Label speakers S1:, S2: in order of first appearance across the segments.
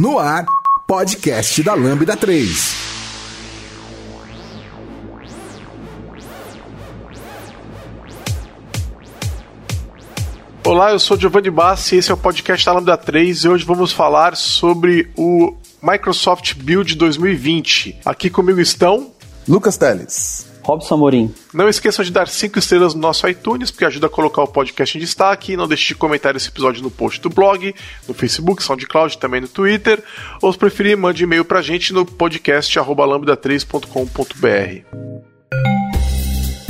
S1: No ar, podcast da Lambda 3.
S2: Olá, eu sou Giovanni Bassi, esse é o podcast da Lambda 3 e hoje vamos falar sobre o Microsoft Build 2020. Aqui comigo estão
S3: Lucas Teles.
S4: Robson Amorim.
S2: Não esqueçam de dar 5 estrelas no nosso iTunes, porque ajuda a colocar o podcast em destaque. Não deixe de comentar esse episódio no post do blog, no Facebook, SoundCloud, também no Twitter. Ou se preferir, mande e-mail pra gente no podcast lambda3.com.br.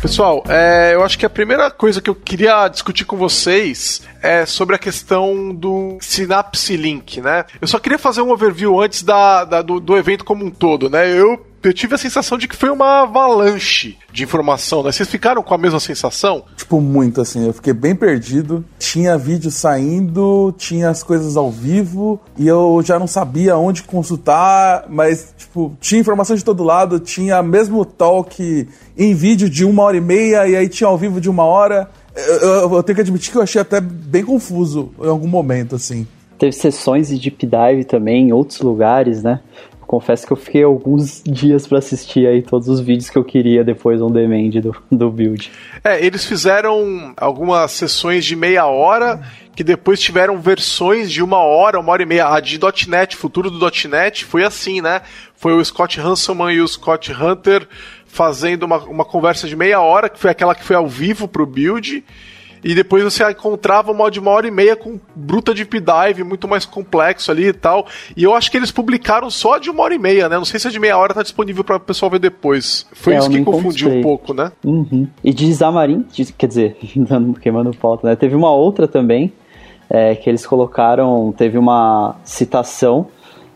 S2: Pessoal, é, eu acho que a primeira coisa que eu queria discutir com vocês é sobre a questão do Synapse Link, né? Eu só queria fazer um overview antes da, da do, do evento como um todo, né? Eu eu tive a sensação de que foi uma avalanche de informação, né? Vocês ficaram com a mesma sensação?
S3: Tipo, muito assim. Eu fiquei bem perdido. Tinha vídeo saindo, tinha as coisas ao vivo e eu já não sabia onde consultar, mas, tipo, tinha informação de todo lado, tinha mesmo talk em vídeo de uma hora e meia e aí tinha ao vivo de uma hora. Eu, eu, eu tenho que admitir que eu achei até bem confuso em algum momento, assim.
S4: Teve sessões de deep dive também em outros lugares, né? Confesso que eu fiquei alguns dias para assistir aí todos os vídeos que eu queria depois on demand do, do build.
S2: É, eles fizeram algumas sessões de meia hora que depois tiveram versões de uma hora, uma hora e meia. A de .NET, futuro do .NET, foi assim, né? Foi o Scott Hanselman e o Scott Hunter fazendo uma, uma conversa de meia hora, que foi aquela que foi ao vivo pro build e depois você encontrava uma de uma hora e meia com bruta deep dive, muito mais complexo ali e tal. E eu acho que eles publicaram só de uma hora e meia, né? Não sei se a de meia hora tá disponível para o pessoal ver depois. Foi é, isso que confundiu um pouco, né?
S4: Uhum. E de Xamarin, quer dizer, queimando pauta, né? Teve uma outra também, é, que eles colocaram, teve uma citação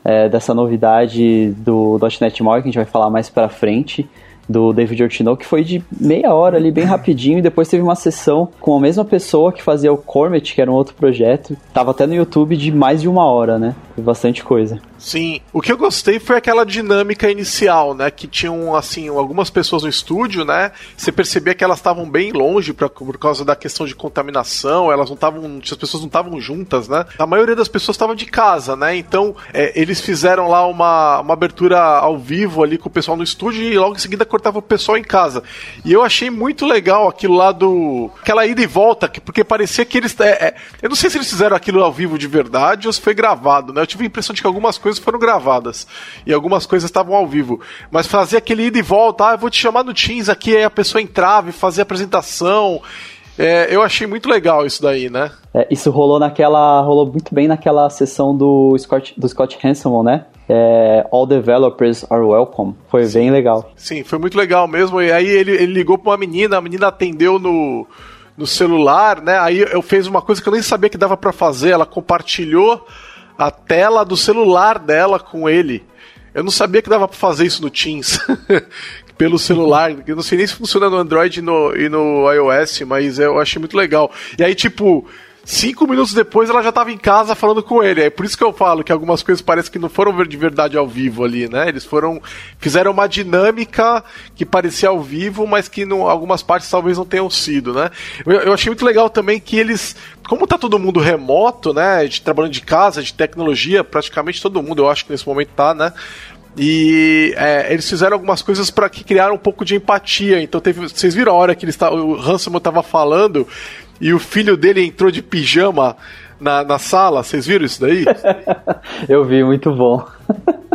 S4: é, dessa novidade do .NET que a gente vai falar mais pra frente, do David Ortino, que foi de meia hora ali, bem rapidinho, e depois teve uma sessão com a mesma pessoa que fazia o Cormet, que era um outro projeto. Tava até no YouTube de mais de uma hora, né? Bastante coisa.
S2: Sim. O que eu gostei foi aquela dinâmica inicial, né? Que tinham, assim, algumas pessoas no estúdio, né? Você percebia que elas estavam bem longe pra, por causa da questão de contaminação, elas não estavam. As pessoas não estavam juntas, né? A maioria das pessoas estavam de casa, né? Então, é, eles fizeram lá uma, uma abertura ao vivo ali com o pessoal no estúdio e logo em seguida cortava o pessoal em casa. E eu achei muito legal aquilo lá do. aquela ida e volta, porque parecia que eles. É, é, eu não sei se eles fizeram aquilo ao vivo de verdade ou se foi gravado, né? Eu tive a impressão de que algumas coisas foram gravadas e algumas coisas estavam ao vivo. Mas fazer aquele ida e volta, ah, eu vou te chamar no Teams aqui, aí a pessoa entrava e fazia apresentação. É, eu achei muito legal isso daí, né?
S4: É, isso rolou naquela. rolou muito bem naquela sessão do Scott, do Scott Hanselman, né? É, All developers are welcome. Foi
S2: Sim.
S4: bem legal.
S2: Sim, foi muito legal mesmo. E aí ele, ele ligou pra uma menina, a menina atendeu no, no celular, né? Aí eu fiz uma coisa que eu nem sabia que dava para fazer. Ela compartilhou a tela do celular dela com ele. Eu não sabia que dava para fazer isso no Teams. pelo celular. Eu não sei nem se funciona no Android e no, e no iOS, mas eu achei muito legal. E aí, tipo, Cinco minutos depois ela já estava em casa falando com ele. É por isso que eu falo que algumas coisas parecem que não foram de verdade ao vivo ali, né? Eles foram. fizeram uma dinâmica que parecia ao vivo, mas que em algumas partes talvez não tenham sido, né? Eu, eu, achei muito legal também que eles. Como tá todo mundo remoto, né? De, trabalhando de casa, de tecnologia, praticamente todo mundo, eu acho que nesse momento tá, né? E é, eles fizeram algumas coisas para que criaram um pouco de empatia. Então teve, vocês viram a hora que eles o Hanselman estava falando e o filho dele entrou de pijama na, na sala. Vocês viram isso daí?
S4: Eu vi, muito bom.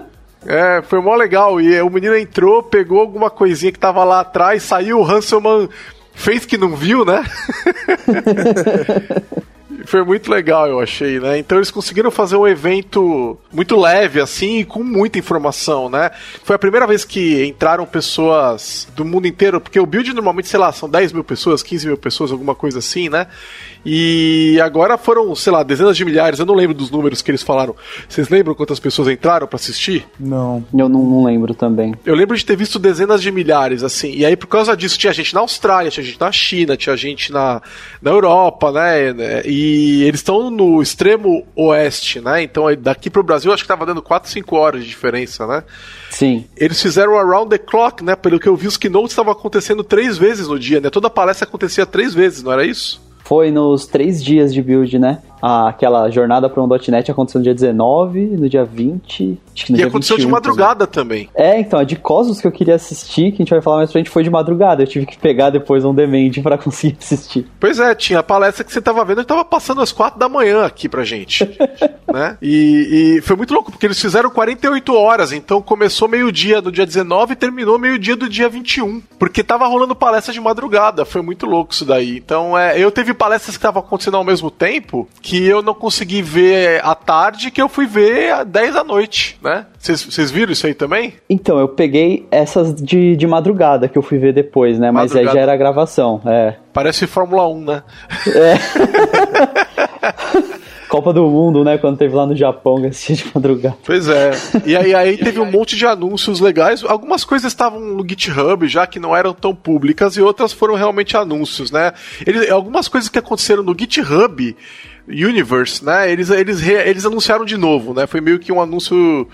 S2: É, foi mó legal. E o menino entrou, pegou alguma coisinha que tava lá atrás, saiu, o Hanselman fez que não viu, né? foi muito legal, eu achei, né? Então eles conseguiram fazer um evento muito leve, assim, com muita informação, né? Foi a primeira vez que entraram pessoas do mundo inteiro, porque o build normalmente, sei lá, são 10 mil pessoas, 15 mil pessoas, alguma coisa assim, né? E agora foram, sei lá, dezenas de milhares, eu não lembro dos números que eles falaram. Vocês lembram quantas pessoas entraram para assistir?
S3: Não.
S4: Eu não, não, lembro também.
S2: Eu lembro de ter visto dezenas de milhares, assim. E aí, por causa disso, tinha gente na Austrália, tinha gente na China, tinha gente na, na Europa, né? E eles estão no extremo oeste, né? Então, daqui pro Brasil, acho que tava dando 4, 5 horas de diferença, né?
S4: Sim.
S2: Eles fizeram around the clock, né? Pelo que eu vi, os keynotes estavam acontecendo três vezes no dia, né? Toda palestra acontecia três vezes, não era isso?
S4: Foi nos três dias de build, né? Ah, aquela jornada para um .NET aconteceu no dia 19, no dia 20,
S2: acho que no e dia aconteceu 21, de madrugada também.
S4: É, então, a de Cosmos que eu queria assistir, que a gente vai falar mais pra frente, foi de madrugada. Eu tive que pegar depois um demand para conseguir assistir.
S2: Pois é, tinha a palestra que você tava vendo, tava passando às 4 da manhã aqui pra gente. né? E, e, foi muito louco, porque eles fizeram 48 horas, então começou meio-dia do dia 19 e terminou meio-dia do dia 21. Porque tava rolando palestra de madrugada, foi muito louco isso daí. Então, é, eu teve palestras que estavam acontecendo ao mesmo tempo, que eu não consegui ver à tarde, que eu fui ver às 10 da noite, né? Vocês viram isso aí também?
S4: Então, eu peguei essas de, de madrugada que eu fui ver depois, né? Mas madrugada. aí já era gravação, é.
S2: Parece Fórmula 1, né?
S4: É. Copa do Mundo, né? Quando teve lá no Japão, que assistia de madrugada.
S2: Pois é. E aí, aí teve um monte de anúncios legais. Algumas coisas estavam no GitHub já que não eram tão públicas e outras foram realmente anúncios, né? Ele, algumas coisas que aconteceram no GitHub Universe, né? Eles, eles, eles anunciaram de novo, né? Foi meio que um anúncio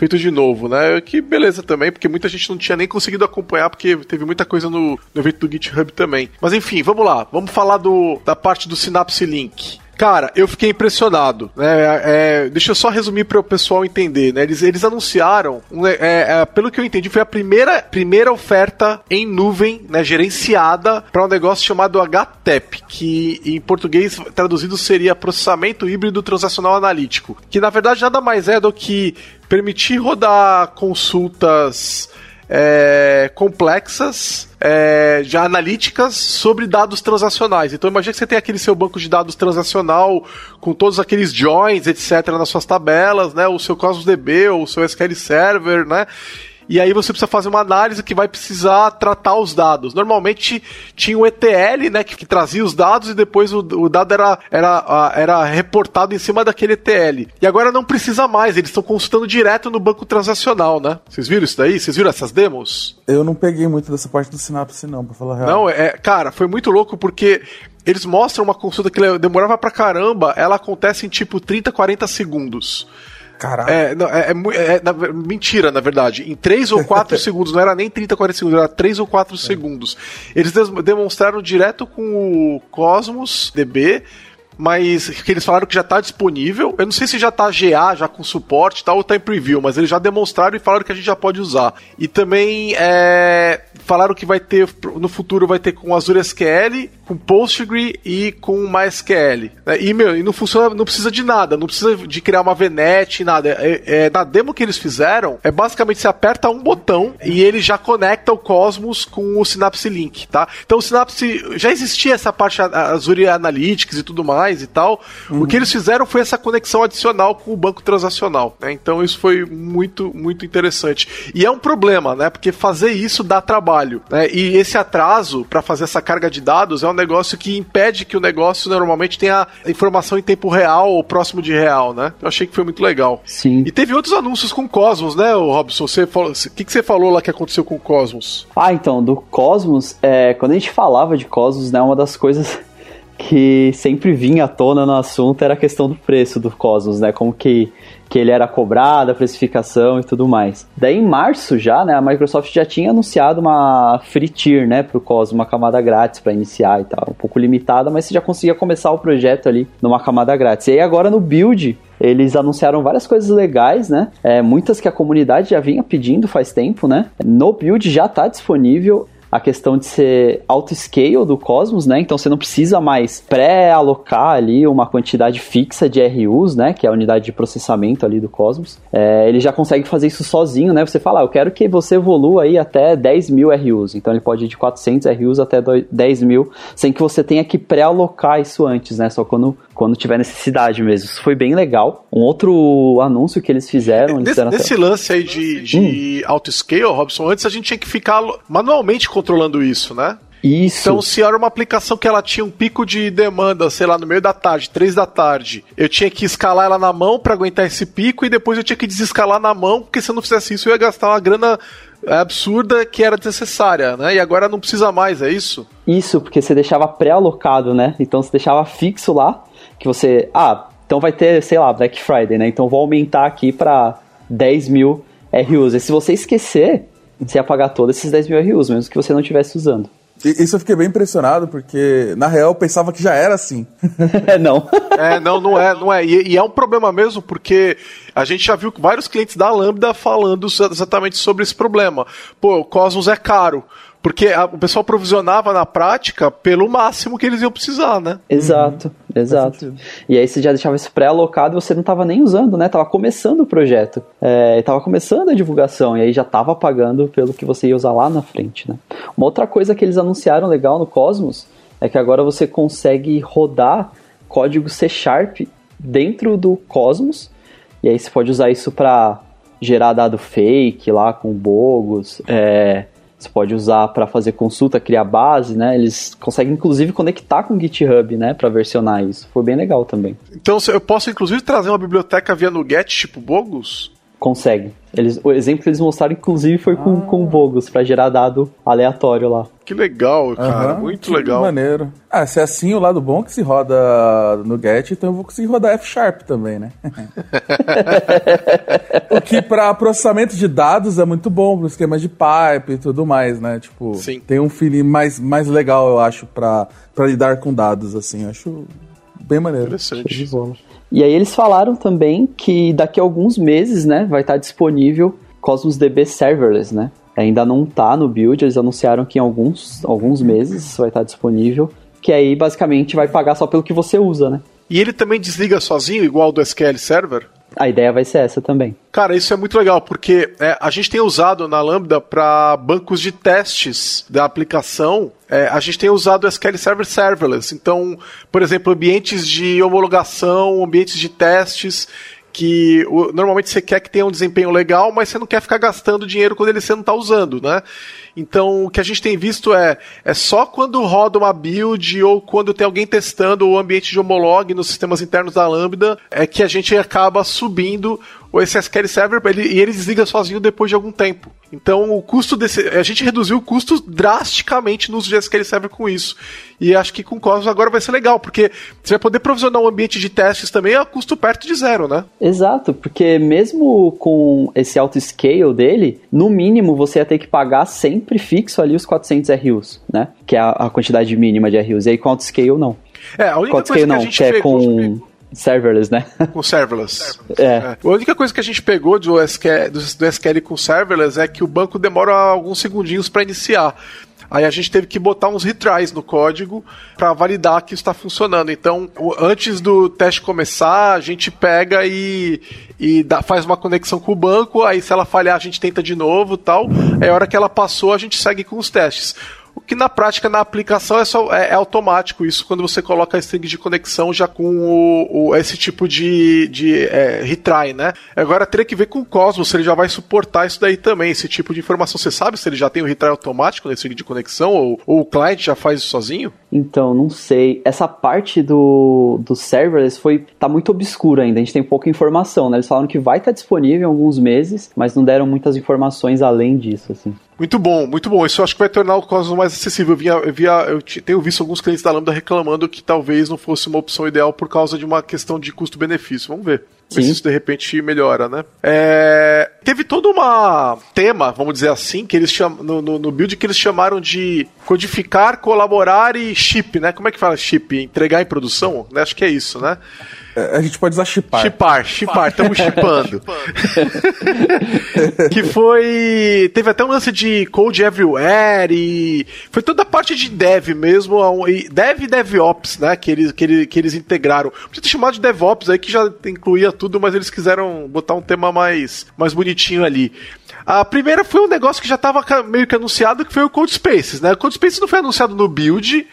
S2: feito de novo, né? Que beleza também, porque muita gente não tinha nem conseguido acompanhar, porque teve muita coisa no, no evento do GitHub também. Mas enfim, vamos lá. Vamos falar do, da parte do Synapse Link. Cara, eu fiquei impressionado. Né? É, é, deixa eu só resumir para o pessoal entender. Né? Eles, eles anunciaram, é, é, pelo que eu entendi, foi a primeira, primeira oferta em nuvem, né, gerenciada, para um negócio chamado HTEP, que em português traduzido seria Processamento Híbrido Transacional Analítico, que na verdade nada mais é do que permitir rodar consultas é, complexas, é, já analíticas sobre dados transacionais. Então imagine que você tem aquele seu banco de dados transacional com todos aqueles joins, etc, nas suas tabelas, né? O seu Cosmos DB ou o seu SQL Server, né? E aí você precisa fazer uma análise que vai precisar tratar os dados. Normalmente tinha um ETL, né, que, que trazia os dados e depois o, o, dado era, era, era reportado em cima daquele ETL. E agora não precisa mais, eles estão consultando direto no banco transacional, né? Vocês viram isso daí? Vocês viram essas demos?
S3: Eu não peguei muito dessa parte do Synapse não, pra falar a real.
S2: Não, é, cara, foi muito louco porque eles mostram uma consulta que demorava pra caramba, ela acontece em tipo 30, 40 segundos.
S3: Caralho.
S2: É, não, é, é, é na, mentira, na verdade. Em 3 ou 4 segundos, não era nem 30, 40 segundos, era 3 ou 4 é. segundos. Eles demonstraram direto com o Cosmos DB mas que eles falaram que já está disponível. Eu não sei se já está GA, já com suporte tal, ou está em preview, mas eles já demonstraram e falaram que a gente já pode usar. E também é, falaram que vai ter, no futuro vai ter com Azure SQL, com Postgre e com MySQL. Né? E, meu, e não funciona, não precisa de nada, não precisa de criar uma VNet, nada. É, é, na demo que eles fizeram, é basicamente você aperta um botão e ele já conecta o Cosmos com o Synapse Link, tá? Então o Synapse, já existia essa parte Azure Analytics e tudo mais e tal. Uhum. O que eles fizeram foi essa conexão adicional com o banco transacional, né? Então isso foi muito, muito interessante. E é um problema, né? Porque fazer isso dá trabalho, né? E esse atraso para fazer essa carga de dados é um negócio que impede que o negócio normalmente tenha informação em tempo real ou próximo de real, né? Eu achei que foi muito legal.
S4: Sim.
S2: E teve outros anúncios com o Cosmos, né, Robson? Você falou, o que, que você falou lá que aconteceu com o Cosmos?
S4: Ah, então, do Cosmos, é, quando a gente falava de Cosmos, né, uma das coisas que sempre vinha à tona no assunto era a questão do preço do Cosmos, né? Como que, que ele era cobrado, a precificação e tudo mais. Daí em março já, né, a Microsoft já tinha anunciado uma free tier, né, pro Cosmos, uma camada grátis para iniciar e tal, um pouco limitada, mas você já conseguia começar o projeto ali numa camada grátis. E aí agora no build, eles anunciaram várias coisas legais, né? É, muitas que a comunidade já vinha pedindo faz tempo, né? No build já está disponível a questão de ser auto-scale do Cosmos, né? Então você não precisa mais pré-alocar ali uma quantidade fixa de RUs, né? Que é a unidade de processamento ali do Cosmos. É, ele já consegue fazer isso sozinho, né? Você fala, ah, eu quero que você evolua aí até 10 mil RUs. Então ele pode ir de 400 RUs até 10 mil, sem que você tenha que pré-alocar isso antes, né? Só quando, quando tiver necessidade mesmo. Isso foi bem legal. Um outro anúncio que eles fizeram... Eles
S2: nesse, nesse até... lance aí de, de hum. auto-scale, Robson, antes a gente tinha que ficar manualmente controlando isso, né?
S4: Isso.
S2: Então, se era uma aplicação que ela tinha um pico de demanda, sei lá, no meio da tarde, três da tarde, eu tinha que escalar ela na mão para aguentar esse pico e depois eu tinha que desescalar na mão, porque se eu não fizesse isso eu ia gastar uma grana absurda que era desnecessária, né? E agora não precisa mais, é isso?
S4: Isso, porque você deixava pré-alocado, né? Então você deixava fixo lá, que você. Ah, então vai ter, sei lá, Black Friday, né? Então vou aumentar aqui para 10 mil RUs. E se você esquecer, você ia pagar todos esses 10 mil RUs, mesmo que você não estivesse usando.
S3: Isso eu fiquei bem impressionado, porque na real eu pensava que já era assim.
S4: não.
S2: É, não, não é, não é. E, e, é um problema mesmo, porque a gente já viu vários clientes da Lambda falando exatamente sobre esse problema. Pô, o Cosmos é caro. Porque a, o pessoal provisionava na prática pelo máximo que eles iam precisar, né?
S4: Exato, uhum. exato. E aí você já deixava isso pré-alocado e você não estava nem usando, né? Tava começando o projeto. É, tava começando a divulgação e aí já tava pagando pelo que você ia usar lá na frente, né? Uma outra coisa que eles anunciaram legal no Cosmos é que agora você consegue rodar código C Sharp dentro do Cosmos e aí você pode usar isso para gerar dado fake lá com bogos, é, você pode usar para fazer consulta, criar base, né? Eles conseguem inclusive conectar com o GitHub, né, para versionar isso. Foi bem legal também.
S2: Então eu posso inclusive trazer uma biblioteca via NuGet tipo Bogus?
S4: Consegue. Eles, o exemplo que eles mostraram, inclusive, foi com, ah. com Bogus, para gerar dado aleatório lá.
S2: Que legal, cara. Uhum, muito legal.
S3: maneiro. Ah, se é assim, o lado bom é que se roda no Get, então eu vou conseguir rodar F Sharp também, né? o que para processamento de dados é muito bom, para esquemas de pipe e tudo mais, né? Tipo, Sim. tem um feeling mais, mais legal, eu acho, para lidar com dados, assim. Eu acho bem maneiro.
S2: Interessante.
S4: E aí eles falaram também que daqui a alguns meses, né, vai estar disponível Cosmos DB Serverless, né? Ainda não está no build, eles anunciaram que em alguns, alguns meses vai estar disponível, que aí basicamente vai pagar só pelo que você usa, né?
S2: E ele também desliga sozinho, igual do SQL Server?
S4: A ideia vai ser essa também.
S2: Cara, isso é muito legal, porque é, a gente tem usado na Lambda para bancos de testes da aplicação. É, a gente tem usado SQL Server Serverless. Então, por exemplo, ambientes de homologação, ambientes de testes que o, normalmente você quer que tenha um desempenho legal, mas você não quer ficar gastando dinheiro quando ele você não está usando, né? Então, o que a gente tem visto é, é só quando roda uma build ou quando tem alguém testando o ambiente de homolog nos sistemas internos da Lambda, é que a gente acaba subindo o SQL Server ele, e ele desliga sozinho depois de algum tempo. Então o custo desse. A gente reduziu o custo drasticamente no uso de SQL Server com isso. E acho que com Cosmos agora vai ser legal, porque você vai poder provisionar um ambiente de testes também a custo perto de zero, né?
S4: Exato, porque mesmo com esse auto scale dele, no mínimo você ia ter que pagar sempre fixo ali os 400 RUs, né? Que é a, a quantidade mínima de RUs. E aí com auto scale não.
S2: É, a única coisa que a gente que é
S4: com serverless, né?
S2: Com serverless.
S4: É. é.
S2: A única coisa que a gente pegou do SQL, do, do SQL com serverless é que o banco demora alguns segundinhos para iniciar. Aí a gente teve que botar uns retries no código para validar que está funcionando. Então, antes do teste começar, a gente pega e, e dá, faz uma conexão com o banco. Aí, se ela falhar, a gente tenta de novo tal. Aí, a hora que ela passou, a gente segue com os testes. Que na prática, na aplicação, é, só, é, é automático isso quando você coloca a string de conexão já com o, o esse tipo de, de é, retry, né? Agora teria que ver com o Cosmos se ele já vai suportar isso daí também, esse tipo de informação. Você sabe se ele já tem o retry automático nesse string de conexão ou, ou o client já faz isso sozinho?
S4: Então, não sei. Essa parte do, do serverless foi, tá muito obscura ainda. A gente tem pouca informação, né? Eles falaram que vai estar tá disponível em alguns meses, mas não deram muitas informações além disso, assim.
S2: Muito bom, muito bom. Isso eu acho que vai tornar o Cosmos mais acessível. Eu, via, eu, via, eu tenho visto alguns clientes da Lambda reclamando que talvez não fosse uma opção ideal por causa de uma questão de custo-benefício. Vamos ver. Ver se isso de repente melhora, né? É, teve todo uma tema, vamos dizer assim, que eles chamam no, no, no, build que eles chamaram de codificar, colaborar e chip, né? Como é que fala chip? Entregar em produção? Né? Acho que é isso, né?
S3: A gente pode usar chipar.
S2: Chipar, chipar, estamos chipando. que foi. Teve até um lance de Code Everywhere e. Foi toda a parte de dev mesmo. E dev e DevOps, né? Que eles, que, eles, que eles integraram. Podia ter chamado de DevOps aí que já incluía tudo, mas eles quiseram botar um tema mais, mais bonitinho ali. A primeira foi um negócio que já estava meio que anunciado, que foi o Code Spaces, né? O Code Spaces não foi anunciado no build,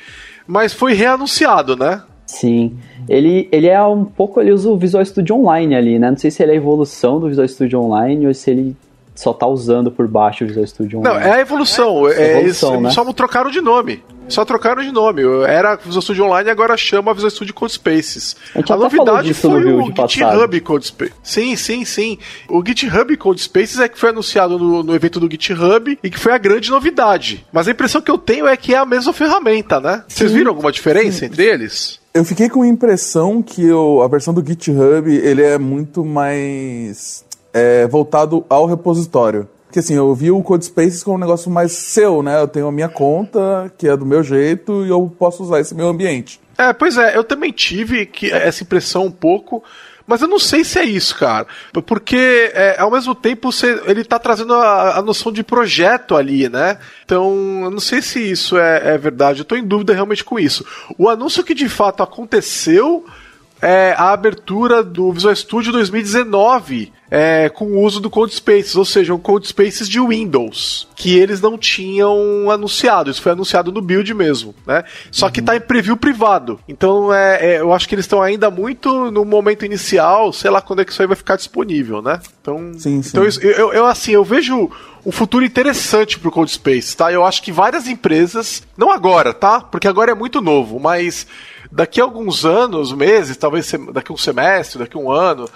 S2: mas foi reanunciado, né?
S4: Sim. Ele, ele é um pouco, ele usa o Visual Studio Online ali, né? Não sei se ele é a evolução do Visual Studio Online ou se ele só tá usando por baixo o Visual Studio Online.
S2: Não, é a evolução. É, é evolução, eles né? só trocaram de nome. Só trocaram de nome. Era Visual Studio Online e agora chama Visual Studio Code Spaces.
S4: A, a novidade foi o
S2: GitHub Code Spaces. Sim, sim, sim. O GitHub Code Spaces é que foi anunciado no, no, evento do GitHub e que foi a grande novidade. Mas a impressão que eu tenho é que é a mesma ferramenta, né? Vocês viram alguma diferença sim. entre eles?
S3: Eu fiquei com a impressão que eu, a versão do GitHub ele é muito mais é, voltado ao repositório. Porque assim, eu vi o CodeSpaces como um negócio mais seu, né? Eu tenho a minha conta, que é do meu jeito, e eu posso usar esse meu ambiente.
S2: É, pois é, eu também tive que, essa impressão um pouco, mas eu não sei se é isso, cara. Porque, é, ao mesmo tempo, você, ele tá trazendo a, a, noção de projeto ali, né? Então, eu não sei se isso é, é verdade. Eu tô em dúvida realmente com isso. O anúncio que de fato aconteceu é a abertura do Visual Studio 2019 é, com o uso do Code Spaces, ou seja, um Code Spaces de Windows, que eles não tinham anunciado. Isso foi anunciado no build mesmo, né? Só uhum. que está em preview privado. Então, é, é, eu acho que eles estão ainda muito no momento inicial, sei lá quando é que isso aí vai ficar disponível, né? Então, sim, sim. então isso, eu, eu, assim, eu vejo um futuro interessante pro Code Space, tá? Eu acho que várias empresas, não agora, tá? Porque agora é muito novo, mas daqui a alguns anos, meses, talvez daqui a um semestre, daqui a um ano,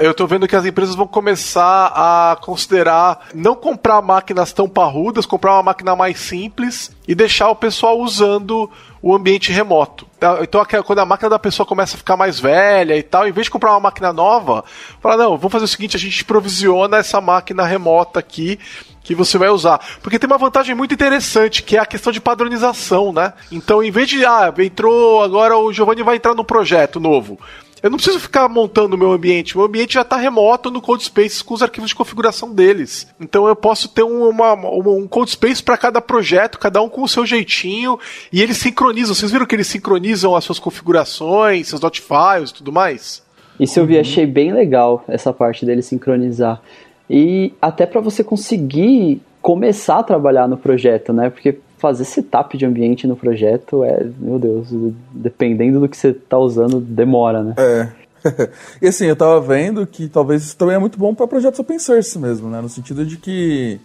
S2: eu estou vendo que as empresas vão começar a considerar não comprar máquinas tão parrudas, comprar uma máquina mais simples e deixar o pessoal usando o ambiente remoto. Então, quando a máquina da pessoa começa a ficar mais velha e tal, em vez de comprar uma máquina nova, fala: não, vamos fazer o seguinte, a gente provisiona essa máquina remota aqui que você vai usar. Porque tem uma vantagem muito interessante, que é a questão de padronização, né? Então, em vez de, ah, entrou, agora o Giovanni vai entrar num projeto novo. Eu não preciso ficar montando o meu ambiente. O meu ambiente já está remoto no CodeSpace com os arquivos de configuração deles. Então eu posso ter uma, uma, um CodeSpace para cada projeto, cada um com o seu jeitinho, e eles sincronizam. Vocês viram que eles sincronizam as suas configurações, seus files e tudo mais?
S4: Isso eu vi, achei bem legal essa parte dele sincronizar. E até para você conseguir começar a trabalhar no projeto, né? Porque fazer setup de ambiente no projeto é, meu Deus, dependendo do que você está usando, demora, né?
S3: É. e assim, eu tava vendo que talvez isso também é muito bom para projetos open source mesmo, né? No sentido de que,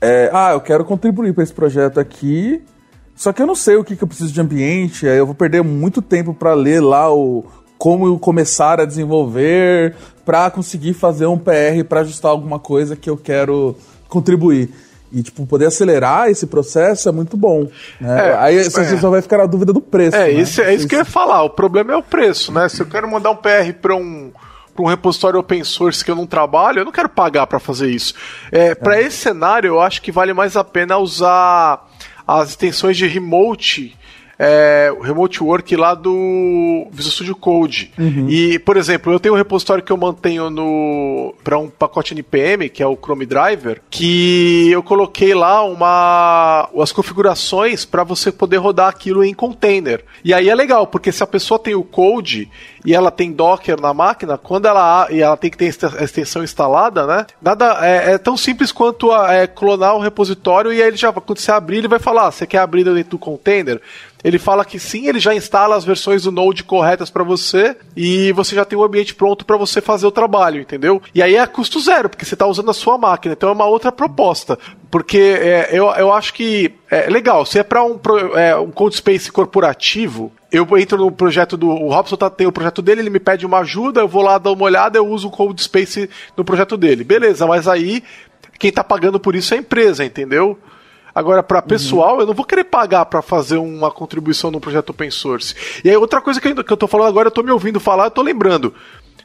S3: é, ah, eu quero contribuir para esse projeto aqui, só que eu não sei o que, que eu preciso de ambiente, aí eu vou perder muito tempo para ler lá o como começar a desenvolver, para conseguir fazer um PR para ajustar alguma coisa que eu quero contribuir. E, tipo, poder acelerar esse processo é muito bom. Né? É, Aí você é. só vai ficar na dúvida do preço.
S2: É, né? isso, é isso que eu ia falar. O problema é o preço, né? Se eu quero mandar um PR para um para um repositório open source que eu não trabalho, eu não quero pagar para fazer isso. É, para é. esse cenário, eu acho que vale mais a pena usar as extensões de remote é, o remote work lá do Visual Studio Code. Uhum. E, por exemplo, eu tenho um repositório que eu mantenho no para um pacote NPM, que é o Chrome Driver, que eu coloquei lá uma as configurações para você poder rodar aquilo em container. E aí é legal, porque se a pessoa tem o code e ela tem Docker na máquina, quando ela e ela tem que ter a extensão instalada, né? Nada é, é tão simples quanto a, é, clonar o repositório e aí ele já quando você abrir ele vai falar, ah, você quer abrir dentro do container? Ele fala que sim, ele já instala as versões do Node corretas para você e você já tem o ambiente pronto para você fazer o trabalho, entendeu? E aí é custo zero, porque você está usando a sua máquina. Então é uma outra proposta. Porque é, eu, eu acho que é legal, se é para um, é, um code space corporativo, eu entro no projeto do. O Robson tá, tem o projeto dele, ele me pede uma ajuda, eu vou lá dar uma olhada, eu uso o code space no projeto dele. Beleza, mas aí quem tá pagando por isso é a empresa, entendeu? Agora, para pessoal, uhum. eu não vou querer pagar para fazer uma contribuição num projeto open source. E aí, outra coisa que eu, que eu tô falando agora, eu tô me ouvindo falar, eu tô lembrando.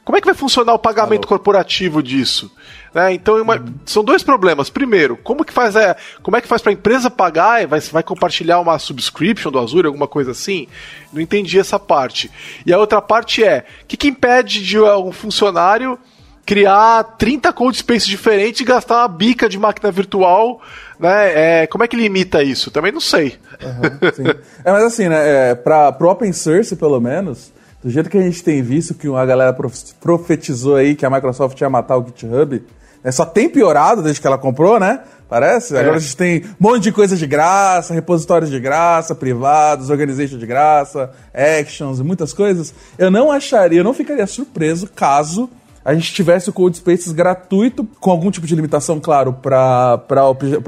S2: Como é que vai funcionar o pagamento Alô. corporativo disso? Né? Então, uma, uhum. são dois problemas. Primeiro, como que faz é, como é que faz para a empresa pagar? Vai, vai compartilhar uma subscription do Azure, alguma coisa assim? Não entendi essa parte. E a outra parte é, o que, que impede de um funcionário criar 30 code spaces diferentes e gastar uma bica de máquina virtual, né? É, como é que limita isso? Também não sei.
S3: Uhum, é, mas assim, né? É, para o open source, pelo menos, do jeito que a gente tem visto que a galera profetizou aí que a Microsoft ia matar o GitHub, é, só tem piorado desde que ela comprou, né? Parece? É. Agora a gente tem um monte de coisa de graça, repositórios de graça, privados, organization de graça, actions e muitas coisas. Eu não acharia, eu não ficaria surpreso caso a gente tivesse o Code Spaces gratuito, com algum tipo de limitação, claro, para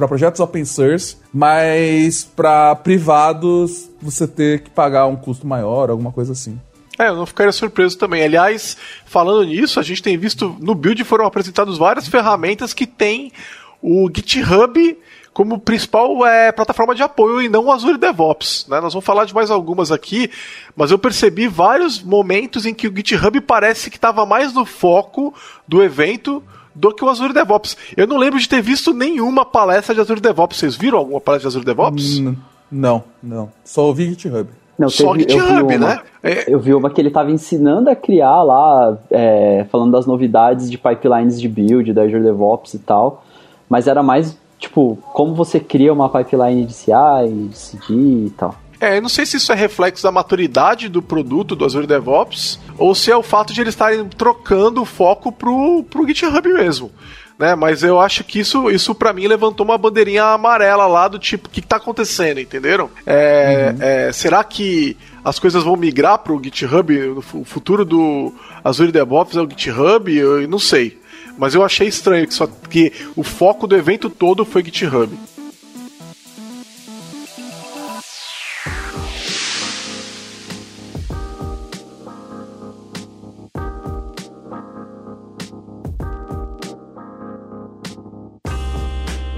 S3: projetos open source, mas para privados você ter que pagar um custo maior, alguma coisa assim.
S2: É, eu não ficaria surpreso também. Aliás, falando nisso, a gente tem visto no build foram apresentadas várias ferramentas que tem o GitHub como principal é, plataforma de apoio e não o Azure DevOps. Né? Nós vamos falar de mais algumas aqui, mas eu percebi vários momentos em que o GitHub parece que estava mais no foco do evento do que o Azure DevOps. Eu não lembro de ter visto nenhuma palestra de Azure DevOps. Vocês viram alguma palestra de Azure DevOps?
S3: Hum, não, não. Só ouvi GitHub.
S4: Não,
S2: Só
S4: teve,
S2: GitHub,
S4: eu vi uma,
S2: né? É.
S4: Eu vi uma que ele estava ensinando a criar lá, é, falando das novidades de pipelines de build, da Azure DevOps e tal, mas era mais, tipo, como você cria uma pipeline de CI, de CD e tal.
S2: É, eu não sei se isso é reflexo da maturidade do produto do Azure DevOps ou se é o fato de eles estarem trocando o foco pro, pro GitHub mesmo. Né, mas eu acho que isso, isso para mim levantou uma bandeirinha amarela lá do tipo, o que, que tá acontecendo, entenderam? É, é, será que as coisas vão migrar pro GitHub? O futuro do Azure DevOps é o GitHub? Eu não sei. Mas eu achei estranho que, só, que o foco do evento todo foi GitHub.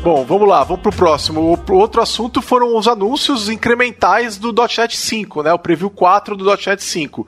S2: Bom, vamos lá, vamos pro próximo. O outro assunto foram os anúncios incrementais do .NET 5, né? O preview 4 do .NET 5.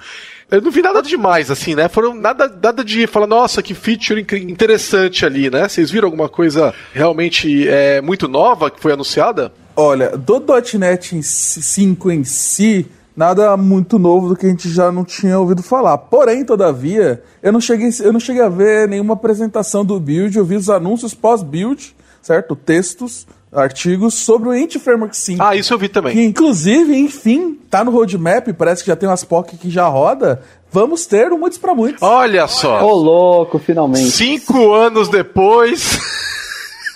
S2: Eu não vi nada demais, assim, né? Foram nada, nada de falar, nossa, que feature interessante ali, né? Vocês viram alguma coisa realmente é, muito nova que foi anunciada?
S3: Olha, do .NET 5 em si, nada muito novo do que a gente já não tinha ouvido falar. Porém, todavia, eu não cheguei, eu não cheguei a ver nenhuma apresentação do build, eu vi os anúncios pós-build, certo? Textos, artigos sobre o Int Framework 5.
S2: Ah, isso eu vi também.
S3: Que, inclusive, enfim, tá no roadmap, parece que já tem umas POC que já roda. Vamos ter um Muitos para Muitos.
S2: Olha só.
S4: Ô, louco, finalmente.
S2: Cinco anos depois.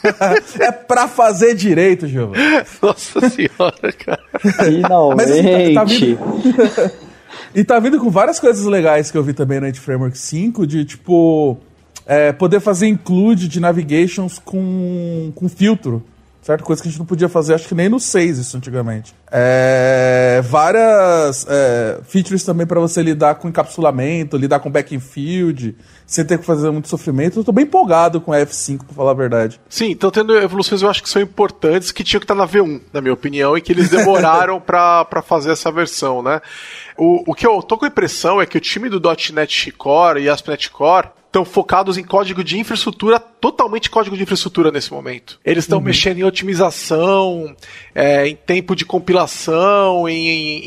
S3: é pra fazer direito, Giovanni.
S2: Nossa senhora, cara.
S4: Finalmente. Mas, tá, tá vindo...
S3: e tá vindo com várias coisas legais que eu vi também no Int Framework 5, de tipo. É, poder fazer include de navigations com, com filtro certo? Coisa que a gente não podia fazer, acho que nem no 6 isso antigamente. É, várias é, features também para você lidar com encapsulamento, lidar com back field, sem ter que fazer muito sofrimento. Eu tô bem empolgado com a F5, pra falar a verdade.
S2: Sim, estão tendo evoluções eu acho que são importantes, que tinham que estar na V1, na minha opinião, e que eles demoraram para fazer essa versão, né? O, o que eu tô com a impressão é que o time do .NET Core e ASP.NET Core estão focados em código de infraestrutura, totalmente código de infraestrutura nesse momento. Eles estão uhum. mexendo em otimização, é, em tempo de compilação, em, em,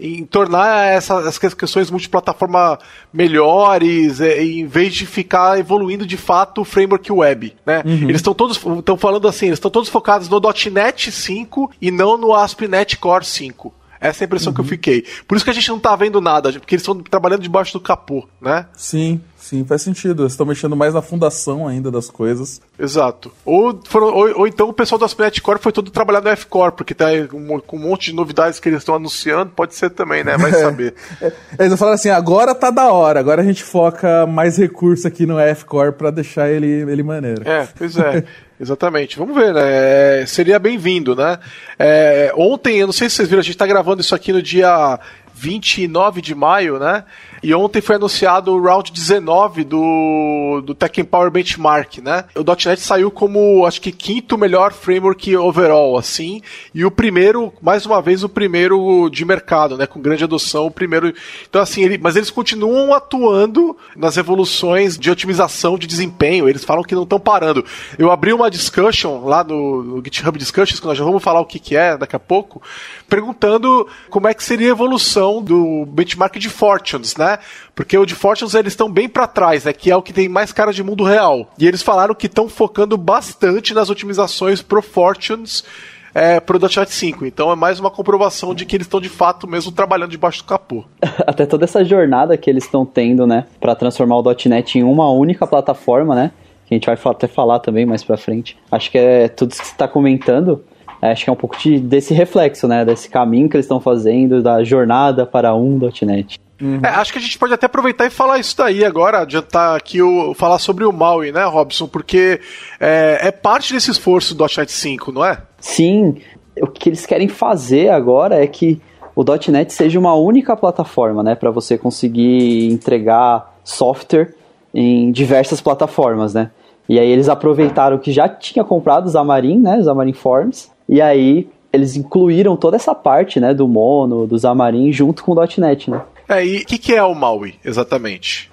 S2: em, em tornar essas questões multiplataforma melhores, é, em vez de ficar evoluindo de fato o framework web. Né? Uhum. Eles estão todos estão falando assim, eles estão todos focados no .NET 5 e não no ASP.NET Core 5. Essa é a impressão uhum. que eu uhum. fiquei. Por isso que a gente não tá vendo nada, porque eles estão trabalhando debaixo do capô, né?
S3: Sim, sim, faz sentido. Eles estão mexendo mais na fundação ainda das coisas.
S2: Exato. Ou, foram, ou, ou então o pessoal do Aspect Core foi todo trabalhar no F-Core, porque tá um, com um monte de novidades que eles estão anunciando, pode ser também, né? Vai saber.
S3: É, eles falaram assim, agora tá da hora, agora a gente foca mais recurso aqui no F-Core pra deixar ele, ele maneiro.
S2: É, pois é. Exatamente. Vamos ver, né? É, seria bem-vindo, né? É, ontem, eu não sei se vocês viram, a gente está gravando isso aqui no dia 29 de maio, né? E ontem foi anunciado o round 19 do, do Tech Power Benchmark, né? O .NET saiu como, acho que, quinto melhor framework overall, assim, e o primeiro, mais uma vez, o primeiro de mercado, né? Com grande adoção, o primeiro... Então, assim, ele, mas eles continuam atuando nas evoluções de otimização de desempenho, eles falam que não estão parando. Eu abri uma discussion lá no, no GitHub Discussions, que nós já vamos falar o que, que é daqui a pouco, perguntando como é que seria a evolução do benchmark de Fortunes, né? Né? Porque o de Fortunes eles estão bem para trás, né? Que é o que tem mais cara de mundo real. E eles falaram que estão focando bastante nas otimizações pro Fortunes é, pro .NET 5. Então é mais uma comprovação de que eles estão de fato mesmo trabalhando debaixo do capô.
S4: Até toda essa jornada que eles estão tendo, né, para transformar o .NET em uma única plataforma, né? Que a gente vai até falar também mais para frente. Acho que é tudo isso que você está comentando. É, acho que é um pouco de, desse reflexo, né? Desse caminho que eles estão fazendo, da jornada para um .NET.
S2: Uhum. É, acho que a gente pode até aproveitar e falar isso daí agora, adiantar aqui o falar sobre o Maui, né, Robson? Porque é, é parte desse esforço do .NET 5, não é?
S4: Sim. O que eles querem fazer agora é que o .NET seja uma única plataforma, né, para você conseguir entregar software em diversas plataformas, né? E aí eles aproveitaram que já tinha comprado o Xamarin, né, Xamarin Forms, e aí eles incluíram toda essa parte, né, do Mono, do Xamarin junto com o .NET, né?
S2: É, e o que, que é o MAUI, exatamente?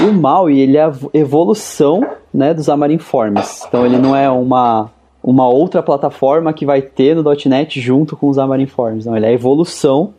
S4: O MAUI, ele é a evolução, né, do Xamarin Forms. Então ele não é uma uma outra plataforma que vai ter no .NET junto com os Xamarin Forms. Não, ele é a evolução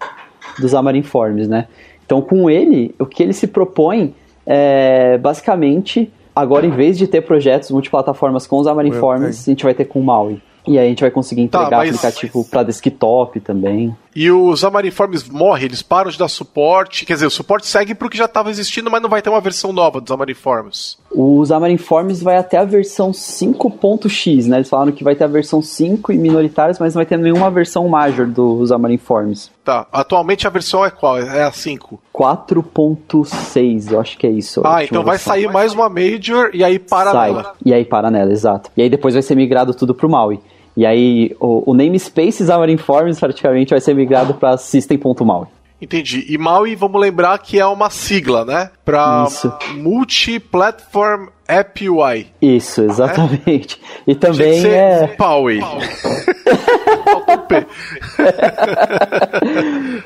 S4: dos Xamarin Forms, né? Então, com ele, o que ele se propõe é, basicamente, agora em vez de ter projetos multiplataformas com os Xamarin Forms, a gente vai ter com o Maui. E aí a gente vai conseguir tá, entregar tá, mas... aplicativo para desktop também.
S2: E os Xamarin.Forms morrem, eles param de dar suporte. Quer dizer, o suporte segue para o que já estava existindo, mas não vai ter uma versão nova dos Xamarin.Forms.
S4: O Xamarin.Forms vai até a versão 5.x, né? Eles falaram que vai ter a versão 5 e minoritários, mas não vai ter nenhuma versão major do Xamarin.Forms.
S2: Tá. Atualmente a versão é qual? É a 5?
S4: 4.6, eu acho que é isso.
S2: Ah, então vai versão. sair mais uma major e aí para
S4: Sai.
S2: nela.
S4: E aí para nela, exato. E aí depois vai ser migrado tudo pro Maui. E aí o, o namespace Xamarin Forms praticamente vai ser migrado para system.maui.
S2: Entendi. E MAUI, vamos lembrar que é uma sigla, né? Para Multi-Platform App UI.
S4: Isso, exatamente. É? E também é.
S2: PAUI.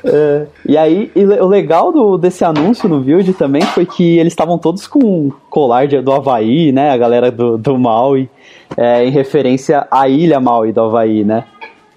S4: é, e aí, e o legal do, desse anúncio no Build também foi que eles estavam todos com colar de, do Havaí, né? A galera do, do Maui, é, em referência à ilha Maui do Havaí, né?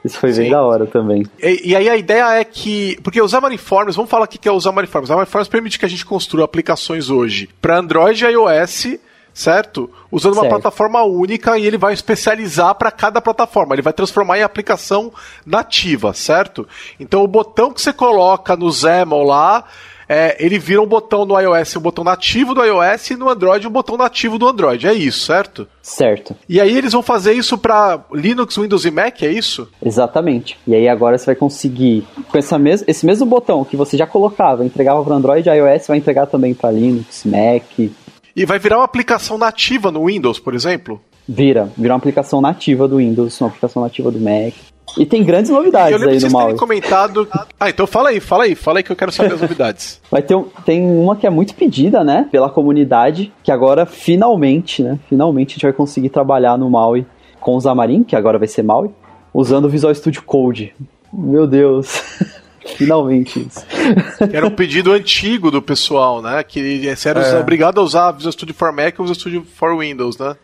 S4: Isso foi Sim. bem da hora também.
S2: E, e, aí a ideia é que. Porque os Xamariforms, vamos falar o que é os Xamariforms. Os Xamariforms permite que a gente construa aplicações hoje para Android e iOS certo? Usando certo. uma plataforma única e ele vai especializar para cada plataforma. Ele vai transformar em aplicação nativa, certo? Então o botão que você coloca no XAML lá é, ele vira um botão no iOS, um botão nativo do iOS e no Android um botão nativo do Android. É isso, certo?
S4: Certo.
S2: E aí eles vão fazer isso para Linux, Windows e Mac, é isso?
S4: Exatamente. E aí agora você vai conseguir, com essa mes esse mesmo botão que você já colocava, entregava para Android e iOS, vai entregar também para Linux, Mac.
S2: E vai virar uma aplicação nativa no Windows, por exemplo?
S4: Vira, vira uma aplicação nativa do Windows, uma aplicação nativa do Mac. E tem grandes novidades aí no Maui.
S2: comentado. Ah, então fala aí, fala aí, fala aí que eu quero saber as novidades.
S4: Vai ter um, tem uma que é muito pedida, né, pela comunidade, que agora finalmente, né, finalmente a gente vai conseguir trabalhar no Maui com o Xamarin, que agora vai ser Maui, usando o Visual Studio Code. Meu Deus. Finalmente isso.
S2: Era um pedido antigo do pessoal, né? Que era é. obrigado a usar Visual Studio for Mac e Visual Studio for Windows, né?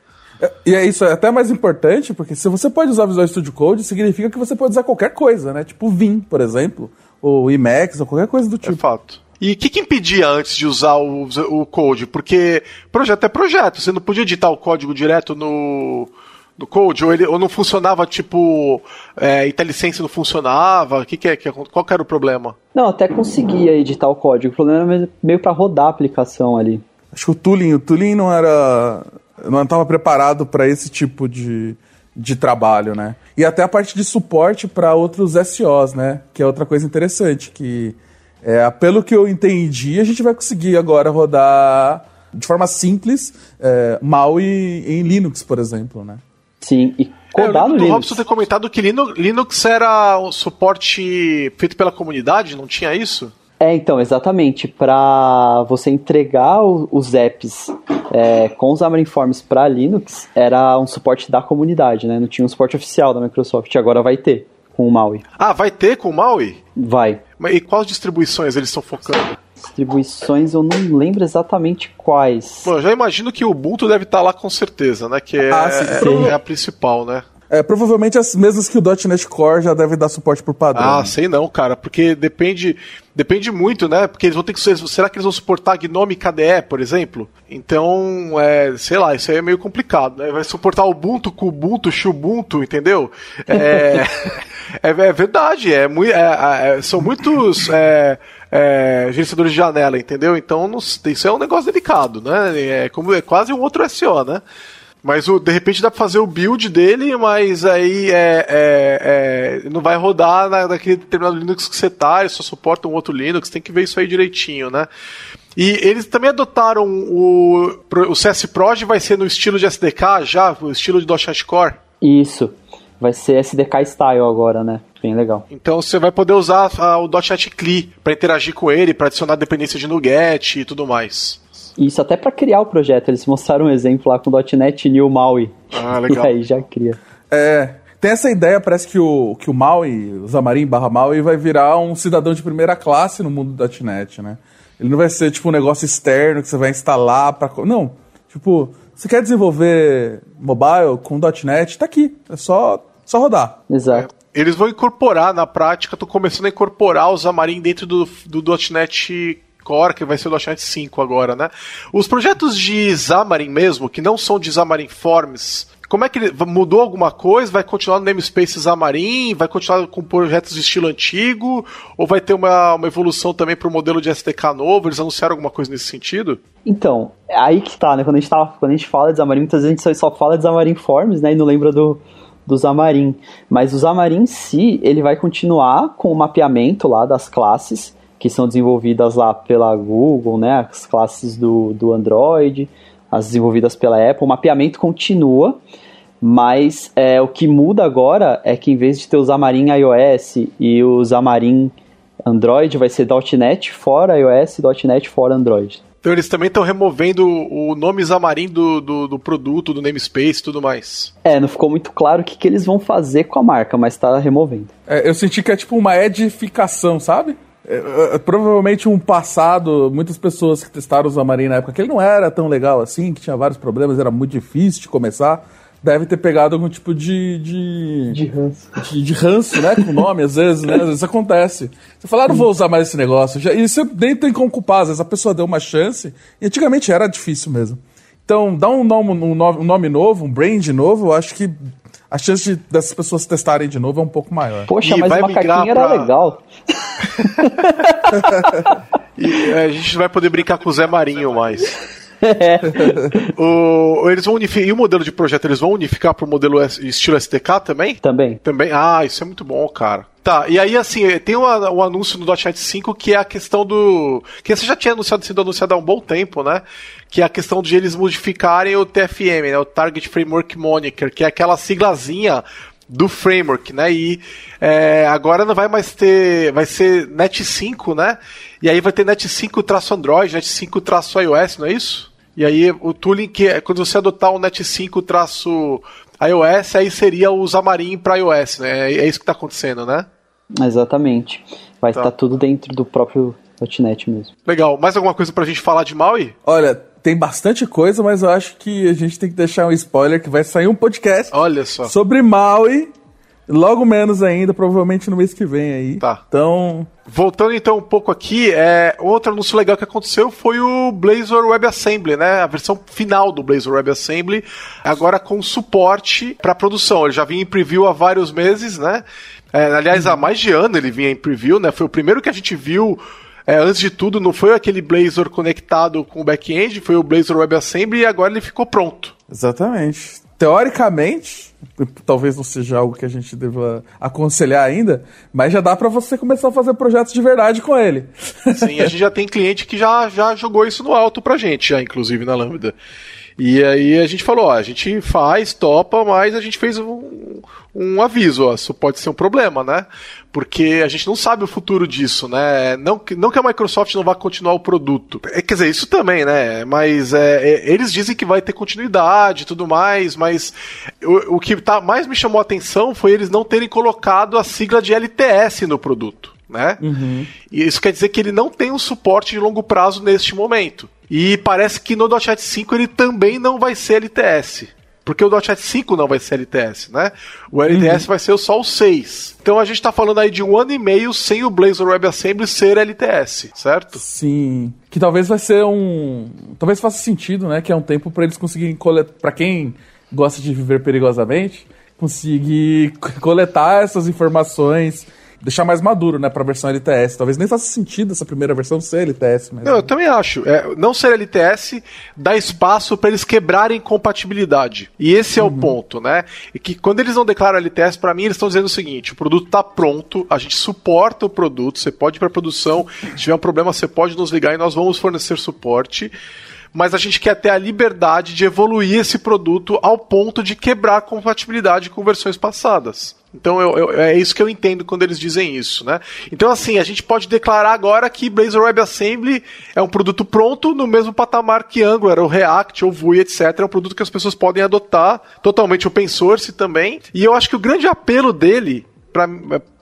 S3: É, e é isso, é até mais importante, porque se você pode usar Visual Studio Code, significa que você pode usar qualquer coisa, né? Tipo Vim, por exemplo, ou Emacs, ou qualquer coisa do tipo. É
S2: fato. E o que, que, impedia antes de usar o, o Code? Porque projeto é projeto, você não podia editar o código direto no, no Code, ou, ele, ou não funcionava, tipo, é, IntelliSense não funcionava, que que é, que, qual que era o problema?
S4: Não, até conseguia editar o código, o problema era meio para rodar a aplicação ali.
S3: Acho que o tooling, o tooling não era não estava preparado para esse tipo de, de trabalho, né? E até a parte de suporte para outros SOs, né? Que é outra coisa interessante, que é, pelo que eu entendi, a gente vai conseguir agora rodar de forma simples é, MAUI em Linux, por exemplo, né?
S4: Sim, e codar é, no Linux. O
S2: Robson ter comentado que Linux era um suporte feito pela comunidade, não tinha isso?
S4: É, então, exatamente. Para você entregar o, os apps é, com os Xamarin.Forms para Linux, era um suporte da comunidade, né? Não tinha um suporte oficial da Microsoft. Agora vai ter com o Maui.
S2: Ah, vai ter com o Maui?
S4: Vai.
S2: Mas e quais distribuições eles estão focando?
S4: Distribuições eu não lembro exatamente quais.
S2: Bom, eu já imagino que o Ubuntu deve estar tá lá com certeza, né? Que é, ah, é, é a principal, né?
S3: É, provavelmente as mesmas que o .NET Core já devem dar suporte por padrão.
S2: Ah, sei não, cara, porque depende depende muito, né? Porque eles vão ter que será que eles vão suportar GNOME KDE, por exemplo? Então, é, sei lá, isso aí é meio complicado, né? Vai suportar Ubuntu, Kubuntu, Xubuntu, entendeu? É, é, é, verdade, é, é, é, são muitos é, é, gerenciadores de janela, entendeu? Então, não, isso é um negócio delicado, né? É, como, é quase um outro SEO, né? Mas o, de repente dá pra fazer o build dele, mas aí é, é, é não vai rodar na, naquele determinado Linux que você tá, ele só suporta um outro Linux, tem que ver isso aí direitinho, né? E eles também adotaram o, o CS Proj, vai ser no estilo de SDK já, o estilo de .NET Core?
S4: Isso, vai ser SDK Style agora, né? Bem legal.
S2: Então você vai poder usar a, o .NET CLI para interagir com ele, para adicionar dependência de NuGet e tudo mais.
S4: Isso até para criar o projeto, eles mostraram um exemplo lá com o .NET New Maui.
S2: Ah, legal.
S4: E aí já cria.
S3: É, tem essa ideia, parece que o, que o Maui, o Xamarin barra Maui, vai virar um cidadão de primeira classe no mundo do .NET, né? Ele não vai ser tipo um negócio externo que você vai instalar para Não, tipo, você quer desenvolver mobile com .NET, tá aqui, é só, só rodar.
S4: Exato.
S2: É, eles vão incorporar, na prática, tô começando a incorporar o Xamarin dentro do, do .NET Core, que vai ser o .NET 5 agora, né? Os projetos de Xamarin mesmo, que não são de Xamarin Forms, como é que ele mudou alguma coisa? Vai continuar no namespace Xamarin? Vai continuar com projetos de estilo antigo? Ou vai ter uma, uma evolução também para o modelo de SDK novo? Eles anunciaram alguma coisa nesse sentido?
S4: Então, é aí que tá, né? Quando a gente, quando a gente fala de Xamarin, muitas vezes a gente só fala de Xamarin Forms, né? E não lembra do, do Xamarin. Mas o Xamarin em si, ele vai continuar com o mapeamento lá das classes que são desenvolvidas lá pela Google, né, as classes do, do Android, as desenvolvidas pela Apple, o mapeamento continua, mas é, o que muda agora é que em vez de ter o Xamarin iOS e o Xamarin Android, vai ser .NET for iOS e .NET for Android.
S2: Então eles também estão removendo o nome Xamarin do, do, do, produto, do namespace e tudo mais.
S4: É, não ficou muito claro o que, que eles vão fazer com a marca, mas está removendo.
S3: É, eu senti que é tipo uma edificação, sabe? É, é, provavelmente um passado, muitas pessoas que testaram o Xamarin na época, que ele não era tão legal assim, que tinha vários problemas, era muito difícil de começar, deve ter pegado algum tipo de.
S4: De, de ranço.
S3: De, de, ranço, né? Com o nome, às vezes, né? Às vezes acontece. Você fala, ah, não vou usar mais esse negócio. Já, e você nem tem como culpar, às vezes a pessoa deu uma chance, e antigamente era difícil mesmo. Então, dar um nome, um nome, um nome novo, um brand novo, eu acho que a chance de, dessas pessoas testarem de novo é um pouco maior.
S4: Poxa, e mas o macaquinho era legal.
S2: e a gente vai poder brincar com o Zé Marinho mais. É. o, eles vão unificar. E o modelo de projeto, eles vão unificar para o modelo estilo SDK também?
S4: Também.
S2: Também. Ah, isso é muito bom, cara. Tá, e aí assim, tem um, um anúncio no .NET 5 que é a questão do. que você já tinha anunciado, sido anunciado há um bom tempo, né? Que é a questão de eles modificarem o TFM, né? O Target Framework Moniker, que é aquela siglazinha do framework, né? E é, agora não vai mais ter. Vai ser Net 5, né? E aí vai ter Net 5 traço Android, Net 5 traço iOS, não é isso? E aí o tooling que é quando você adotar o Net 5 traço iOS, aí seria o Xamarin para iOS, né? É isso que está acontecendo, né?
S4: Exatamente. Vai tá. estar tudo dentro do próprio .NET mesmo.
S2: Legal. Mais alguma coisa pra gente falar de Maui?
S3: Olha, tem bastante coisa, mas eu acho que a gente tem que deixar um spoiler que vai sair um podcast
S2: Olha só.
S3: sobre Maui Logo menos ainda, provavelmente no mês que vem aí.
S2: Tá.
S3: Então.
S2: Voltando então um pouco aqui, é, outro anúncio legal que aconteceu foi o Blazor WebAssembly, né? A versão final do Blazor WebAssembly, agora com suporte para produção. Ele já vinha em preview há vários meses, né? É, aliás, há mais de ano ele vinha em preview, né? Foi o primeiro que a gente viu. É, antes de tudo, não foi aquele Blazor conectado com o back-end, foi o Blazor WebAssembly e agora ele ficou pronto.
S3: Exatamente. Teoricamente, talvez não seja algo que a gente deva aconselhar ainda, mas já dá para você começar a fazer projetos de verdade com ele.
S2: Sim, a gente já tem cliente que já, já jogou isso no alto pra gente, já, inclusive na Lambda. E aí a gente falou, ó, a gente faz, topa, mas a gente fez um, um aviso, ó, isso pode ser um problema, né? Porque a gente não sabe o futuro disso, né? Não, não que a Microsoft não vá continuar o produto. É, quer dizer, isso também, né? Mas é, é, eles dizem que vai ter continuidade e tudo mais, mas o, o que tá, mais me chamou a atenção foi eles não terem colocado a sigla de LTS no produto. Né?
S3: Uhum.
S2: E isso quer dizer que ele não tem um suporte de longo prazo neste momento. E parece que no .NET 5 ele também não vai ser LTS. Porque o .NET 5 não vai ser LTS, né? O LTS uhum. vai ser só o 6. Então a gente está falando aí de um ano e meio sem o Blazor WebAssembly ser LTS, certo?
S3: Sim. Que talvez vai ser um... Talvez faça sentido, né? Que é um tempo para eles conseguirem coletar... Para quem gosta de viver perigosamente, conseguir coletar essas informações deixar mais maduro, né, pra versão LTS. Talvez nem faça sentido essa primeira versão ser LTS. Mas...
S2: Não, eu também acho. É, não ser LTS dá espaço para eles quebrarem compatibilidade. E esse é uhum. o ponto, né? E que quando eles não declaram LTS, para mim, eles estão dizendo o seguinte: o produto tá pronto, a gente suporta o produto, você pode ir pra produção, se tiver um problema, você pode nos ligar e nós vamos fornecer suporte mas a gente quer ter a liberdade de evoluir esse produto ao ponto de quebrar compatibilidade com versões passadas. Então eu, eu, é isso que eu entendo quando eles dizem isso, né? Então assim, a gente pode declarar agora que Blazor WebAssembly é um produto pronto no mesmo patamar que Angular, ou React, ou Vue, etc. É um produto que as pessoas podem adotar, totalmente open source também. E eu acho que o grande apelo dele, para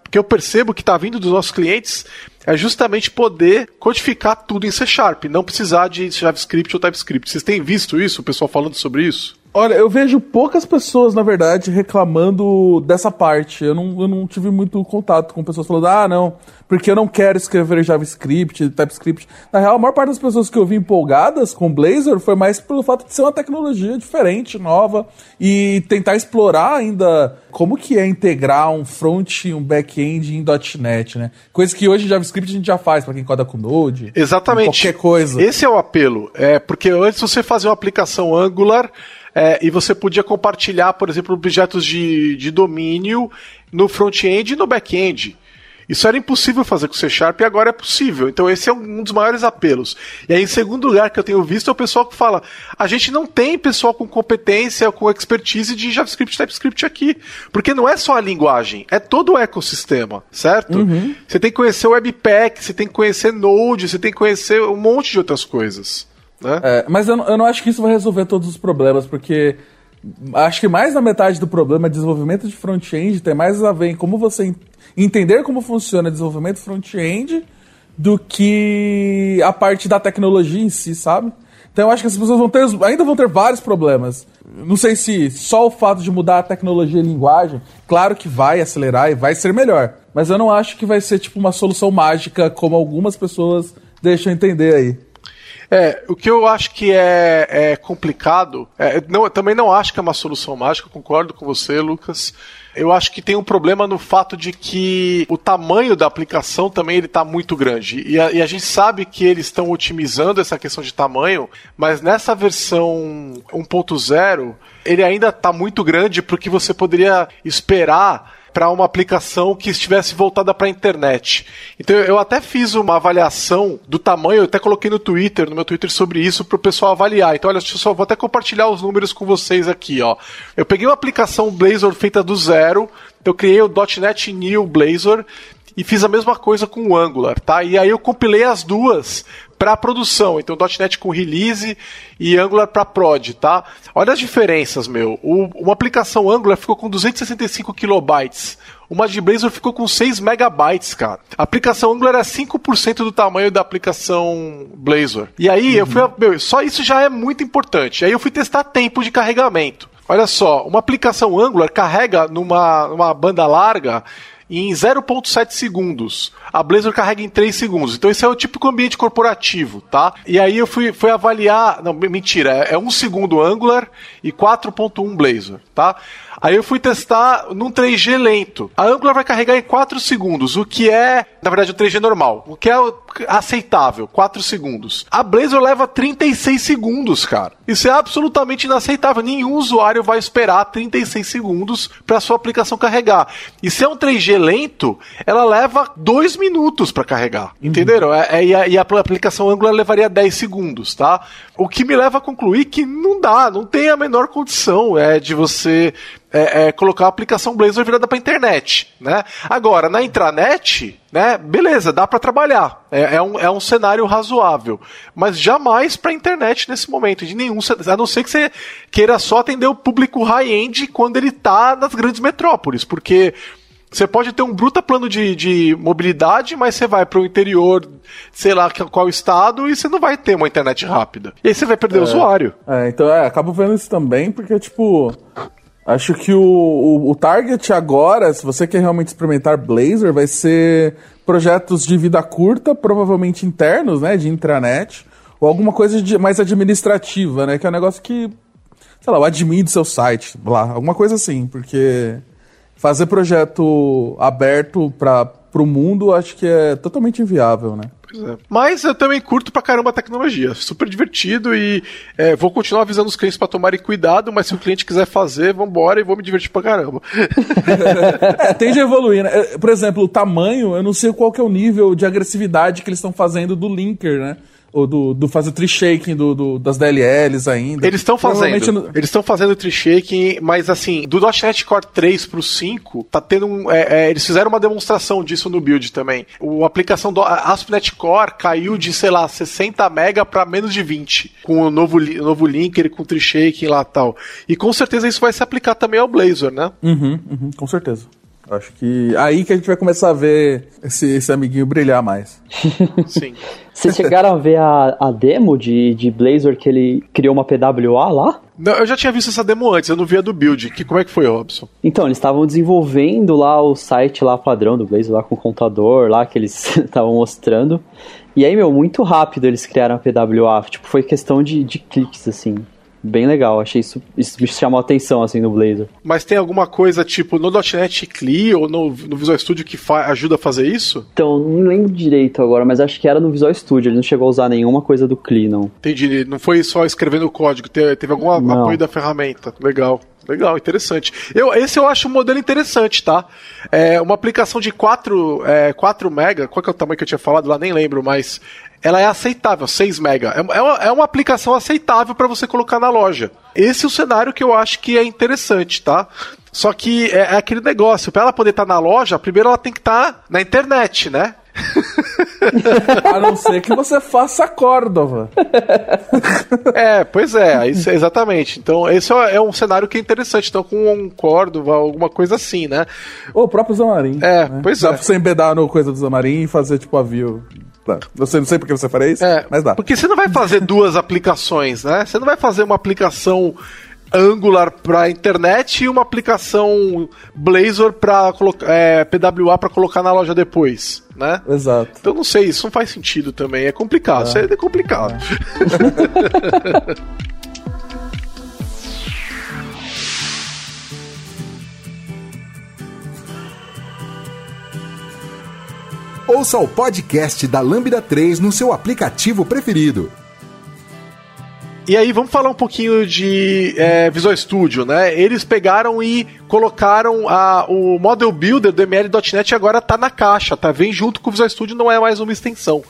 S2: que eu percebo que está vindo dos nossos clientes, é justamente poder codificar tudo em C Sharp, não precisar de JavaScript ou TypeScript. Vocês têm visto isso, o pessoal falando sobre isso?
S3: Olha, eu vejo poucas pessoas, na verdade, reclamando dessa parte. Eu não, eu não tive muito contato com pessoas falando, ah, não, porque eu não quero escrever JavaScript, TypeScript. Na real, a maior parte das pessoas que eu vi empolgadas com Blazor foi mais pelo fato de ser uma tecnologia diferente, nova, e tentar explorar ainda como que é integrar um front e um back-end em .NET, né? Coisa que hoje em JavaScript a gente já faz para quem coda com Node.
S2: Exatamente.
S3: Qualquer coisa.
S2: Esse é o apelo. É porque antes você fazia uma aplicação Angular é, e você podia compartilhar, por exemplo, objetos de, de domínio no front-end e no back-end. Isso era impossível fazer com C Sharp e agora é possível. Então esse é um dos maiores apelos. E aí, em segundo lugar que eu tenho visto é o pessoal que fala: a gente não tem pessoal com competência, com expertise de JavaScript e TypeScript aqui. Porque não é só a linguagem, é todo o ecossistema, certo? Uhum. Você tem que conhecer o Webpack, você tem que conhecer Node, você tem que conhecer um monte de outras coisas. Né?
S3: É, mas eu, eu não acho que isso vai resolver todos os problemas, porque acho que mais da metade do problema é desenvolvimento de front-end, tem mais a ver em como você entender como funciona desenvolvimento front-end do que a parte da tecnologia em si, sabe? Então eu acho que as pessoas vão ter, ainda vão ter vários problemas. Não sei se só o fato de mudar a tecnologia e a linguagem, claro que vai acelerar e vai ser melhor. Mas eu não acho que vai ser tipo uma solução mágica como algumas pessoas deixam entender aí.
S2: É, o que eu acho que é, é complicado, é, não, eu também não acho que é uma solução mágica, concordo com você, Lucas. Eu acho que tem um problema no fato de que o tamanho da aplicação também ele está muito grande. E a, e a, gente sabe que eles estão otimizando essa questão de tamanho, mas nessa versão 1.0 ele ainda está muito grande porque você poderia esperar para uma aplicação que estivesse voltada para a internet. Então eu até fiz uma avaliação do tamanho, eu até coloquei no Twitter, no meu Twitter sobre isso para o pessoal avaliar. Então olha, só vou até compartilhar os números com vocês aqui, ó. Eu peguei uma aplicação Blazor feita do zero, eu criei o .NET New Blazor e fiz a mesma coisa com o Angular, tá? E aí eu compilei as duas para produção. Então .NET com release e Angular para prod, tá? Olha as diferenças, meu. O, uma aplicação Angular ficou com 265 kilobytes. Uma de Blazor ficou com 6 megabytes, cara. A aplicação Angular é 5% do tamanho da aplicação Blazor. E aí uhum. eu fui, meu, só isso já é muito importante. Aí eu fui testar tempo de carregamento. Olha só, uma aplicação Angular carrega numa, numa banda larga em 0.7 segundos. A Blazor carrega em 3 segundos. Então esse é o típico ambiente corporativo, tá? E aí eu fui, fui avaliar, não, mentira, é 1 segundo Angular e 4.1 Blazor, tá? Aí eu fui testar num 3G lento. A Angular vai carregar em 4 segundos, o que é, na verdade, o 3G normal, o que é aceitável, 4 segundos. A Blazor leva 36 segundos, cara. Isso é absolutamente inaceitável. Nenhum usuário vai esperar 36 segundos para sua aplicação carregar. E se é um 3G lento, ela leva 2 minutos para carregar. Uhum. Entenderam? É, é, e, a, e, a, aplicação Angular levaria 10 segundos, tá? O que me leva a concluir que não dá, não tem a menor condição é, de você é, é, colocar a aplicação Blazor virada para internet, né? Agora, na intranet, né? Beleza, dá para trabalhar. É, é, um, é um cenário razoável. Mas jamais para internet nesse momento, de nenhum. A não ser que você queira só atender o público high-end quando ele tá nas grandes metrópoles, porque você pode ter um bruta plano de, de mobilidade, mas você vai para o interior, sei lá qual estado, e você não vai ter uma internet rápida. E aí você vai perder
S3: é,
S2: o usuário.
S3: É, então é, acabo vendo isso também, porque, tipo, Acho que o, o, o, target agora, se você quer realmente experimentar Blazor, vai ser projetos de vida curta, provavelmente internos, né, de intranet, ou alguma coisa de, mais administrativa, né, que é um negócio que, sei lá, o admin do seu site, lá, alguma coisa assim, porque fazer projeto aberto para pro mundo, acho que é totalmente inviável, né?
S2: É. Mas eu também curto pra caramba a tecnologia. Super divertido e é, vou continuar avisando os clientes para tomarem cuidado, mas se o cliente quiser fazer, vambora e vou me divertir pra caramba.
S3: é, tende a evoluir, né? Por exemplo, o tamanho, eu não sei qual que é o nível de agressividade que eles estão fazendo do linker, né? Ou do, do fazer tree shaking do, do, das DLLs ainda.
S2: Eles estão fazendo. Eles estão fazendo tree shaking, mas assim, do .NET Core 3 pro 5, tá tendo um. É, é, eles fizeram uma demonstração disso no build também. O, a aplicação do ASP.NET Core caiu de, sei lá, 60 mega para menos de 20, com o novo, novo linker, com tree shaking lá e tal. E com certeza isso vai se aplicar também ao Blazor, né?
S3: Uhum, uhum, com certeza. Acho que aí que a gente vai começar a ver esse, esse amiguinho brilhar mais.
S4: Sim. Vocês chegaram a ver a, a demo de, de Blazor que ele criou uma PWA lá?
S2: Não, eu já tinha visto essa demo antes, eu não vi a do build. Que, como é que foi, Robson?
S4: Então, eles estavam desenvolvendo lá o site lá padrão do Blazor, lá com o contador lá que eles estavam mostrando. E aí, meu, muito rápido eles criaram a PWA. Tipo, foi questão de, de cliques, assim bem legal. Achei isso, isso me chamou a atenção, assim, no Blazor.
S2: Mas tem alguma coisa, tipo, no .NET CLI ou no, no Visual Studio que ajuda a fazer isso?
S4: Então, não lembro direito agora, mas acho que era no Visual Studio. Ele não chegou a usar nenhuma coisa do CLI, não.
S2: Entendi. Não foi só escrevendo o código, teve, teve algum não. apoio da ferramenta. Legal. Legal, interessante. Eu, esse eu acho um modelo interessante, tá? É uma aplicação de 4, é, 4 mega, qual que é o tamanho que eu tinha falado lá, nem lembro, mas ela é aceitável, 6 mega. É, é, uma, é uma aplicação aceitável para você colocar na loja. Esse é o cenário que eu acho que é interessante, tá? Só que é, é aquele negócio, para ela poder estar tá na loja, primeiro ela tem que estar tá na internet, né?
S3: A não ser que você faça Córdova.
S2: É, pois é, isso, exatamente. Então, esse é, é um cenário que é interessante. Então, com um Córdova, alguma coisa assim, né?
S3: Ou o próprio Zamarim.
S2: É, né? pois
S3: Dá
S2: é.
S3: Dá pra você embedar no coisa do Zamarim e fazer tipo avião. Tá. Eu sei, não sei porque você faria isso, é, mas dá.
S2: Porque você não vai fazer duas aplicações, né? Você não vai fazer uma aplicação Angular para internet e uma aplicação Blazor para é, PWA para colocar na loja depois, né?
S3: Exato.
S2: Então não sei, isso não faz sentido também. É complicado, é. isso é complicado. É.
S1: Ouça o podcast da Lambda 3 no seu aplicativo preferido.
S2: E aí, vamos falar um pouquinho de é, Visual Studio, né? Eles pegaram e colocaram a, o Model Builder do ML.NET agora tá na caixa, tá? Vem junto com o Visual Studio, não é mais uma extensão.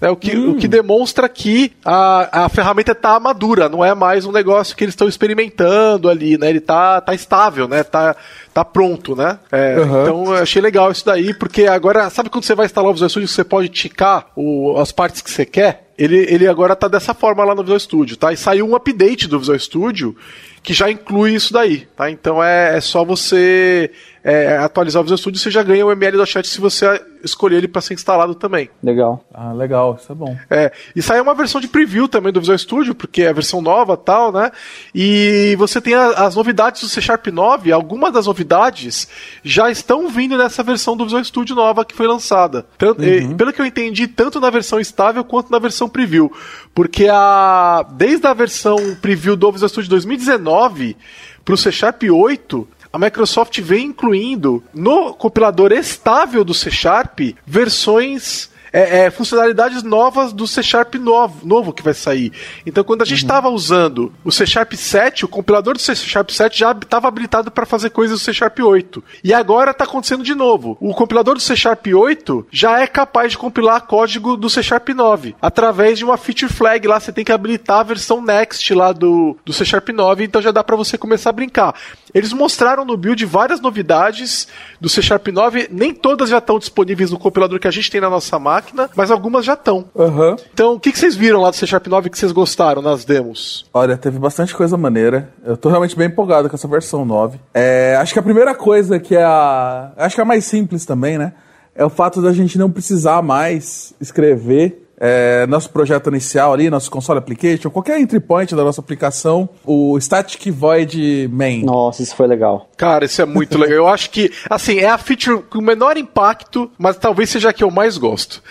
S2: É, o, que, hum. o que demonstra que a, a ferramenta está madura, não é mais um negócio que eles estão experimentando ali, né? Ele tá, tá estável, né? Tá, tá pronto, né? É, uhum. Então eu achei legal isso daí, porque agora, sabe quando você vai instalar o Visual Studio, você pode ticar o, as partes que você quer? Ele, ele agora tá dessa forma lá no Visual Studio, tá? E saiu um update do Visual Studio que já inclui isso daí, tá? Então é, é só você é, atualizar o Visual Studio, você já ganha o ML do chat se você escolher ele para ser instalado também.
S4: Legal.
S3: Ah, legal, isso é bom.
S2: É, e saiu uma versão de preview também do Visual Studio, porque é a versão nova tal, né? E você tem a, as novidades do C Sharp 9, algumas das novidades já estão vindo nessa versão do Visual Studio nova que foi lançada. Tanto, uhum. e, pelo que eu entendi, tanto na versão estável quanto na versão preview. Porque a, desde a versão preview do Visual Studio 2019 para o C Sharp 8, a Microsoft vem incluindo no compilador estável do C Sharp versões é, é, funcionalidades novas do C Sharp novo, novo que vai sair. Então, quando a gente estava uhum. usando o C Sharp 7, o compilador do C Sharp 7 já estava habilitado para fazer coisas do C Sharp 8. E agora está acontecendo de novo. O compilador do C Sharp 8 já é capaz de compilar código do C Sharp 9 através de uma feature flag lá. Você tem que habilitar a versão Next lá do, do C Sharp 9, então já dá para você começar a brincar. Eles mostraram no build várias novidades do C Sharp 9, nem todas já estão disponíveis no compilador que a gente tem na nossa máquina, mas algumas já estão.
S3: Uhum.
S2: Então, o que, que vocês viram lá do C Sharp 9 que vocês gostaram nas demos?
S3: Olha, teve bastante coisa maneira. Eu tô realmente bem empolgado com essa versão 9. É, acho que a primeira coisa que é a. Acho que é a mais simples também, né? É o fato da gente não precisar mais escrever é, nosso projeto inicial ali, nosso console application, qualquer entry point da nossa aplicação, o static void main.
S4: Nossa, isso foi legal.
S2: Cara, isso é muito legal. Eu acho que, assim, é a feature com o menor impacto, mas talvez seja a que eu mais gosto.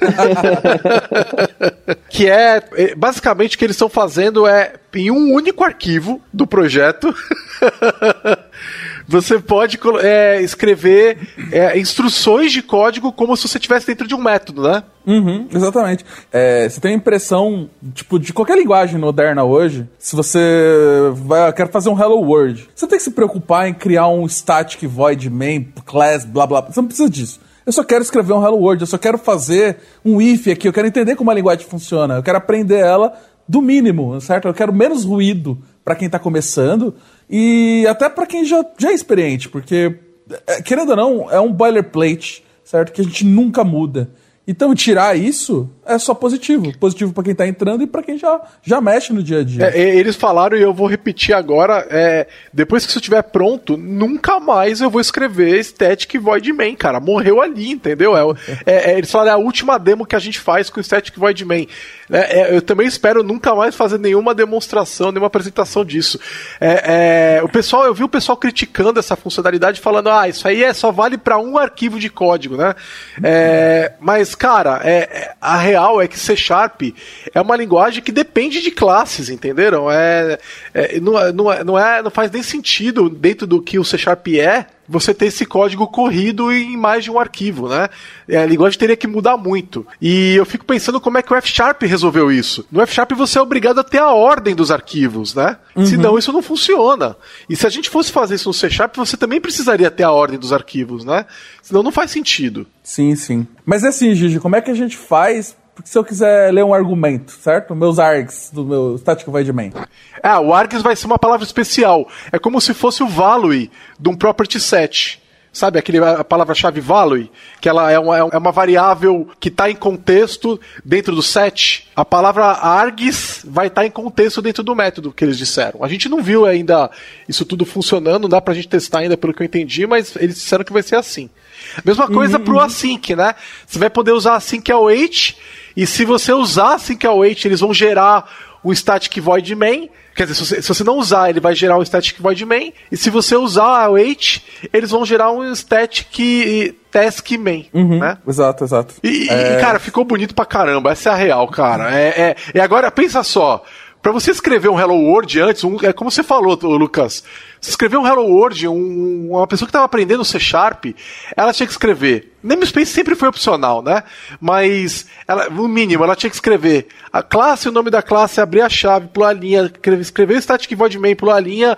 S2: que é, é, basicamente, o que eles estão fazendo é, em um único arquivo do projeto, você pode é, escrever é, instruções de código como se você estivesse dentro de um método, né?
S3: Uhum, exatamente. É, você tem a impressão, tipo, de qualquer linguagem moderna hoje, se você vai, quer fazer um Hello World, você tem que se preocupar em criar um static void main, class, blá blá. Você não precisa disso. Eu só quero escrever um Hello World, eu só quero fazer um if aqui, eu quero entender como a linguagem funciona, eu quero aprender ela do mínimo, certo? Eu quero menos ruído para quem está começando e até para quem já, já é experiente, porque, é, querendo ou não, é um boilerplate, certo? Que a gente nunca muda. Então, tirar isso é só positivo. Positivo para quem tá entrando e para quem já, já mexe no dia a dia.
S2: É, eles falaram, e eu vou repetir agora, é, depois que isso estiver pronto, nunca mais eu vou escrever Static Void Man, cara. Morreu ali, entendeu? É, é, é, eles falaram, é a última demo que a gente faz com Static Void Man. É, eu também espero nunca mais fazer nenhuma demonstração, nenhuma apresentação disso. o pessoal, eu vi o pessoal criticando essa funcionalidade, falando, ah, isso aí é, só vale para um arquivo de código, né? mas cara, é, a real é que C Sharp é uma linguagem que depende de classes, entenderam? É, é, não, não, não, é, não faz nem sentido dentro do que o C Sharp é você ter esse código corrido em mais de um arquivo, né? É, a linguagem teria que mudar muito. E eu fico pensando como é que o F Sharp resolveu isso. No F Sharp você é obrigado a ter a ordem dos arquivos, né? Uhum. Senão isso não funciona. E se a gente fosse fazer isso no C Sharp, você também precisaria ter a ordem dos arquivos, né? Senão não faz sentido.
S3: Sim, sim. Mas é assim, Gigi, como é que a gente faz porque se eu quiser ler um argumento, certo? Meus args do meu Static Void Main.
S2: Ah, o args vai ser uma palavra especial. É como se fosse o value de um property set. Sabe aquele, a palavra-chave value? Que ela é uma, é uma variável que está em contexto dentro do set. A palavra args vai estar tá em contexto dentro do método que eles disseram. A gente não viu ainda isso tudo funcionando, não dá pra gente testar ainda pelo que eu entendi, mas eles disseram que vai ser assim. Mesma coisa uhum. pro async, né? Você vai poder usar async await e se você usar assim que é o wait, eles vão gerar o static void main. Quer dizer, se você, se você, não usar, ele vai gerar um static void main. E se você usar a wait, eles vão gerar um static task main,
S3: uhum,
S2: né?
S3: Exato, exato.
S2: E, é... e, cara, ficou bonito pra caramba. Essa é a real, cara. É, é, e agora, pensa só. Pra você escrever um Hello World antes, um, é como você falou, Lucas. Você escrever um Hello World, um, uma pessoa que estava aprendendo C Sharp, ela tinha que escrever. Namespace sempre foi opcional, né? Mas, ela, no mínimo, ela tinha que escrever a classe, o nome da classe, abrir a chave, pular a linha, escrever static void main, pular a linha,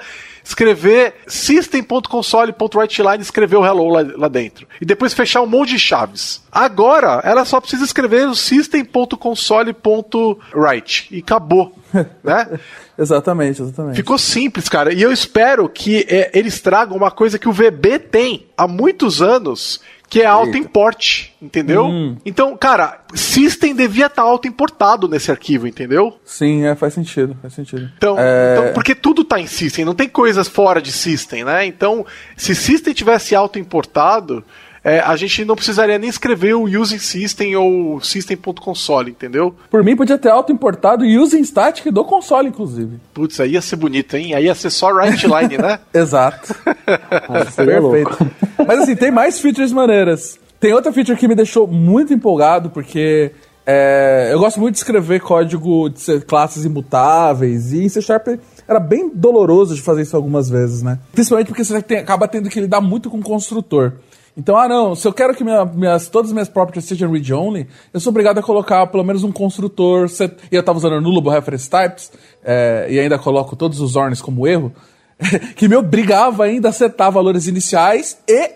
S2: escrever system.console.writeline e escrever o hello lá, lá, dentro. E depois fechar um monte de chaves. Agora, ela só precisa escrever o system.console.write e acabou, né?
S3: exatamente, exatamente.
S2: Ficou simples, cara. E eu espero que é, eles tragam uma coisa que o VB tem há muitos anos, que é auto-import, entendeu? Hum. Então, cara, System devia estar tá auto-importado nesse arquivo, entendeu?
S3: Sim, é, faz sentido, faz sentido.
S2: Então, é... então, porque tudo está em System, não tem coisas fora de System, né? Então, se System tivesse auto-importado, é, a gente não precisaria nem escrever o using system ou system.console, entendeu?
S3: Por mim, podia ter auto-importado using static do console, inclusive.
S2: Putz, aí ia ser bonito, hein? Aí ia ser só write line, né?
S3: Exato. Perfeito. Mas assim, tem mais features maneiras. Tem outra feature que me deixou muito empolgado, porque é, eu gosto muito de escrever código de classes imutáveis, e em C Sharp era bem doloroso de fazer isso algumas vezes, né? Principalmente porque você tem, acaba tendo que lidar muito com o construtor. Então, ah não, se eu quero que minha, minhas, todas as minhas properties sejam read-only, eu sou obrigado a colocar pelo menos um construtor, set, e eu estava usando nullable reference types, é, e ainda coloco todos os orns como erro, que me obrigava ainda a setar valores iniciais e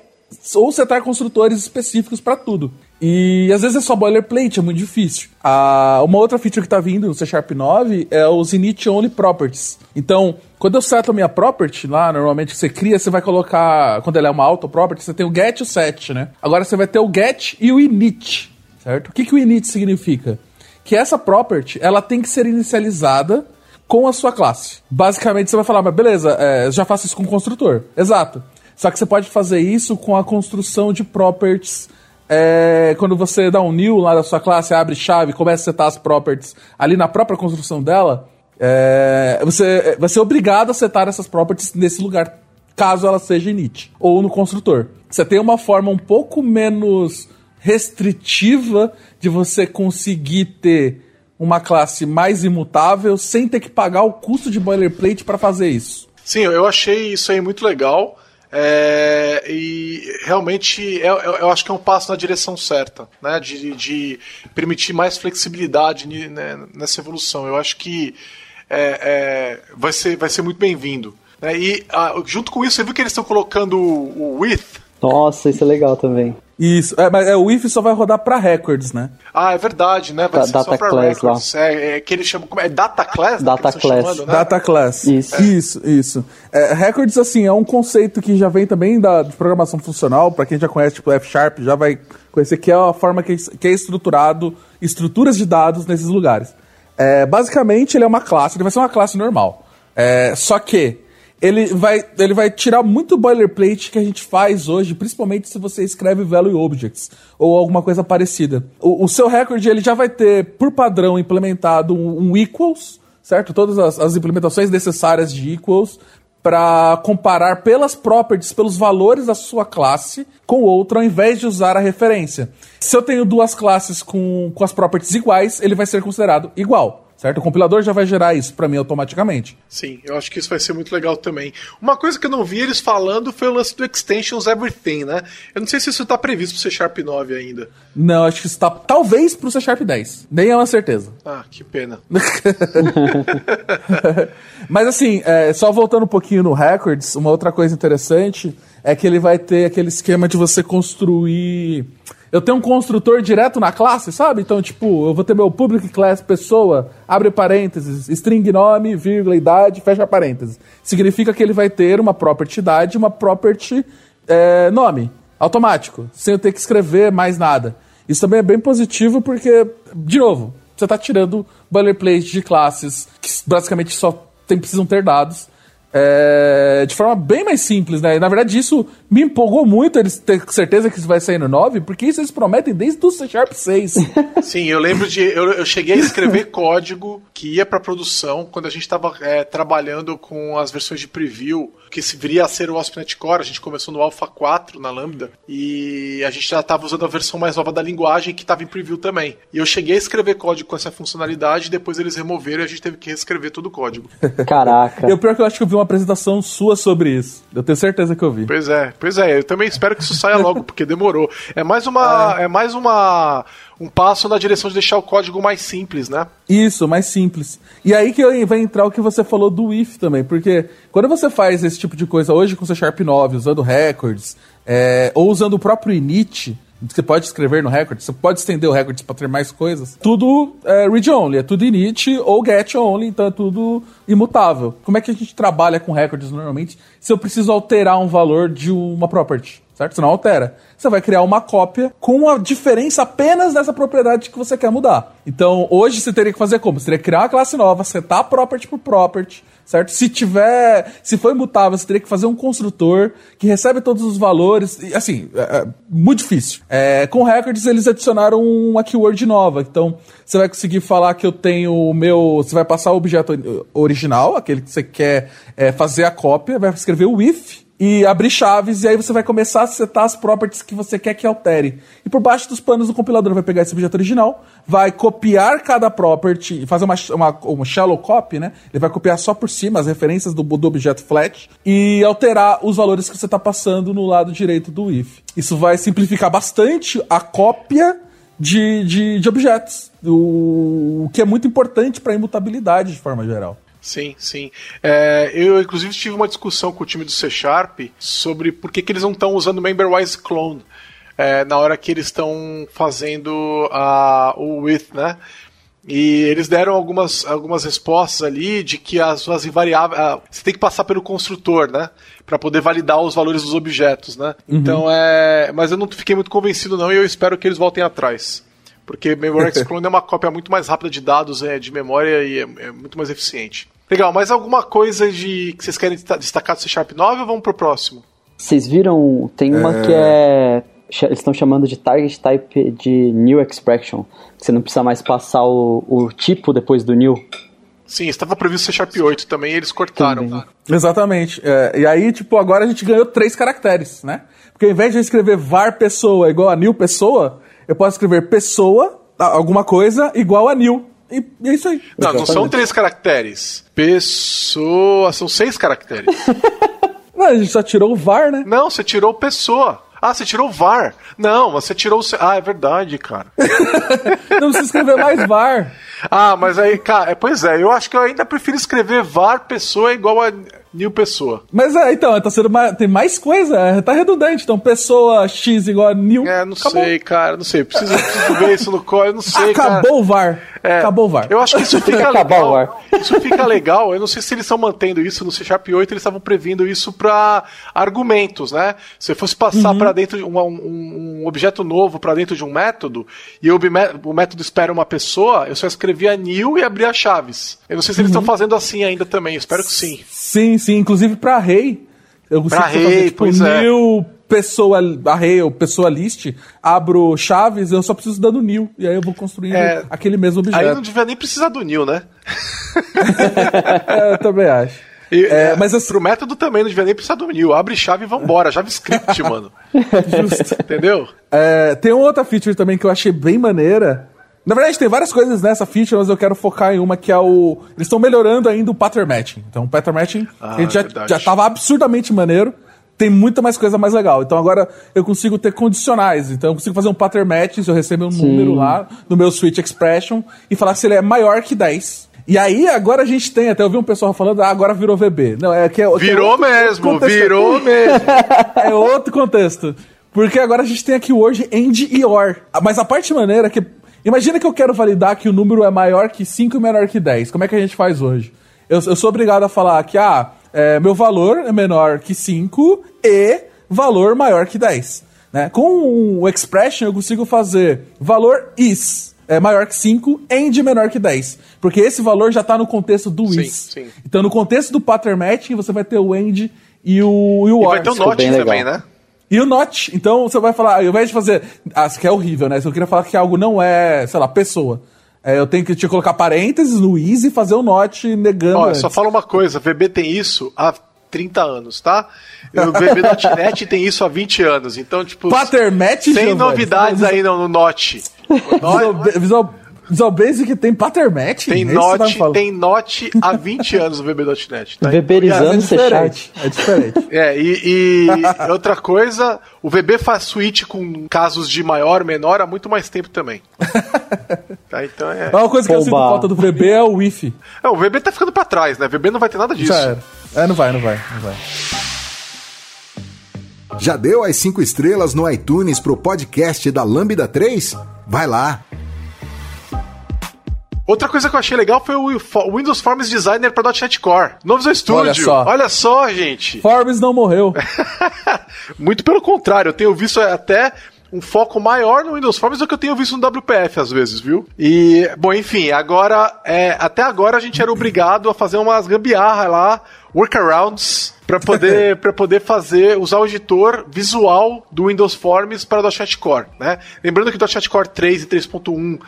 S3: ou setar construtores específicos para tudo. E às vezes é só boilerplate, é muito difícil. Ah, uma outra feature que está vindo no C Sharp 9 é os init only properties. Então, quando eu seto a minha property lá, normalmente você cria, você vai colocar, quando ela é uma auto property, você tem o get e o set, né? Agora você vai ter o get e o init, certo? O que, que o init significa? Que essa property, ela tem que ser inicializada com a sua classe. Basicamente, você vai falar, mas beleza, é, já faço isso com o construtor. Exato. Só que você pode fazer isso com a construção de properties é, quando você dá um new lá da sua classe, abre chave, começa a setar as properties ali na própria construção dela, é, você vai ser obrigado a setar essas properties nesse lugar, caso ela seja init, ou no construtor. Você tem uma forma um pouco menos restritiva de você conseguir ter uma classe mais imutável sem ter que pagar o custo de boilerplate para fazer isso.
S2: Sim, eu achei isso aí muito legal. É, e realmente eu, eu, eu, acho que é um passo na direção certa, né? De, de permitir mais flexibilidade né, nessa evolução. Eu acho que é, é, vai, ser, vai ser muito bem-vindo. Né? E ah, junto com isso, você viu que eles estão colocando o, o with?
S4: Nossa, isso é legal também.
S3: Isso, é, mas é, o IF só vai rodar para records, né?
S2: Ah, é verdade, né? Vai
S4: da, ser data só pra class records.
S2: Lá. É, é, que eles chamam. É Data Class?
S4: Data Class. Chamando,
S3: né? Data Class.
S4: Isso.
S3: É. Isso, isso. É, records, assim, é um conceito que já vem também da de programação funcional. Para quem já conhece, tipo, F Sharp, já vai conhecer que é a forma que, que é estruturado estruturas de dados nesses lugares. É, basicamente, ele é uma classe, ele vai ser uma classe normal. É, só que ele vai, ele vai tirar muito boilerplate que a gente faz hoje, principalmente se você escreve value objects ou alguma coisa parecida. O, o seu record ele já vai ter, por padrão, implementado um, um equals, certo? Todas as, as implementações necessárias de equals para comparar pelas properties, pelos valores da sua classe com outra, ao invés de usar a referência. Se eu tenho duas classes com, com as properties iguais, ele vai ser considerado igual certo? O compilador já vai gerar isso para mim automaticamente.
S2: Sim, eu acho que isso vai ser muito legal também. Uma coisa que eu não vi eles falando foi o lance do Extensions Everything, né? Eu não sei se isso tá previsto pro C Sharp 9 ainda.
S3: Não, acho que isso tá talvez pro C Sharp 10. Nem é uma certeza.
S2: Ah, que pena.
S3: Mas assim, é, só voltando um pouquinho no Records, uma outra coisa interessante é que ele vai ter aquele esquema de você construir eu tenho um construtor direto na classe, sabe? Então, tipo, eu vou ter meu public class pessoa, abre parênteses, string nome, vírgula, idade, fecha parênteses. Significa que ele vai ter uma property idade uma property é, nome, automático, sem eu ter que escrever mais nada. Isso também é bem positivo porque, de novo, você está tirando boilerplate de classes que basicamente só tem, precisam ter dados é, de forma bem mais simples, né? E, na verdade, isso me empolgou muito eles ter certeza que isso vai sair no 9, porque isso eles prometem desde o C Sharp 6.
S2: Sim, eu lembro de. Eu, eu cheguei a escrever código que ia para produção quando a gente estava é, trabalhando com as versões de preview, que se viria a ser o ASP.NET Core. A gente começou no Alpha 4 na Lambda e a gente já estava usando a versão mais nova da linguagem que estava em preview também. E eu cheguei a escrever código com essa funcionalidade, depois eles removeram e a gente teve que reescrever todo o código.
S4: Caraca.
S3: E o pior é que eu acho que eu vi uma apresentação sua sobre isso. Eu tenho certeza que eu vi.
S2: Pois é, pois é. Eu também espero que isso saia logo, porque demorou. É mais uma. É, é mais uma. Um passo na direção de deixar o código mais simples, né?
S3: Isso, mais simples. E aí que vai entrar o que você falou do if também, porque quando você faz esse tipo de coisa hoje com C Sharp 9, usando records, é, ou usando o próprio init, você pode escrever no record, você pode estender o record para ter mais coisas. Tudo é read only, é tudo init ou get only, então é tudo imutável. Como é que a gente trabalha com records normalmente se eu preciso alterar um valor de uma property? Certo? Você não altera. Você vai criar uma cópia com a diferença apenas dessa propriedade que você quer mudar. Então, hoje você teria que fazer como? Você teria que criar uma classe nova, setar property por property, certo? Se tiver, se for imutável, você teria que fazer um construtor que recebe todos os valores, e, assim, é, é, muito difícil. É, com records eles adicionaram uma keyword nova, então você vai conseguir falar que eu tenho o meu, você vai passar o objeto original, aquele que você quer é, fazer a cópia, vai escrever o if e abrir chaves, e aí você vai começar a setar as properties que você quer que altere. E por baixo dos panos, o compilador vai pegar esse objeto original, vai copiar cada property, fazer uma, uma, uma shallow copy, né? Ele vai copiar só por cima as referências do, do objeto flat e alterar os valores que você está passando no lado direito do if. Isso vai simplificar bastante a cópia de, de, de objetos, o, o que é muito importante para a imutabilidade de forma geral.
S2: Sim, sim. É, eu, inclusive, tive uma discussão com o time do C Sharp sobre por que, que eles não estão usando o MemberWise Clone é, na hora que eles estão fazendo a, o with, né? E eles deram algumas, algumas respostas ali de que as suas invariáveis. você tem que passar pelo construtor, né? Para poder validar os valores dos objetos, né? Uhum. Então é. Mas eu não fiquei muito convencido, não, e eu espero que eles voltem atrás. Porque MemberWise Clone é uma cópia muito mais rápida de dados é, de memória e é, é muito mais eficiente. Legal, mas alguma coisa de que vocês querem destacar do C Sharp 9 ou vamos pro próximo?
S4: Vocês viram, tem uma é... que é. Eles estão chamando de target type de new expression. Que você não precisa mais passar o, o tipo depois do new.
S2: Sim, estava previsto C Sharp 8 também e eles cortaram. Também.
S3: Exatamente. É, e aí, tipo, agora a gente ganhou três caracteres, né? Porque ao invés de eu escrever var pessoa igual a new pessoa, eu posso escrever pessoa, alguma coisa, igual a new. E, é isso aí.
S2: Não, não são três caracteres. Pessoa. São seis caracteres.
S3: Não, a gente só tirou o VAR, né?
S2: Não, você tirou pessoa. Ah, você tirou o VAR. Não, você tirou o. Ah, é verdade, cara.
S3: Não precisa escrever mais VAR.
S2: Ah, mas aí, cara, é, pois é, eu acho que eu ainda prefiro escrever VAR pessoa igual a New Pessoa.
S3: Mas é, então, tá sendo mais, tem mais coisa, é, tá redundante. Então, pessoa X igual a New.
S2: É, não Acabou. sei, cara, não sei. Preciso, preciso ver isso no código, não sei,
S3: Acabou
S2: cara.
S3: o VAR. É, Acabou o VAR.
S2: Eu acho que isso fica legal. Isso fica legal. Eu não sei se eles estão mantendo isso no C Sharp 8, eles estavam previndo isso para argumentos, né? Se fosse passar uhum. para dentro de um, um, um, objeto novo para dentro de um método e o, o, método espera uma pessoa, eu só escrevia new e abria chaves. Eu não sei se eles estão uhum. fazendo assim ainda também. Espero que sim.
S3: Sim, sim. Inclusive para rei.
S2: Eu pra fazer, rei, tipo, pois new
S3: é pessoa array ou pessoa list, abro chaves, eu só preciso dando new. E aí eu vou construindo é, aquele mesmo objeto. Aí
S2: não devia nem precisar do new, né?
S3: é, eu também acho.
S2: E, é, é, mas assim, pro método também não devia nem precisar do new. Abre chave e vambora. JavaScript, mano. Justo. Entendeu?
S3: É, tem uma outra feature também que eu achei bem maneira. Na verdade, tem várias coisas nessa feature, mas eu quero focar em uma que é o. Eles estão melhorando ainda o pattern matching. Então, o pattern matching ah, a gente já, já tava absurdamente maneiro tem muita mais coisa mais legal. Então agora eu consigo ter condicionais. Então eu consigo fazer um pattern match se eu receber um Sim. número lá no meu switch expression e falar se ele é maior que 10. E aí, agora a gente tem, até eu vi um pessoal falando, ah, agora virou VB. Não, é que é,
S2: Virou
S3: que
S2: é mesmo, virou mesmo.
S3: é outro contexto. Porque agora a gente tem aqui o word end e or. Mas a parte maneira é que. Imagina que eu quero validar que o número é maior que 5 e menor que 10. Como é que a gente faz hoje? Eu, eu sou obrigado a falar que, ah, é, meu valor é menor que 5 e valor maior que 10. Né? Com o expression eu consigo fazer valor is é maior que 5 and menor que 10. Porque esse valor já está no contexto do sim, is. Sim. Então no contexto do pattern matching você vai ter o end e o, e o
S2: e or. vai ter o not também, né?
S3: E o not. Então você vai falar, ao invés de fazer. Ah, isso aqui é horrível, né? Se eu queria falar que algo não é, sei lá, pessoa. É, eu tenho que te colocar parênteses no is e fazer o not negando. Ó,
S2: só fala uma coisa: VB tem isso há 30 anos, tá? O VB.NET tem isso há 20 anos. Então, tipo.
S3: Patternet,
S2: Tem novidades aí no, no Note.
S3: Visual, Visual, Visual Basic tem Patternet?
S2: Tem Note, tem Note há 20 anos no VB.NET.
S4: Tá? Weberizando é diferente.
S3: É diferente.
S2: É, e, e outra coisa, o VB faz switch com casos de maior, menor há muito mais tempo também.
S3: tá, então é... Uma coisa que Oba. eu sinto falta do VB é o Wi-Fi.
S2: É, o VB tá ficando pra trás, né? O VB não vai ter nada disso. Já era.
S3: É, não vai, não vai, não vai.
S1: Já deu as 5 estrelas no iTunes pro podcast da Lambda 3? Vai lá!
S2: Outra coisa que eu achei legal foi o Windows Forms Designer para .NET Core. No Visual Studio. Olha
S3: só.
S2: Olha só, gente.
S3: Forms não morreu.
S2: Muito pelo contrário, eu tenho visto até um foco maior no Windows Forms do que eu tenho visto no WPF às vezes, viu? E, bom, enfim, agora, é, até agora a gente era obrigado a fazer umas gambiarra lá, workarounds, para poder, pra poder fazer, usar o editor visual do Windows Forms para o .NET Core, né? Lembrando que o .NET Core 3 e 3.1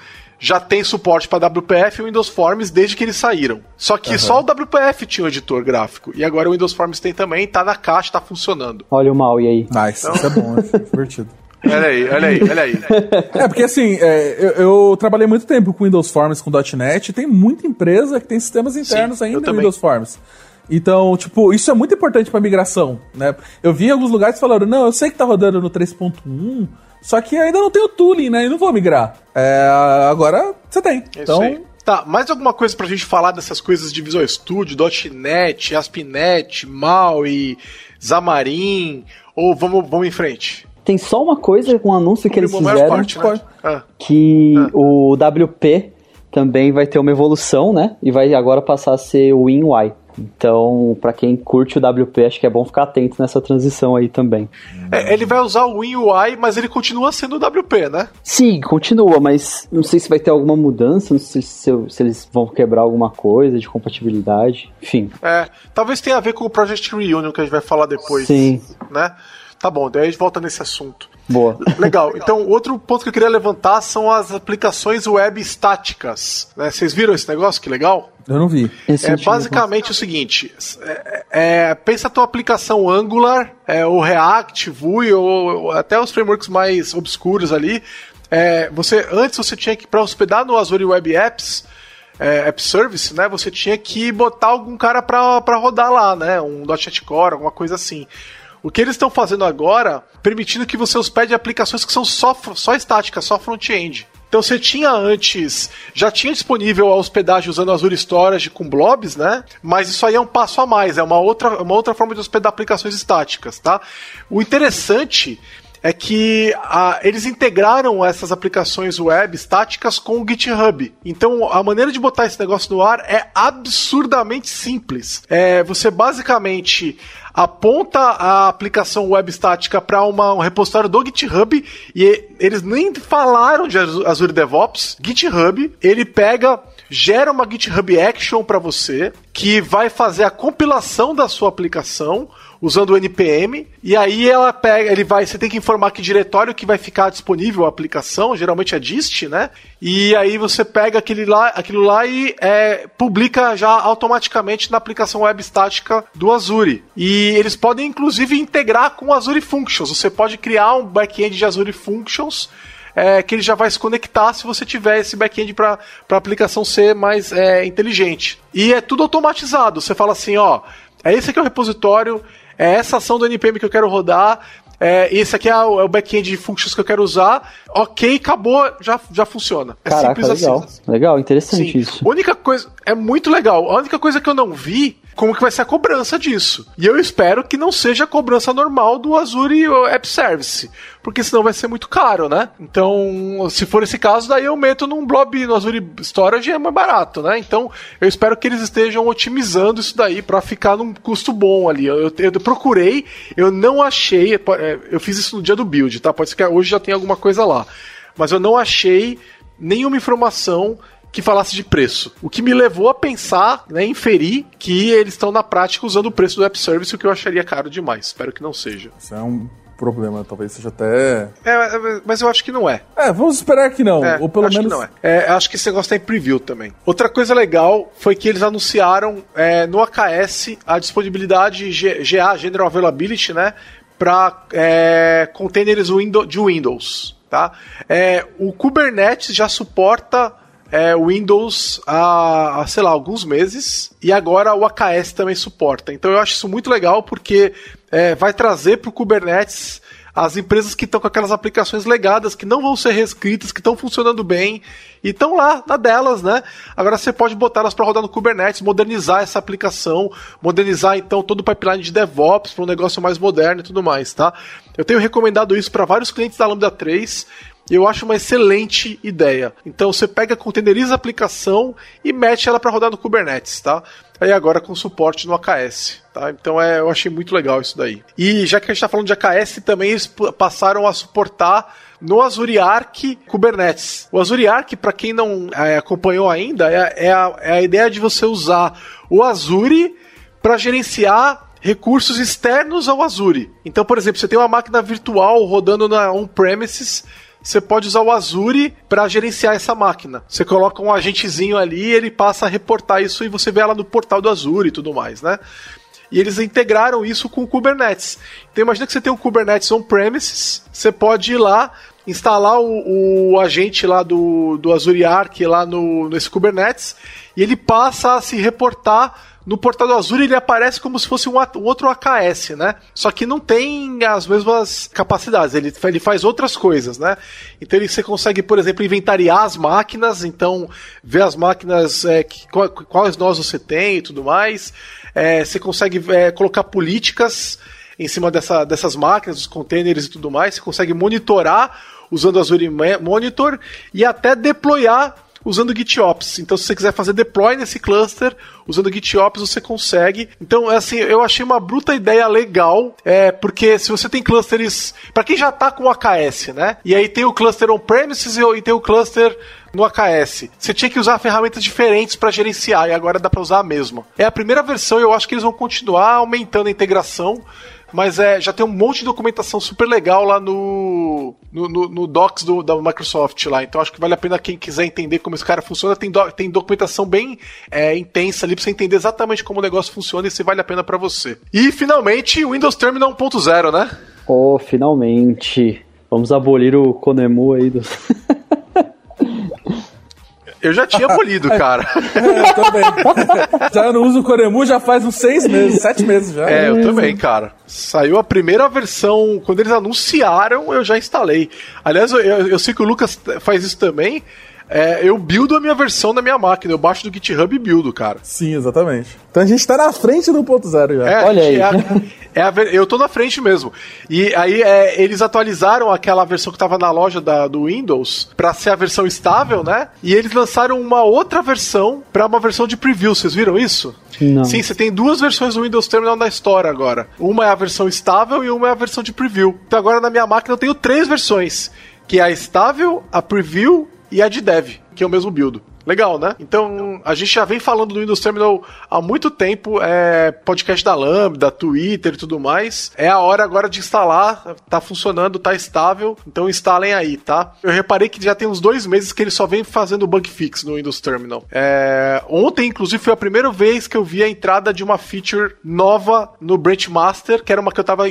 S2: já tem suporte para WPF e Windows Forms desde que eles saíram. Só que uhum. só o WPF tinha um editor gráfico. E agora o Windows Forms tem também, tá na caixa, tá funcionando.
S4: Olha o mal, e aí?
S3: Nice, então... isso é bom, é divertido.
S2: Olha aí, olha aí, olha aí.
S3: É, porque assim, é, eu, eu, trabalhei muito tempo com Windows Forms, com .NET, tem muita empresa que tem sistemas internos Sim, ainda no Windows Forms. Então, tipo, isso é muito importante para migração, né? Eu vi em alguns lugares falando, não, eu sei que tá rodando no 3.1, só que ainda não tem o tooling, né? E não vou migrar. É, agora você tem. É então,
S2: Tá, mais alguma coisa pra gente falar dessas coisas de Visual Studio, .NET, ASP.NET, MAL e Xamarin? Ou vamos, vamos em frente?
S4: Tem só uma coisa, um anúncio que eles fizeram, parte, né? ah. que ah. o WP também vai ter uma evolução, né? E vai agora passar a ser o WinUI. Então, para quem curte o WP, acho que é bom ficar atento nessa transição aí também.
S2: É, ele vai usar o WinUI, mas ele continua sendo o WP, né?
S4: Sim, continua, mas não sei se vai ter alguma mudança, não sei se, se eles vão quebrar alguma coisa de compatibilidade, enfim.
S2: É, talvez tenha a ver com o Project Reunion que a gente vai falar depois.
S4: Sim.
S2: Né? Tá bom, daí a gente volta nesse assunto.
S4: Boa.
S2: Legal. Então, outro ponto que eu queria levantar são as aplicações web estáticas. Né? Vocês viram esse negócio? Que legal?
S3: Eu não vi.
S2: Esse é basicamente o seguinte: é, é, pensa a tua aplicação Angular, é, ou React, Vue, ou, ou até os frameworks mais obscuros ali. É, você antes você tinha que para hospedar no Azure Web Apps é, App Service, né? Você tinha que botar algum cara para rodar lá, né? Um .NET Core, alguma coisa assim. O que eles estão fazendo agora, permitindo que você hospede aplicações que são só, só estáticas, só front-end. Então você tinha antes, já tinha disponível a hospedagem usando Azure Storage com blobs, né? Mas isso aí é um passo a mais, é uma outra, uma outra forma de hospedar aplicações estáticas, tá? O interessante é que a, eles integraram essas aplicações web estáticas com o GitHub. Então a maneira de botar esse negócio no ar é absurdamente simples. É, você basicamente aponta a aplicação web estática para um repositório do GitHub e eles nem falaram de Azure DevOps. GitHub, ele pega gera uma GitHub Action para você que vai fazer a compilação da sua aplicação usando o npm e aí ela pega, ele vai, você tem que informar que diretório que vai ficar disponível a aplicação, geralmente é dist, né? E aí você pega aquele lá, aquilo lá e é, publica já automaticamente na aplicação web estática do Azure. E eles podem inclusive integrar com o Azure Functions. Você pode criar um back-end de Azure Functions é, que ele já vai se conectar se você tiver esse back-end para a aplicação ser mais é, inteligente. E é tudo automatizado. Você fala assim, ó, é esse aqui é o repositório, é essa ação do NPM que eu quero rodar, é, esse aqui é o, é back-end de functions que eu quero usar, ok, acabou, já, já funciona. É
S4: Caraca, simples legal. assim. Legal, interessante Sim. isso.
S2: A única coisa, é muito legal, a única coisa que eu não vi como que vai ser a cobrança disso. E eu espero que não seja a cobrança normal do Azure App Service, porque senão vai ser muito caro, né? Então, se for esse caso, daí eu meto num blob no Azure Storage é mais barato, né? Então, eu espero que eles estejam otimizando isso daí para ficar num custo bom ali. Eu, eu, eu, procurei, eu não achei, é, eu fiz isso no dia do build, tá? Pode ser que hoje já tenha alguma coisa lá. Mas eu não achei nenhuma informação que falasse de preço. O que me levou a pensar, né, inferir que eles estão na prática usando o preço do app service, o que eu acharia caro demais. Espero que não seja.
S3: Isso é um problema, talvez seja até.
S2: É, mas eu acho que não é.
S3: É, vamos esperar que não. É, ou pelo acho menos.
S2: Que não é. é. Acho que esse negócio tá em preview também. Outra coisa legal foi que eles anunciaram é, no AKS a disponibilidade GA, General Availability, né? Para é, containers de Windows. Tá? É, o Kubernetes já suporta é, Windows há, há, sei lá, alguns meses e agora o AKS também suporta. Então eu acho isso muito legal porque é, vai trazer para o Kubernetes as empresas que estão com aquelas aplicações legadas, que não vão ser reescritas, que estão funcionando bem e estão lá na delas, né? Agora você pode botar elas para rodar no Kubernetes, modernizar essa aplicação, modernizar então todo o pipeline de DevOps para um negócio mais moderno e tudo mais, tá? Eu tenho recomendado isso para vários clientes da Lambda 3 eu acho uma excelente ideia. Então você pega, containeriza a aplicação e mete ela para rodar no Kubernetes, tá? Aí agora com suporte no AKS, tá? Então é, eu achei muito legal isso daí. E já que a gente está falando de AKS, também eles passaram a suportar no Azure Arc Kubernetes. O Azure Arc, para quem não é, acompanhou ainda, é, é, a, é a ideia de você usar o Azure para gerenciar recursos externos ao Azure. Então, por exemplo, você tem uma máquina virtual rodando na on-premises você pode usar o Azure para gerenciar essa máquina. Você coloca um agentezinho ali, ele passa a reportar isso e você vê ela no portal do Azure e tudo mais, né? E eles integraram isso com o Kubernetes. Então imagina que você tem um Kubernetes on-premises, você pode ir lá, instalar o, o, agente lá do, do Azure Arc lá no, nesse Kubernetes, e ele passa a se reportar no portal do Azure ele aparece como se fosse um, um, outro AKS, né? Só que não tem as mesmas capacidades, ele, ele faz outras coisas, né? Então ele, você consegue, por exemplo, inventariar as máquinas, então ver as máquinas, é, que, quais nós você tem e tudo mais. É, você consegue é, colocar políticas em cima dessa, dessas máquinas, dos containers e tudo mais. Você consegue monitorar usando o Azure Monitor e até deployar usando GitOps. Então, se você quiser fazer deploy nesse cluster usando GitOps, você consegue. Então, é assim, eu achei uma bruta ideia legal, é, porque se você tem clusters, para quem já tá com o AKS, né? E aí tem o cluster on-premises e tem o cluster no AKS. Você tinha que usar ferramentas diferentes para gerenciar e agora dá para usar a mesma. É a primeira versão e eu acho que eles vão continuar aumentando a integração mas é, já tem um monte de documentação super legal lá no, no, no, no Docs do, da Microsoft lá. Então acho que vale a pena quem quiser entender como esse cara funciona. Tem, do, tem documentação bem é, intensa ali pra você entender exatamente como o negócio funciona e se vale a pena para você. E finalmente, o Windows Terminal 1.0, né?
S4: Oh, finalmente. Vamos abolir o Conemu aí.
S2: Eu já tinha polido, cara.
S3: É, eu também. já não uso o Coremu já faz uns seis meses, sete meses já.
S2: É, eu também, cara. Saiu a primeira versão, quando eles anunciaram, eu já instalei. Aliás, eu, eu sei que o Lucas faz isso também. É, eu buildo a minha versão na minha máquina, eu baixo do GitHub e buildo, cara.
S3: Sim, exatamente. Então a gente tá na frente do 1.0 já.
S4: É, Olha aí.
S2: É a, é a, eu tô na frente mesmo. E aí é, eles atualizaram aquela versão que tava na loja da, do Windows para ser a versão estável, né? E eles lançaram uma outra versão para uma versão de preview. Vocês viram isso?
S4: Não.
S2: Sim, você tem duas versões do Windows Terminal na Store agora. Uma é a versão estável e uma é a versão de preview. Então agora na minha máquina eu tenho três versões. Que é a estável, a preview e a de dev, que é o mesmo build. Legal, né? Então, a gente já vem falando do Windows Terminal há muito tempo, é podcast da Lambda, Twitter e tudo mais. É a hora agora de instalar, tá funcionando, tá estável, então instalem aí, tá? Eu reparei que já tem uns dois meses que ele só vem fazendo bug fix no Windows Terminal. É... Ontem, inclusive, foi a primeira vez que eu vi a entrada de uma feature nova no Branch Master, que era uma que eu tava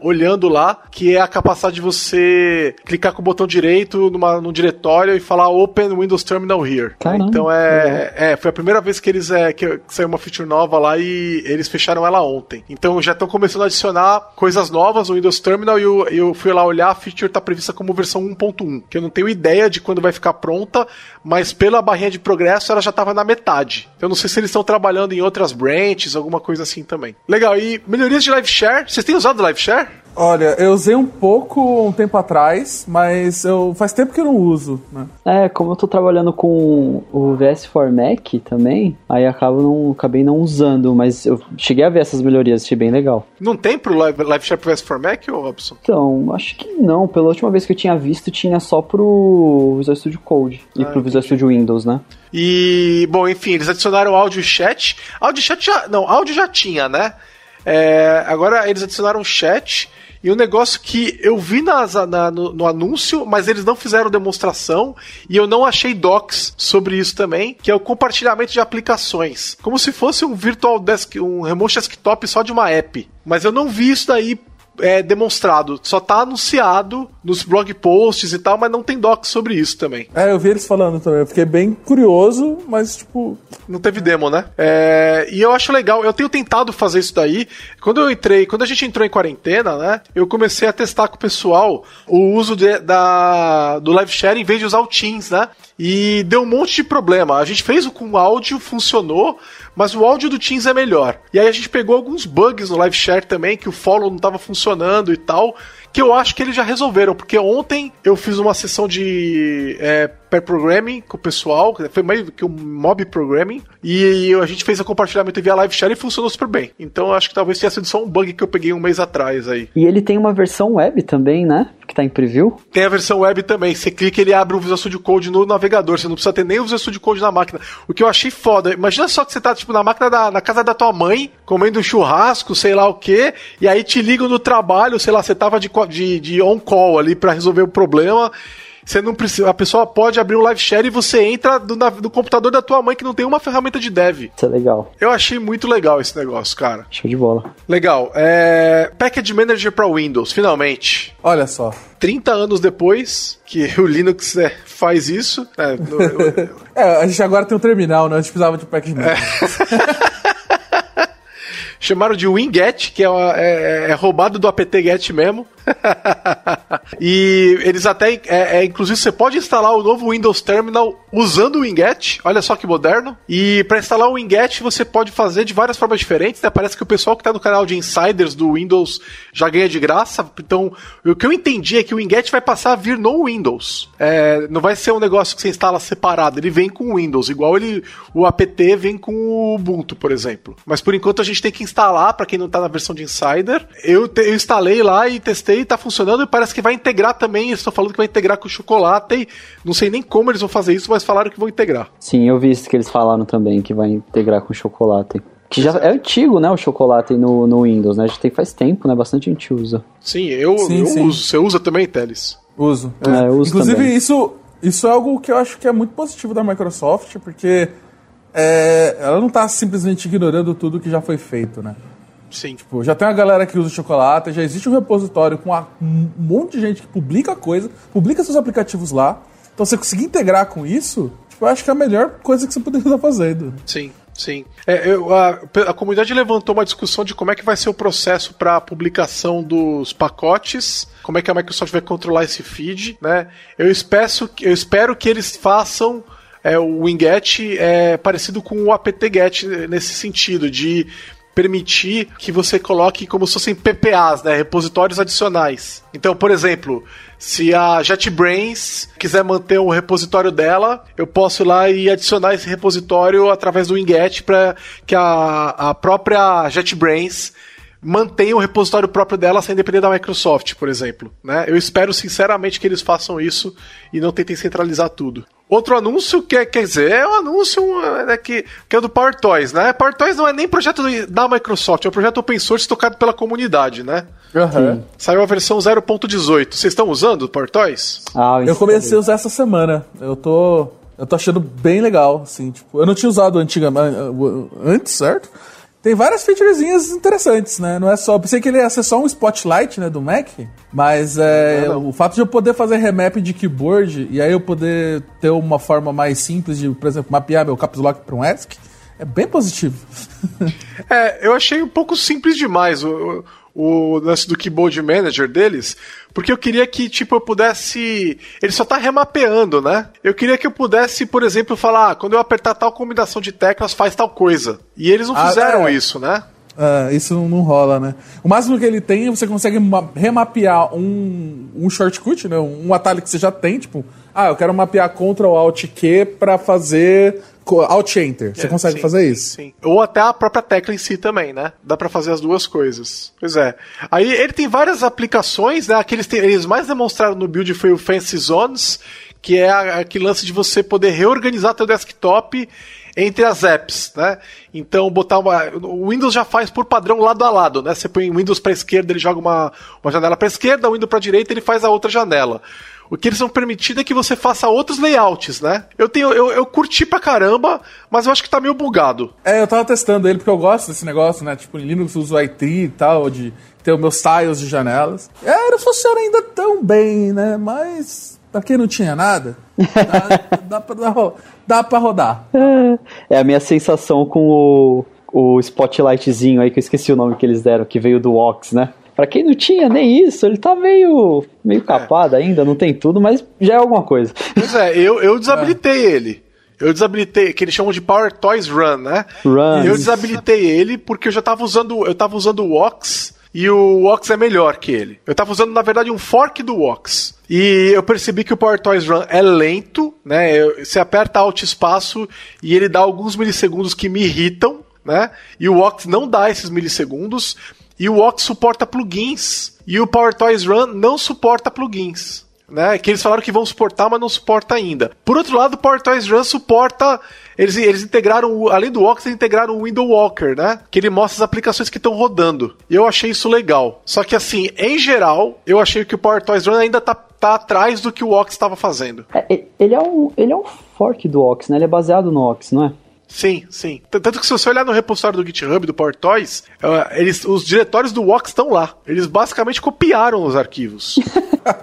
S2: olhando lá, que é a capacidade de você clicar com o botão direito numa, num diretório e falar Open Windows Terminal Here.
S4: Caramba.
S2: Então é, é, foi a primeira vez que eles é, que saiu uma feature nova lá e eles fecharam ela ontem. Então já estão começando a adicionar coisas novas no Windows Terminal e eu, eu fui lá olhar, a feature está prevista como versão 1.1, que eu não tenho ideia de quando vai ficar pronta, mas pela barrinha de progresso ela já estava na metade. Eu não sei se eles estão trabalhando em outras branches, alguma coisa assim também. Legal, e melhorias de live share? Vocês têm usado live share?
S3: Olha, eu usei um pouco um tempo atrás, mas eu faz tempo que eu não uso, né?
S4: É, como eu tô trabalhando com o VS for Mac também, aí acabo não, acabei não usando, mas eu cheguei a ver essas melhorias, achei bem legal.
S2: Não tem pro Live, live Share pro VS for Mac, ou Robson?
S4: Então, acho que não. Pela última vez que eu tinha visto, tinha só pro Visual Studio Code e ah, pro Visual Studio Windows, né?
S2: E, bom, enfim, eles adicionaram áudio chat. Áudio chat já. Não, áudio já tinha, né? É, agora eles adicionaram chat. E um negócio que eu vi nas, na, no, no, anúncio, mas eles não fizeram demonstração, e eu não achei docs sobre isso também, que é o compartilhamento de aplicações. Como se fosse um virtual desk, um remote desktop só de uma app. Mas eu não vi isso daí é, demonstrado. Só tá anunciado nos blog posts e tal, mas não tem docs sobre isso também.
S3: É, eu vi eles falando também. Eu fiquei bem curioso, mas tipo.
S2: Não teve demo, né? É, e eu acho legal. Eu tenho tentado fazer isso daí. Quando eu entrei, quando a gente entrou em quarentena, né? Eu comecei a testar com o pessoal o uso de, da, do live share em vez de usar o Teams, né? E deu um monte de problema. A gente fez o com áudio, funcionou, mas o áudio do Teams é melhor. E aí a gente pegou alguns bugs no live share também, que o follow não estava funcionando e tal, que eu acho que eles já resolveram, porque ontem eu fiz uma sessão de é, pair programming com o pessoal, foi meio que um mob programming, e a gente fez o compartilhamento via live share e funcionou super bem. Então acho que talvez tenha sido só um bug que eu peguei um mês atrás aí.
S4: E ele tem uma versão web também, né? Que tá em preview?
S2: Tem a versão web também. Você clica ele abre o Visual Studio Code no navegador. Você não precisa ter nem o Visual Studio Code na máquina. O que eu achei foda. Imagina só que você tá, tipo, na máquina da na casa da tua mãe, comendo um churrasco, sei lá o quê, e aí te ligam no trabalho, sei lá, você tava de, de, de on-call ali para resolver o problema. Você não precisa. A pessoa pode abrir um live share e você entra do, na, do computador da tua mãe que não tem uma ferramenta de dev.
S4: Isso é legal.
S2: Eu achei muito legal esse negócio, cara.
S4: Show de bola.
S2: Legal. É... Package Manager para Windows, finalmente.
S3: Olha só.
S2: 30 anos depois que o Linux é, faz isso. É, no,
S3: eu... é, a gente agora tem um terminal, né? A gente precisava de Package Manager. É.
S2: chamaram de Winget, que é, é, é, roubado do apt-get mesmo. e eles até, é, é, inclusive, você pode instalar o novo Windows Terminal usando o Winget. Olha só que moderno. E para instalar o Winget, você pode fazer de várias formas diferentes. Né? Parece que o pessoal que está no canal de Insiders do Windows já ganha de graça. Então, o que eu entendi é que o Winget vai passar a vir no Windows. É, não vai ser um negócio que você instala separado. Ele vem com o Windows, igual ele, o apt vem com o Ubuntu, por exemplo. Mas por enquanto a gente tem que instalar, para quem não está na versão de Insider. Eu, te, eu instalei lá e testei e tá funcionando e parece que vai integrar também. Estou falando que vai integrar com o chocolate. Não sei nem como eles vão fazer isso, mas falaram que vão integrar.
S4: Sim, eu vi isso que eles falaram também, que vai integrar com o chocolate. Que já é antigo, né, o chocolate no, no Windows, né? A gente tem faz tempo, né? Bastante gente usa.
S2: Sim, eu, sim, eu sim. uso. Você usa também, Teles?
S3: Uso. É. É, uso Inclusive, também. isso isso é algo que eu acho que é muito positivo da Microsoft, porque é, ela não está simplesmente ignorando tudo que já foi feito, né?
S2: Sim.
S3: Tipo, já tem uma galera que usa chocolate, já existe um repositório com um monte de gente que publica coisa, publica seus aplicativos lá. Então, você conseguir integrar com isso, tipo, eu acho que é a melhor coisa que você poderia estar fazendo.
S2: Sim. Sim. É, eu, a, a, comunidade levantou uma discussão de como é que vai ser o processo para a publicação dos pacotes, como é que a Microsoft vai controlar esse feed, né? Eu espero, eu espero que eles façam é, o Winget é parecido com o apt-get nesse sentido, de permitir que você coloque como se fossem PPAs, né, repositórios adicionais. Então, por exemplo, se a JetBrains quiser manter o repositório dela, eu posso ir lá e adicionar esse repositório através do Winget para que a, a própria JetBrains mantenha o repositório próprio dela sem depender da Microsoft, por exemplo. Né? Eu espero sinceramente que eles façam isso e não tentem centralizar tudo. Outro anúncio que é, quer dizer, é um anúncio é, que, que é do Power Toys, né? Power Toys não é nem projeto da Microsoft, é um projeto open source tocado pela comunidade, né?
S3: Uhum.
S2: Saiu a versão 0.18. Vocês estão usando o Power Toys?
S3: Ah, eu comecei a usar essa semana. Eu tô. Eu tô achando bem legal, assim, tipo, eu não tinha usado antigamente, antes, certo? Tem várias featurezinhas interessantes, né? Não é só. Pensei que ele ia ser só um spotlight, né, do Mac, mas é, não, não. o fato de eu poder fazer remap de keyboard e aí eu poder ter uma forma mais simples de, por exemplo, mapear meu caps lock para um ESC é bem positivo.
S2: é, eu achei um pouco simples demais. O, o lance do Keyboard Manager deles, porque eu queria que, tipo, eu pudesse. Ele só tá remapeando, né? Eu queria que eu pudesse, por exemplo, falar, ah, quando eu apertar tal combinação de teclas, faz tal coisa. E eles não ah, fizeram é. isso, né?
S3: Uh, isso não rola, né? O máximo que ele tem, você consegue remapear um, um shortcut, né? Um atalho que você já tem, tipo, ah, eu quero mapear Ctrl Alt Q para fazer Alt Enter. Você é, consegue sim, fazer isso?
S2: Sim. Ou até a própria tecla em si também, né? Dá para fazer as duas coisas. Pois é. Aí ele tem várias aplicações, né? Aqueles eles mais demonstraram no build foi o Fancy Zones, que é aquele lance de você poder reorganizar teu desktop entre as apps, né? Então botar uma, o Windows já faz por padrão lado a lado, né? Você põe o Windows para esquerda, ele joga uma, uma janela para esquerda, o Windows para direita, ele faz a outra janela. O que eles estão permitindo é que você faça outros layouts, né? Eu tenho, eu, eu curti pra caramba, mas eu acho que tá meio bugado.
S3: É, eu tava testando ele porque eu gosto desse negócio, né? Tipo, em Linux eu uso IT e tal, de ter os meus tiles de janelas. É, não funciona ainda tão bem, né? Mas pra quem não tinha nada, dá, dá, pra, dá, dá pra rodar.
S4: É, é a minha sensação com o, o Spotlightzinho aí, que eu esqueci o nome que eles deram, que veio do Ox, né? Pra quem não tinha nem isso, ele tá meio, meio capado é. ainda, não tem tudo, mas já é alguma coisa.
S2: Pois é, eu, eu desabilitei é. ele. Eu desabilitei, que eles chamam de Power Toys Run, né? Run. Eu desabilitei ele porque eu já tava usando, eu tava usando o Ox e o Ox é melhor que ele. Eu tava usando, na verdade, um fork do Ox. E eu percebi que o Power Toys Run é lento, né? Você aperta Alt espaço e ele dá alguns milissegundos que me irritam, né? E o Ox não dá esses milissegundos. E o Ox suporta plugins. E o PowerToys Run não suporta plugins. Né, que eles falaram que vão suportar, mas não suporta ainda. Por outro lado, o PowerToys Run suporta. Eles, eles integraram, além do Ox, eles integraram o Window Walker, né? Que ele mostra as aplicações que estão rodando. E eu achei isso legal. Só que, assim, em geral, eu achei que o PowerToys Run ainda tá, tá atrás do que o Ox estava fazendo.
S4: É, ele, é um, ele é um fork do Ox, né? Ele é baseado no Ox, não é?
S2: Sim, sim. Tanto que se você olhar no repositório do GitHub do PowerToys, uh, eles, os diretórios do Wox estão lá. Eles basicamente copiaram os arquivos.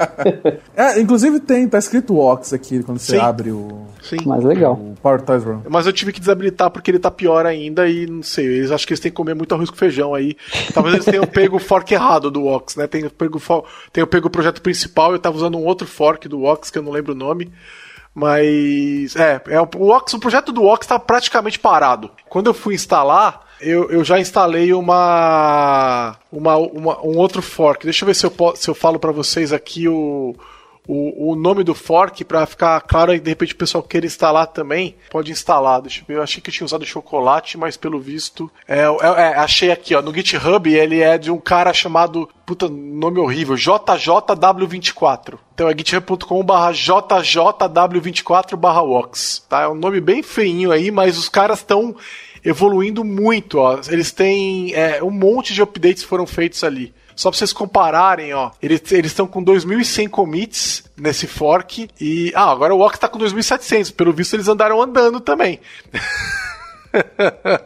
S3: é, inclusive tem, tá escrito Wox aqui quando você sim. abre o.
S4: Sim. Mais legal.
S3: O PowerToys Run.
S2: Mas eu tive que desabilitar porque ele tá pior ainda e não sei. Eles acham que eles têm que comer muito arroz com feijão aí. Talvez eles tenham pego o fork errado do Wox, né? Tem pego, tenham pego o projeto principal e eu tava usando um outro fork do Wox que eu não lembro o nome. Mas, é, é o, Ox, o projeto do Ox está praticamente parado. Quando eu fui instalar, eu, eu já instalei uma, uma, uma, um outro fork. Deixa eu ver se eu, se eu falo para vocês aqui o, o, o nome do fork para ficar claro e de repente o pessoal queira instalar também, pode instalar. Deixa eu ver, eu achei que eu tinha usado chocolate, mas pelo visto. É, é, é, achei aqui, ó, no GitHub ele é de um cara chamado. Puta, nome horrível, JJW24. Então é github.com barra JJW24 barra. Tá? É um nome bem feinho aí, mas os caras estão evoluindo muito, ó. Eles têm é, um monte de updates foram feitos ali. Só pra vocês compararem, ó. Eles estão com 2.100 commits nesse fork. E. Ah, agora o Ox tá com 2.700. Pelo visto, eles andaram andando também.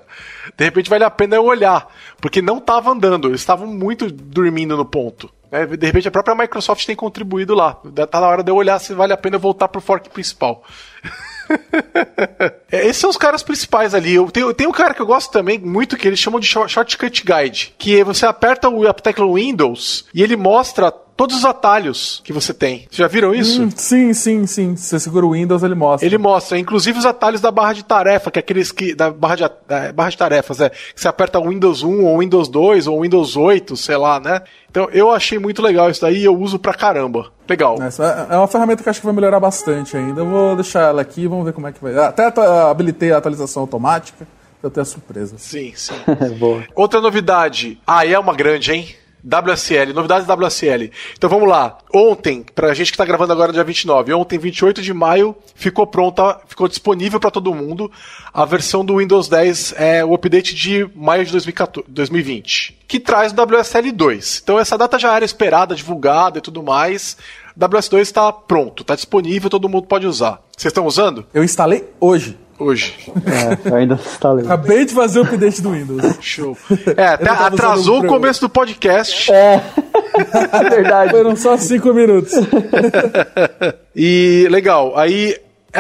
S2: De repente vale a pena eu olhar. Porque não tava andando. Eles estavam muito dormindo no ponto. É, de repente a própria Microsoft tem contribuído lá. Tá na hora de eu olhar se vale a pena eu voltar pro fork principal. É, Esses são os caras principais ali. Eu tenho, tem um cara que eu gosto também muito que eles chamam de short- Shortcut Guide, que você aperta o, a tecla Windows e ele mostra todos os atalhos que você tem. Vocês já viram isso?
S3: Hum, sim, sim, sim. Se você segura o Windows, ele mostra.
S2: Ele mostra, inclusive os atalhos da barra de tarefa, que é aqueles que. Da barra de, da barra de tarefas, é. Que você aperta o Windows 1 ou Windows 2 ou Windows 8, sei lá, né? Então eu achei muito legal isso daí e eu uso pra caramba. Legal.
S3: Essa é é uma ferramenta que acho que vai melhorar bastante ainda. Eu vou deixar ela aqui vamos ver como é que vai. Até habilitei a atualização automática. Eu tenho surpresas.
S2: Sim, sim.
S4: Boa.
S2: Outra novidade. Ah, é uma grande, hein? WSL, novidades da WSL. Então vamos lá. Ontem, pra gente que tá gravando agora dia 29, ontem, 28 de maio, ficou pronta, ficou disponível pra todo mundo a versão do Windows 10, é, o update de maio de 2014, 2020, que traz o WSL 2. Então essa data já era esperada, divulgada e tudo mais. O WS2 está pronto, está disponível, todo mundo pode usar. Vocês estão usando?
S3: Eu instalei hoje.
S2: Hoje.
S4: É, ainda instalei.
S3: Acabei de fazer o update do Windows.
S2: Show. É, até atrasou o começo do podcast.
S4: É verdade.
S3: Foram só cinco minutos.
S2: E legal, aí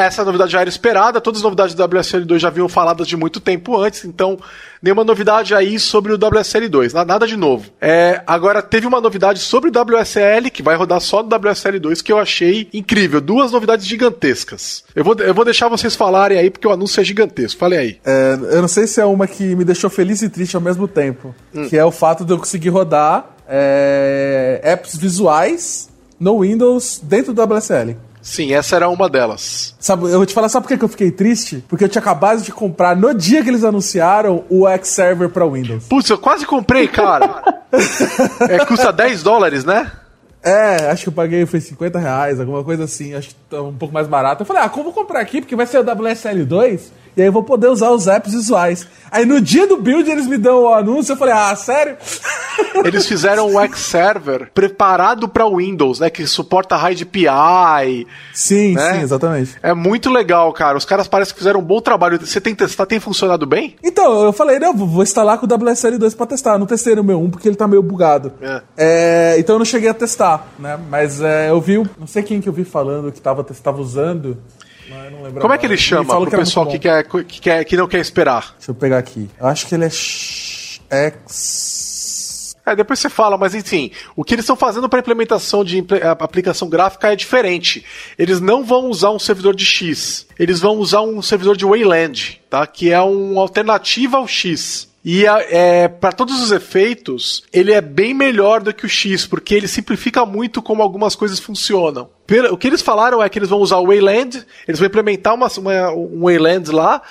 S2: essa novidade já era esperada, todas as novidades do WSL2 já haviam faladas de muito tempo antes, então nenhuma novidade aí sobre o WSL2, na- nada de novo. É, agora teve uma novidade sobre o WSL, que vai rodar só no WSL2, que eu achei incrível. Duas novidades gigantescas. Eu vou, eu vou deixar vocês falarem aí, porque o anúncio é gigantesco. Falem aí.
S3: É, eu não sei se é uma que me deixou feliz e triste ao mesmo tempo. Que é o fato de eu conseguir rodar é, apps visuais no Windows dentro do WSL.
S2: Sim, essa era uma delas.
S3: Sabe, eu vou te falar, sabe por que eu fiquei triste? Porque eu tinha acabado de comprar, no dia que eles anunciaram, o X-Server pra Windows.
S2: Putz, eu quase comprei, cara. é, custa 10 dólares, né?
S3: É, acho que eu paguei, foi 50 reais, alguma coisa assim, acho que tá um pouco mais barato. Eu falei, ah, como vou comprar aqui, porque vai ser o WSL2, e aí eu vou poder usar os apps visuais. Aí no dia do build eles me dão o anúncio, eu falei, ah, sério?
S2: Eles fizeram o X-Server preparado para Windows, né? Que suporta RAID API.
S3: sim,
S2: Né?
S3: sim, exatamente.
S2: É muito legal, cara. Os caras parecem que fizeram um bom trabalho. Você tem testado, tem funcionado bem?
S3: Então, eu falei, não, vou instalar com o WSL2 pra testar. Eu não testei no meu 1 porque ele tá meio bugado.
S2: É.
S3: É, então eu não cheguei a testar, né? Mas é, eu vi, não sei quem que eu vi falando que tava, tava usando.
S2: Como é que ele chama
S3: falou
S2: pro
S3: que
S2: pessoal que quer, que, quer, que não quer esperar?
S3: Deixa eu pegar aqui. Acho que ele é X. X...
S2: É, depois você fala, mas enfim, o que eles estão fazendo para implementação de impl- aplicação gráfica é diferente. Eles não vão usar um servidor de X, eles vão usar um servidor de Wayland, tá? Que é uma alternativa ao X. E é, para todos os efeitos, ele é bem melhor do que o X, porque ele simplifica muito como algumas coisas funcionam. O que eles falaram é que eles vão usar o Wayland, eles vão implementar uma, uma- um Wayland lá,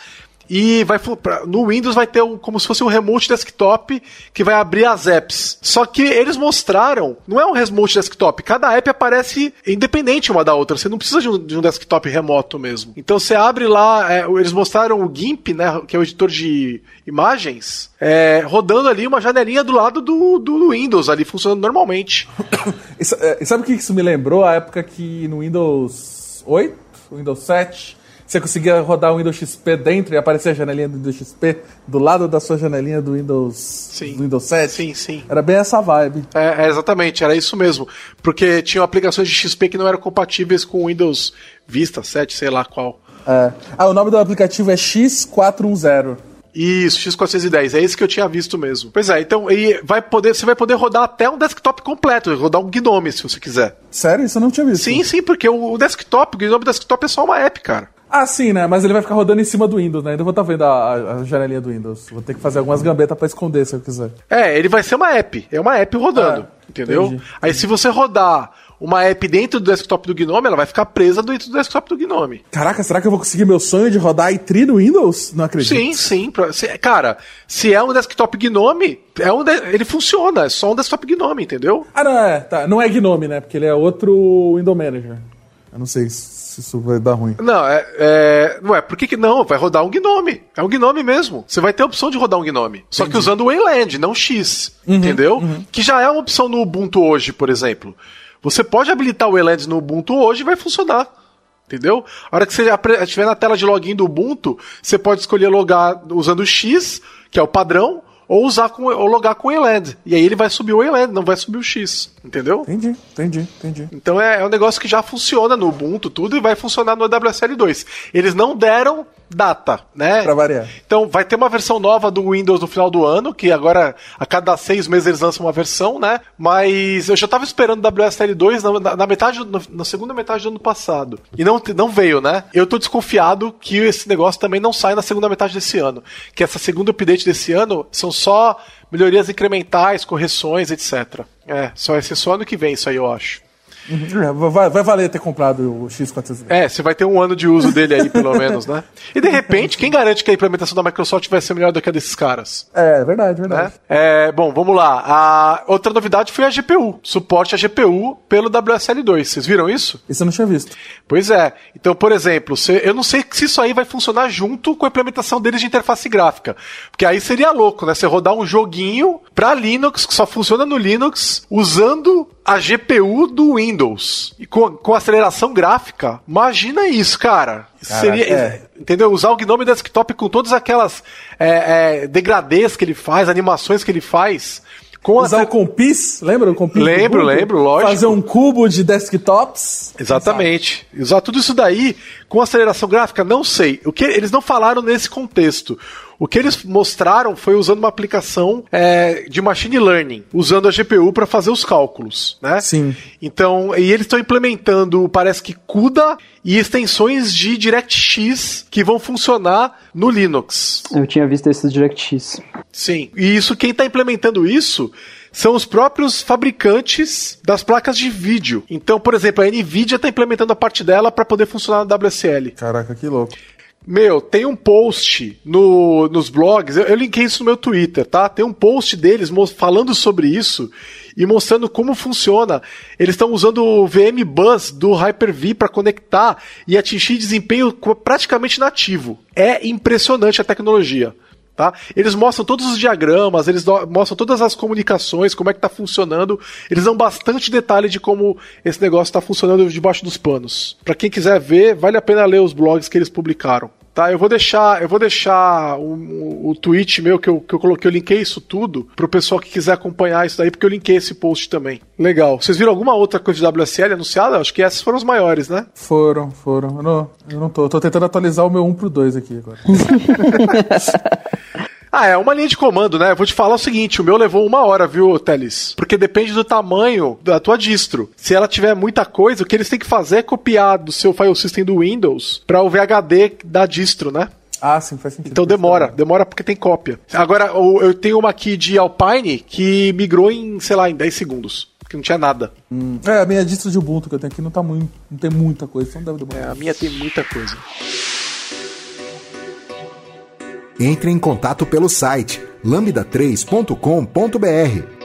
S2: e vai no Windows vai ter um, como se fosse um remote desktop que vai abrir as apps. Só que eles mostraram, não é um remote desktop, cada app aparece independente uma da outra. Você não precisa de um, de um desktop remoto mesmo. Então você abre lá, é, eles mostraram o GIMP, né, que é o editor de imagens, é, rodando ali uma janelinha do lado do, do Windows ali funcionando normalmente.
S3: É, e sabe o que isso me lembrou? A época que no Windows 8, Windows 7, você conseguia rodar o Windows XP dentro e aparecia a janelinha do Windows XP do lado da sua janelinha do Windows,
S2: Sim.
S3: do Windows 7.
S2: Sim, sim.
S3: Era bem essa vibe.
S2: É, é, exatamente, era isso mesmo. Porque tinham aplicações de XP que não eram compatíveis com o Windows Vista 7, sei lá qual.
S3: É. Ah, o nome do aplicativo é X410.
S2: Isso, X410, é esse que eu tinha visto mesmo. Pois é, então e vai poder, você vai poder rodar até um desktop completo, rodar um Gnome se você quiser.
S3: Sério? Isso eu não tinha visto.
S2: Sim, sim, porque o, o desktop, o Gnome desktop é só uma app, cara.
S3: Ah, sim, né? Mas ele vai ficar rodando em cima do Windows, né? Ainda vou estar vendo a, a- janelinha do Windows. Vou ter que fazer algumas gambetas pra esconder se eu quiser.
S2: É, ele vai ser uma app, é uma app rodando,
S3: Ah,
S2: entendeu?
S3: entendi.
S2: Aí se você rodar uma app dentro do desktop do Gnome, ela vai ficar presa dentro do desktop do Gnome.
S3: Caraca, será que eu vou conseguir meu sonho de rodar iTree no Windows? Não acredito.
S2: Sim, sim. pra- se- cara, se é um desktop Gnome, é um de- ele funciona, é só um desktop Gnome, entendeu?
S3: Ah, não, é. Tá. Não é Gnome, né? Porque ele é outro Window Manager. Eu não sei se isso vai dar ruim.
S2: Não, é, é. Não é, por que, que não? Vai rodar um Gnome. É um Gnome mesmo. Você vai ter a opção de rodar um Gnome. Só que usando o Wayland, não X. entendeu? Que já é uma opção no Ubuntu hoje, por exemplo. Você pode habilitar o Wayland no Ubuntu hoje e vai funcionar. Entendeu? A hora que você estiver na tela de login do Ubuntu, você pode escolher logar usando o X, que é o padrão, ou usar com, ou logar com o Wayland. E aí ele vai subir o Wayland, não vai subir o X. Entendeu?
S3: Entendi, entendi, entendi.
S2: Então é, é um negócio que já funciona no Ubuntu, tudo, e vai funcionar no WSL2. Eles não deram data, né?
S3: Pra variar.
S2: Então vai ter uma versão nova do Windows no final do ano, que agora a cada seis meses eles lançam uma versão, né? Mas eu já tava esperando o WSL2 na, na metade, na, na segunda metade do ano passado. E não, não veio, né? Eu tô desconfiado que esse negócio também não sai na segunda metade desse ano. Que essa segunda update desse ano são só melhorias incrementais, correções, etc. É, só vai ser só ano que vem isso aí, eu acho.
S3: Uhum. Vai, vai, valer ter comprado o X400.
S2: É, você vai ter um ano de uso dele aí, pelo menos, né? E de repente, quem garante que a implementação da Microsoft vai ser melhor do que a desses caras?
S3: É, verdade, verdade.
S2: Né? É, bom, vamos lá. A outra novidade foi a GPU. Suporte a GPU pelo WSL2. Vocês viram isso?
S3: Isso eu não tinha visto.
S2: Pois é. Então, por exemplo, eu não sei se isso aí vai funcionar junto com a implementação deles de interface gráfica. Porque aí seria louco, né? Você rodar um joguinho pra Linux, que só funciona no Linux, usando a GPU do Windows. E com, com aceleração gráfica. Imagina isso, cara. Seria, é. Entendeu? Usar o Gnome Desktop com todas aquelas é, é, degradês que ele faz, animações que ele faz.
S3: Com Usar a... o Compis, lembra o Compis?
S2: Lembro, lembro, lógico.
S3: Fazer um cubo de desktops.
S2: Exatamente. Usar tudo isso daí com aceleração gráfica, não sei. O que eles não falaram nesse contexto. O que eles mostraram foi usando uma aplicação é, de machine learning, usando a GPU para fazer os cálculos, né?
S3: Sim.
S2: Então, e eles estão implementando, parece que CUDA e extensões de DirectX que vão funcionar no Linux.
S4: Eu tinha visto esses DirectX.
S2: Sim. E isso, quem está implementando isso são os próprios fabricantes das placas de vídeo. Então, por exemplo, a Nvidia está implementando a parte dela para poder funcionar na WSL.
S3: Caraca, que louco.
S2: Meu, tem um post no, nos blogs, eu, eu linkei isso no meu Twitter, tá? Tem um post deles falando sobre isso e mostrando como funciona. Eles estão usando o VM Bus do Hyper-V para conectar e atingir desempenho praticamente nativo. É impressionante a tecnologia. Tá? Eles mostram todos os diagramas, eles mostram todas as comunicações, como é que está funcionando. Eles dão bastante detalhe de como esse negócio está funcionando debaixo dos panos. Para quem quiser ver, vale a pena ler os blogs que eles publicaram. Tá, eu vou deixar, eu vou deixar o, o, tweet meu que eu, que eu coloquei, eu linkei isso tudo pro pessoal que quiser acompanhar isso daí, porque eu linkei esse post também. Legal. Vocês viram alguma outra coisa de WSL anunciada? Acho que essas foram as maiores, né?
S3: Foram, foram. Eu não, eu não tô. tô tentando atualizar o meu 1 pro 2 aqui agora.
S2: Ah, é uma linha de comando, né? Eu vou te falar o seguinte: o meu levou uma hora, viu, Teles? Porque depende do tamanho da tua distro. Se ela tiver muita coisa, o que eles têm que fazer é copiar do seu file system do Windows para o VHD da distro, né?
S3: Ah, sim, faz sentido.
S2: Então demora, demora porque tem cópia. Agora, eu tenho uma aqui de Alpine que migrou em, sei lá, em 10 segundos. Que não tinha nada.
S3: Hum. É, a minha distro de Ubuntu que eu tenho aqui não tá muito. Não tem muita coisa, então deve demorar.
S2: É, a minha tem muita coisa.
S1: Entre em contato pelo site lambda3.com.br.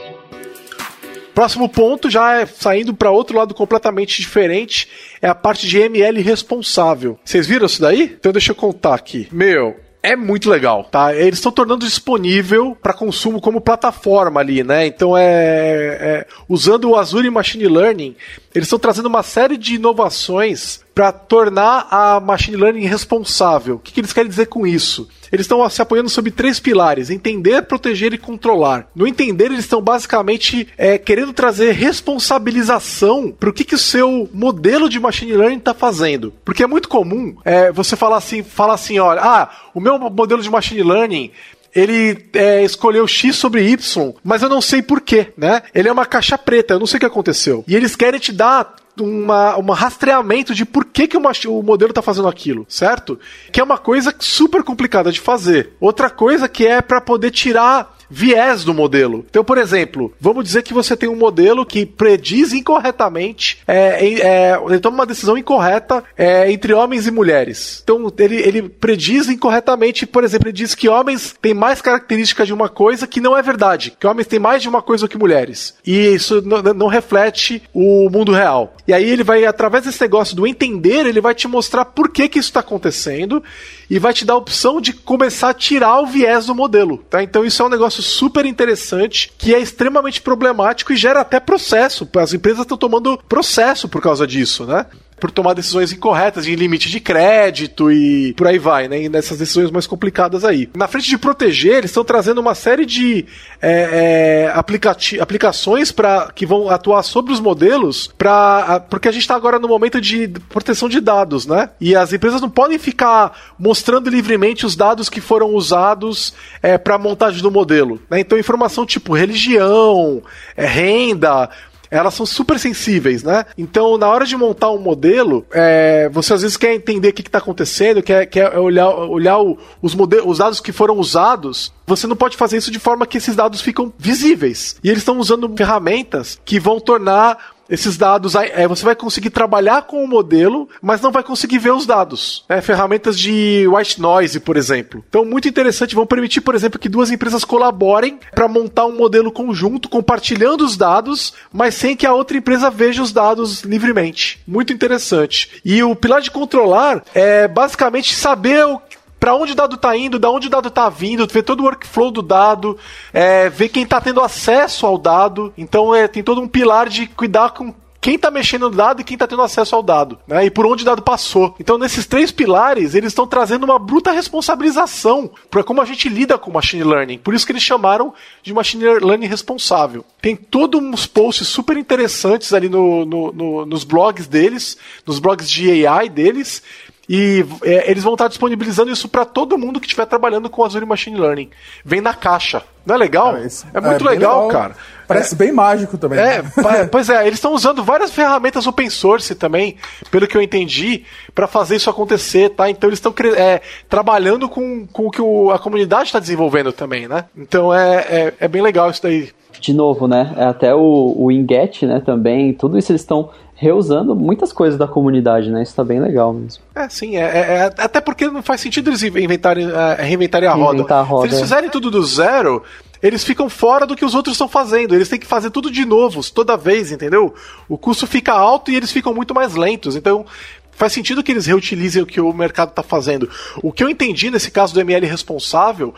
S2: Próximo ponto, já é saindo para outro lado completamente diferente, é a parte de ML responsável. Vocês viram isso daí? Então deixa eu contar aqui. Meu, é muito legal, tá? Eles estão tornando disponível para consumo como plataforma ali, né? Então é, é usando o Azure Machine Learning, eles estão trazendo uma série de inovações para tornar a machine learning responsável. O que, que eles querem dizer com isso? Eles estão se apoiando sobre três pilares: entender, proteger e controlar. No entender, eles estão basicamente é, querendo trazer responsabilização para o que, que o seu modelo de machine learning está fazendo. Porque é muito comum é, você falar assim, falar assim, olha, ah, o meu modelo de machine learning ele é, escolheu X sobre Y, mas eu não sei porquê, né? Ele é uma caixa preta, eu não sei o que aconteceu. E eles querem te dar uma, uma rastreamento de por que, que o modelo está fazendo aquilo, certo? Que é uma coisa super complicada de fazer. Outra coisa que é para poder tirar viés do modelo. Então, por exemplo, vamos dizer que você tem um modelo que prediz incorretamente, é, é, ele toma uma decisão incorreta é, entre homens e mulheres. Então, ele, ele prediz incorretamente, por exemplo, ele diz que homens têm mais características de uma coisa que não é verdade, que homens têm mais de uma coisa que mulheres. E isso não reflete o mundo real. E aí ele vai, através desse negócio do entender, ele vai te mostrar por que, que isso está acontecendo e vai te dar a opção de começar a tirar o viés do modelo, tá? Então isso é um negócio super interessante que é extremamente problemático e gera até processo. As empresas estão tomando processo por causa disso, né? Por tomar decisões incorretas em limite de crédito e por aí vai, né? E nessas decisões mais complicadas aí. Na frente de proteger, eles estão trazendo uma série de é, é, aplicações para que vão atuar sobre os modelos, pra, porque a gente está agora no momento de proteção de dados, né? E as empresas não podem ficar mostrando livremente os dados que foram usados é, para montagem do modelo. Né? Então, informação tipo religião, é, renda, elas são super sensíveis, né? Então, na hora de montar um modelo, é, você às vezes quer entender o que está acontecendo, quer, quer olhar, olhar o, os, modelos, os dados que foram usados. Você não pode fazer isso de forma que esses dados ficam visíveis. E eles estão usando ferramentas que vão tornar esses dados, é, você vai conseguir trabalhar com o modelo, mas não vai conseguir ver os dados. É, ferramentas de white noise, por exemplo. Então, muito interessante, vão permitir, por exemplo, que duas empresas colaborem para montar um modelo conjunto, compartilhando os dados, mas sem que a outra empresa veja os dados livremente. Muito interessante. E o pilar de controlar é basicamente saber o para onde o dado está indo, da onde o dado está vindo, ver todo o workflow do dado, é, ver quem está tendo acesso ao dado. Então é, tem todo um pilar de cuidar com quem está mexendo no dado e quem está tendo acesso ao dado, né? E por onde o dado passou. Então, nesses três pilares, eles estão trazendo uma bruta responsabilização para como a gente lida com machine learning. Por isso que eles chamaram de machine learning responsável. Tem todos uns posts super interessantes ali no, no, no, nos blogs deles, nos blogs de AI deles, e é, eles vão estar disponibilizando isso para todo mundo que estiver trabalhando com Azure Machine Learning. Vem na caixa. Não é legal? Ah, é muito é legal, legal, cara.
S3: Parece é, bem mágico também.
S2: É, pois é, eles estão usando várias ferramentas open source também, pelo que eu entendi, para fazer isso acontecer, tá? Então eles estão é, trabalhando com, com o que o, a comunidade está desenvolvendo também, né? Então é, é, é, bem legal isso daí.
S4: De novo, né? É até o, o Inget, né, também, tudo isso eles estão reusando muitas coisas da comunidade, né? Isso tá bem legal mesmo.
S2: É, sim, é, é, é até porque não faz sentido eles inventarem, uh, reinventarem a roda. a roda. Se eles fizerem tudo do zero, eles ficam fora do que os outros estão fazendo. Eles têm que fazer tudo de novo, toda vez, entendeu? O custo fica alto e eles ficam muito mais lentos. Então, faz sentido que eles reutilizem o que o mercado está fazendo. O que eu entendi nesse caso do ML responsável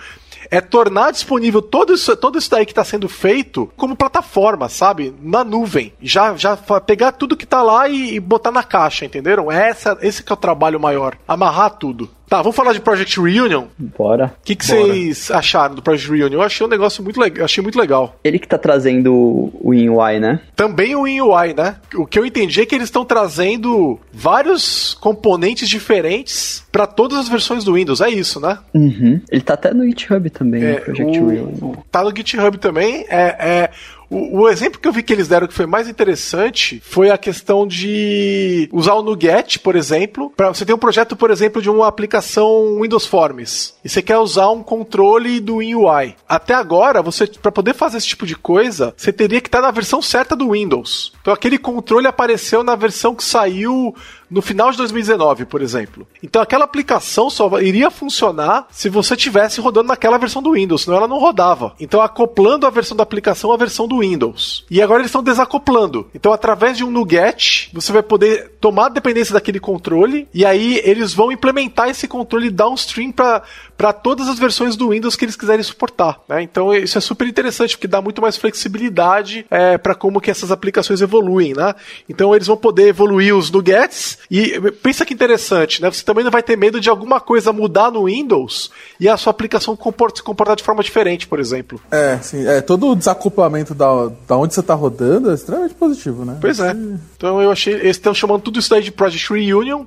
S2: é tornar disponível todo isso, todo isso daí que está sendo feito como plataforma, sabe? Na nuvem. Já, já pegar tudo que está lá e, e, botar na caixa, entenderam? Essa, esse que é o trabalho maior. Amarrar tudo. Tá, vamos falar de Project Reunion?
S4: Bora.
S2: O que, que vocês acharam do Project Reunion? Eu achei um negócio muito legal, achei muito legal.
S4: Ele que tá trazendo o InUI, né?
S2: Também o InUI, né? O que eu entendi é que eles estão trazendo vários componentes diferentes para todas as versões do Windows, é isso, né?
S4: Uhum. Ele tá até no GitHub também, é, Project o... Reunion.
S2: Tá no GitHub também. É, é, o, o, exemplo que eu vi que eles deram que foi mais interessante foi a questão de usar o NuGet, por exemplo, para você ter um projeto, por exemplo, de uma aplicação Windows Forms e você quer usar um controle do WinUI. Até agora, você para poder fazer esse tipo de coisa, você teria que estar na versão certa do Windows. Então aquele controle apareceu na versão que saiu no final de 2019, por exemplo. Então aquela aplicação só iria funcionar se você tivesse rodando naquela versão do Windows, senão ela não rodava. Então acoplando a versão da aplicação à versão do Windows. E agora eles estão desacoplando. Então através de um NuGet, você vai poder tomar dependência daquele controle e aí eles vão implementar esse controle downstream para para todas as versões do Windows que eles quiserem suportar. Né? Então isso é super interessante porque dá muito mais flexibilidade é, para como que essas aplicações evoluem. Né? Então eles vão poder evoluir os nuggets e pensa que interessante, né? Você também não vai ter medo de alguma coisa mudar no Windows e a sua aplicação se comportar de forma diferente, por exemplo.
S3: É, sim. É, todo o desacoplamento da, da onde você está rodando é extremamente positivo, né?
S2: Pois é. Então eu achei. Eles estão chamando tudo isso daí de Project Reunion.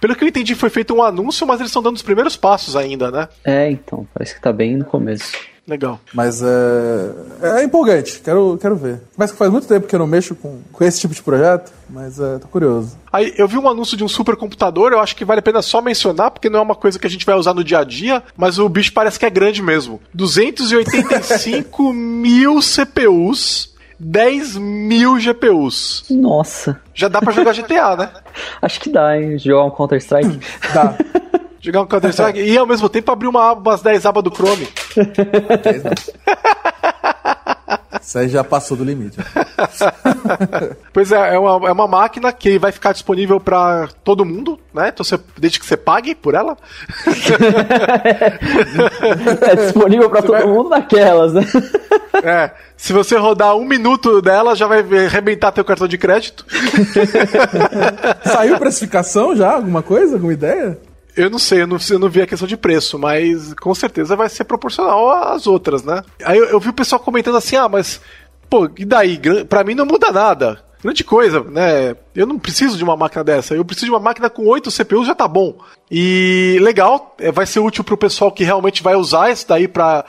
S2: Pelo que eu entendi, foi feito um anúncio, mas eles estão dando os primeiros passos ainda, né?
S4: É, então, parece que tá bem no começo.
S2: Legal.
S3: Mas é, é empolgante, quero, quero ver. Mas que faz muito tempo que eu não mexo com, com esse tipo de projeto, mas é, tô curioso.
S2: Aí eu vi um anúncio de um supercomputador, eu acho que vale a pena só mencionar, porque não é uma coisa que a gente vai usar no dia a dia, mas o bicho parece que é grande mesmo. 285 mil CPUs 10 mil GPUs.
S4: Nossa.
S2: Já dá pra jogar GTA, né?
S4: Acho que dá, hein? Jogar um Counter-Strike.
S2: dá. Jogar um Counter-Strike e ao mesmo tempo abrir uma, umas 10 abas do Chrome.
S3: Isso aí já passou do limite.
S2: pois é, é uma, é uma máquina que vai ficar disponível para todo mundo, né? Então você, desde que você pague por ela.
S4: é disponível para todo vai... mundo naquelas, né?
S2: É. Se você rodar um minuto dela, já vai arrebentar teu cartão de crédito.
S3: Saiu precificação já? Alguma coisa? Alguma ideia?
S2: Eu não sei, eu não, eu não vi a questão de preço, mas com certeza vai ser proporcional às outras, né? Aí eu, eu vi o pessoal comentando assim, ah, mas, pô, e daí? Pra mim não muda nada. Grande coisa, né? Eu não preciso de uma máquina dessa. Eu preciso de uma máquina com 8 CPUs já tá bom. E legal, é, vai ser útil para o pessoal que realmente vai usar isso daí para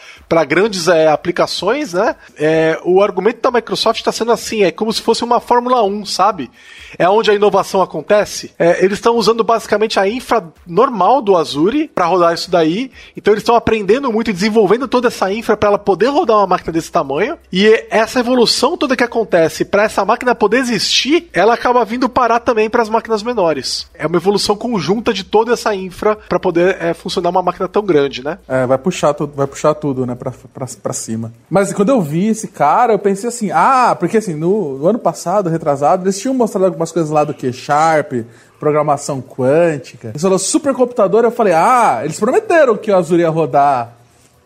S2: grandes é, aplicações, né? É, o argumento da Microsoft está sendo assim, é como se fosse uma Fórmula 1, sabe? É onde a inovação acontece. É, eles estão usando basicamente a infra normal do Azure para rodar isso daí. Então eles estão aprendendo muito e desenvolvendo toda essa infra para ela poder rodar uma máquina desse tamanho. E essa evolução toda que acontece para essa máquina poder existir, ela acaba vindo parar também para as máquinas menores. É uma evolução conjunta de toda essa infra para poder é, funcionar uma máquina tão grande, né?
S3: É, vai puxar tudo, vai puxar tudo, né, pra cima. Mas quando eu vi esse cara, eu pensei assim, ah, porque assim, no, no ano passado, retrasado, eles tinham mostrado algumas coisas lá do que Sharp, programação quântica. Eles falaram supercomputador, eu falei, ah, eles prometeram que o Azure ia rodar,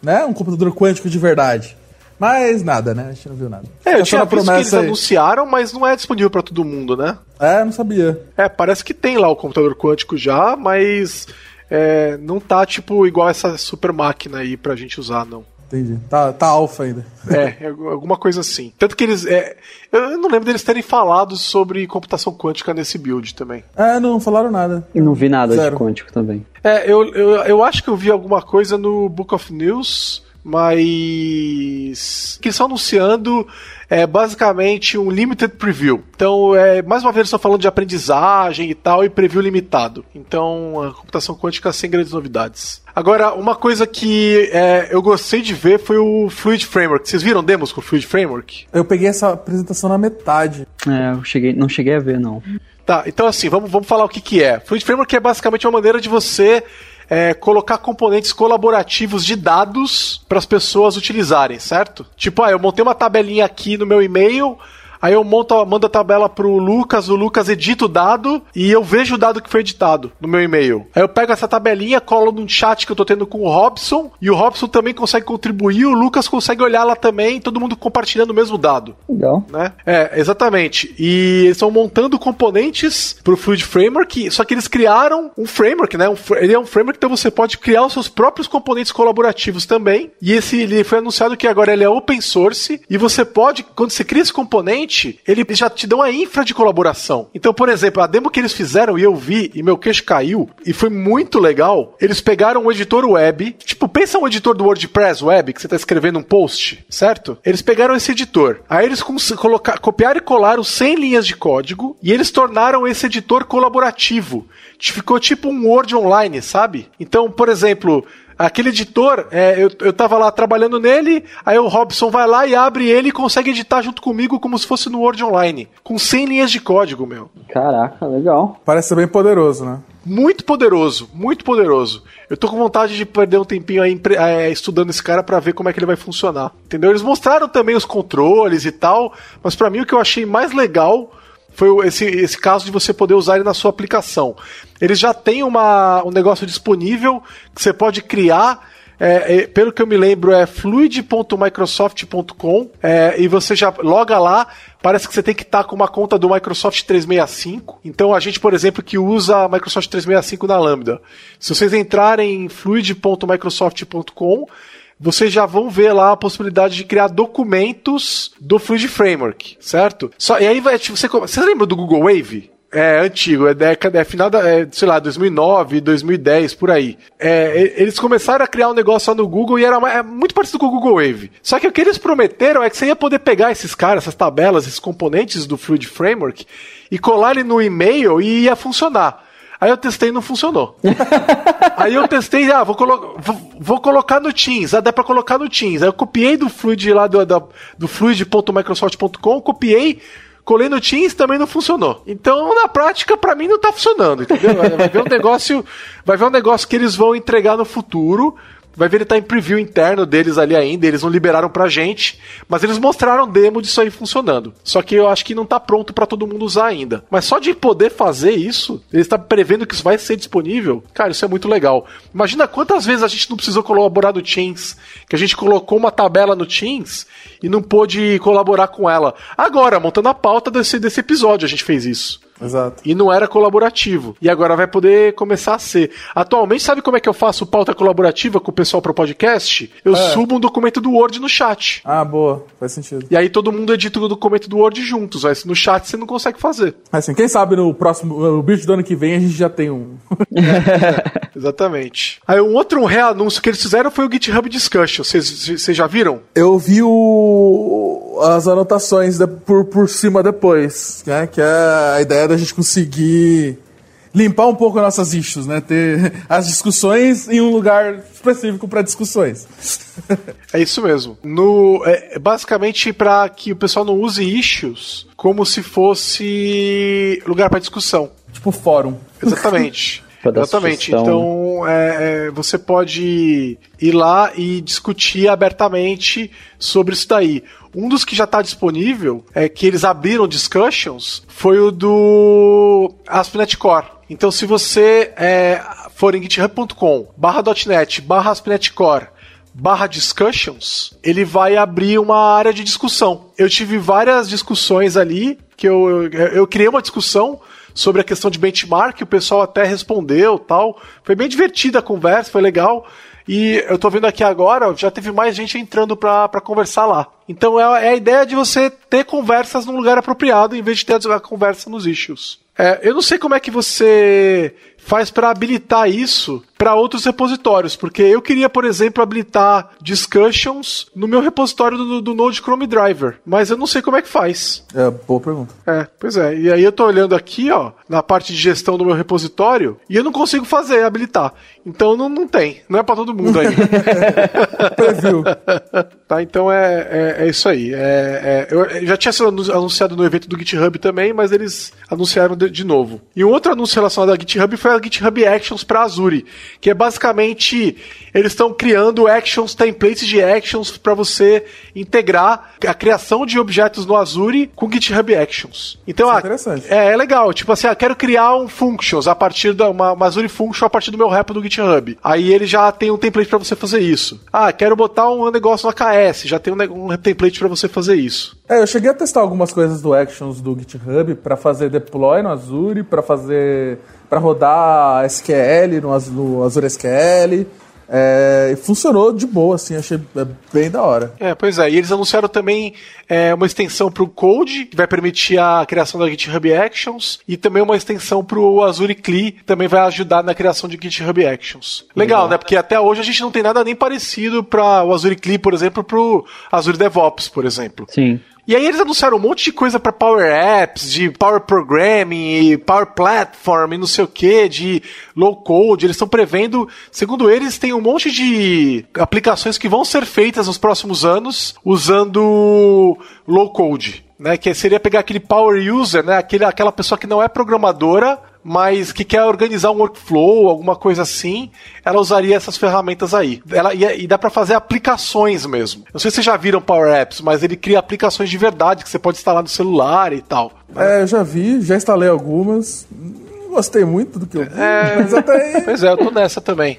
S3: né, um computador quântico de verdade. Mas nada, né? A gente não viu nada.
S2: É, eu tinha visto promessa que eles aí. anunciaram, mas não é disponível para todo mundo, né?
S3: É, não sabia.
S2: É, parece que tem lá o computador quântico já, mas é, não tá, tipo, igual essa super máquina aí pra gente usar, não.
S3: Entendi. Tá, tá alfa ainda.
S2: É, é alguma coisa assim. Tanto que eles. É, eu não lembro deles terem falado sobre computação quântica nesse build também.
S3: É, não falaram nada.
S4: E não vi nada Zero. de quântico também.
S2: É, eu, eu, eu acho que eu vi alguma coisa no Book of News mas que eles estão anunciando é basicamente um limited preview. Então, é, mais uma vez, eles estão falando de aprendizagem e tal, e preview limitado. Então, a computação quântica sem grandes novidades. Agora, uma coisa que é, eu gostei de ver foi o Fluid Framework. Vocês viram demos com o Fluid Framework?
S3: Eu peguei essa apresentação na metade.
S4: É, eu cheguei, não cheguei a ver, não.
S2: Tá, então assim, vamos, vamos falar o que, que é. Fluid Framework é basicamente uma maneira de você é, colocar componentes colaborativos de dados para as pessoas utilizarem, certo? Tipo, ah, eu montei uma tabelinha aqui no meu e-mail, Aí eu monto, mando a tabela pro Lucas, o Lucas edita o dado e eu vejo o dado que foi editado no meu e-mail. Aí eu pego essa tabelinha, colo num chat que eu tô tendo com o Robson e o Robson também consegue contribuir, o Lucas consegue olhar lá também, todo mundo compartilhando o mesmo dado.
S4: Legal.
S2: Né? É, exatamente. E eles estão montando componentes pro Fluid Framework, só que eles criaram um framework, né? Um, ele é um framework, então você pode criar os seus próprios componentes colaborativos também. E esse ele foi anunciado que agora ele é open source e você pode, quando você cria esse componente, ele já te dá uma infra de colaboração. Então, por exemplo, a demo que eles fizeram e eu vi e meu queixo caiu e foi muito legal. Eles pegaram um editor web, tipo, pensa um editor do WordPress web que você está escrevendo um post, certo? Eles pegaram esse editor. Aí eles colocar, copiaram e colaram 100 linhas de código e eles tornaram esse editor colaborativo. Ficou tipo um Word online, sabe? Então, por exemplo, Aquele editor, é, eu, eu tava lá trabalhando nele, aí o Robson vai lá e abre ele e consegue editar junto comigo como se fosse no Word Online. Com 100 linhas de código, meu.
S4: Caraca, legal.
S3: Parece ser bem poderoso, né?
S2: Muito poderoso, muito poderoso. Eu tô com vontade de perder um tempinho aí é, estudando esse cara para ver como é que ele vai funcionar. Entendeu? Eles mostraram também os controles e tal, mas para mim o que eu achei mais legal foi esse, esse caso de você poder usar ele na sua aplicação. Eles já têm uma, um negócio disponível que você pode criar. É, é, pelo que eu me lembro, é fluid.microsoft.com é, e você já loga lá. Parece que você tem que estar com uma conta do Microsoft 365. Então, a gente, por exemplo, que usa Microsoft 365 na Lambda. Se vocês entrarem em fluid.microsoft.com, vocês já vão ver lá a possibilidade de criar documentos do Fluid Framework, certo? Só, e aí vai, tipo, você, você lembra do Google Wave? É antigo, é década, é final da, é, sei lá, 2009, 2010, por aí. É, eles começaram a criar um negócio lá no Google e era é muito parecido com o Google Wave. Só que o que eles prometeram é que você ia poder pegar esses caras, essas tabelas, esses componentes do Fluid Framework e colar ele no e-mail e ia funcionar. Aí eu testei e não funcionou. Aí eu testei, ah, vou, colo vou, vou, colocar no Teams. Ah, dá pra colocar no Teams. Aí eu copiei do Fluid lá do, do, do fluid.microsoft.com, copiei, colei no Teams também não funcionou. Então, na prática, para mim não tá funcionando, entendeu? Vai ver um negócio, vai ver um negócio que eles vão entregar no futuro Vai ver ele tá em preview interno deles ali ainda, eles não liberaram pra gente, mas eles mostraram demo disso aí funcionando. Só que eu acho que não tá pronto para todo mundo usar ainda. Mas só de poder fazer isso, ele está prevendo que isso vai ser disponível. Cara, isso é muito legal. Imagina quantas vezes a gente não precisou colaborar no Teams, que a gente colocou uma tabela no Teams e não pôde colaborar com ela. Agora, montando a pauta desse, desse episódio, a gente fez isso.
S3: Exato.
S2: E não era colaborativo. E agora vai poder começar a ser. Atualmente, sabe como é que eu faço pauta colaborativa com o pessoal pro podcast? Eu
S3: É.
S2: subo um documento do Word no chat.
S3: Ah, boa. Faz sentido.
S2: E aí todo mundo edita o documento do Word juntos. Mas no chat você não consegue fazer.
S3: Assim, quem sabe no próximo, no vídeo do ano que vem a gente já tem um.
S2: Exatamente. Aí um outro reanúncio que eles fizeram foi o GitHub Discussion. Vocês vocês já viram?
S3: Eu vi o, as anotações de- por, por cima depois, né? Que é a ideia da gente conseguir limpar um pouco nossas issues, né? Ter as discussões em um lugar específico para discussões.
S2: É isso mesmo. No, é, basicamente para que o pessoal não use issues como se fosse lugar para discussão.
S3: tipo fórum.
S2: Exatamente. Exatamente.
S4: sugestão.
S2: Então, é, é, você pode ir lá e discutir abertamente sobre isso daí. Um dos que já está disponível, é que eles abriram discussions, foi o do ASP.NET Core. Então, se você é, for em github.com barra .NET barra ASP.NET Core barra discussions, ele vai abrir uma área de discussão. Eu tive várias discussões ali, que eu, eu, eu criei uma discussão sobre a questão de benchmark, o pessoal até respondeu tal. Foi bem divertida a conversa, foi legal. E eu tô vendo aqui agora, já teve mais gente entrando pra conversar lá. Então é, é a ideia de você ter conversas num lugar apropriado, em vez de ter a conversa nos issues. É, eu não sei como é que você faz para habilitar isso para outros repositórios, porque eu queria, por exemplo, habilitar discussions no meu repositório do, do Node Chrome Driver, mas eu não sei como é que faz.
S3: É, boa pergunta.
S2: É, pois é. E aí eu tô olhando aqui, ó, na parte de gestão do meu repositório, e eu não consigo fazer, habilitar. Então não, não tem. Não é pra todo mundo aí.
S3: Preview.
S2: tá, então é, é, é isso aí. É, é, eu já tinha sido anu- anunciado no evento do GitHub também, mas eles anunciaram de, de novo. E um outro anúncio relacionado a GitHub foi a GitHub Actions para Azure, que é basicamente eles estão criando actions, templates de actions para você integrar a criação de objetos no Azure com GitHub Actions. Então,
S3: é
S2: ah, é, é legal. Tipo assim, ah, quero criar um functions a partir da uma, uma Azure Function a partir do meu repo do GitHub. Aí ele já tem um template para você fazer isso. Ah, quero botar um negócio no AKS, já tem um, um template para você fazer isso.
S3: É, eu cheguei a testar algumas coisas do Actions do GitHub para fazer deploy no Azure, para fazer para rodar SQL no, no Azure SQL. É, e funcionou de boa, assim, achei é, bem da hora.
S2: É, pois é. E eles anunciaram também é, uma extensão para o Code, que vai permitir a criação da GitHub Actions, e também uma extensão para o Azure CLI, que também vai ajudar na criação de GitHub Actions. Legal, né? Porque até hoje a gente não tem nada nem parecido para o Azure CLI, por exemplo, para o Azure DevOps, por exemplo.
S4: Sim.
S2: E aí eles anunciaram um monte de coisa para Power Apps, de Power Programming, e Power Platform, e não sei o que, de low code. Eles estão prevendo, segundo eles, tem um monte de aplicações que vão ser feitas nos próximos anos usando low code. Né, que seria pegar aquele power user, né, aquele, aquela pessoa que não é programadora, mas que quer organizar um workflow, alguma coisa assim, ela usaria essas ferramentas aí. Ela, e, e dá para fazer aplicações mesmo. Não sei se vocês já viram Power Apps, mas ele cria aplicações de verdade que você pode instalar no celular e tal.
S3: É, eu já vi, já instalei algumas. Gostei muito do que eu vi, mas até aí.
S2: Pois é, eu tô nessa também.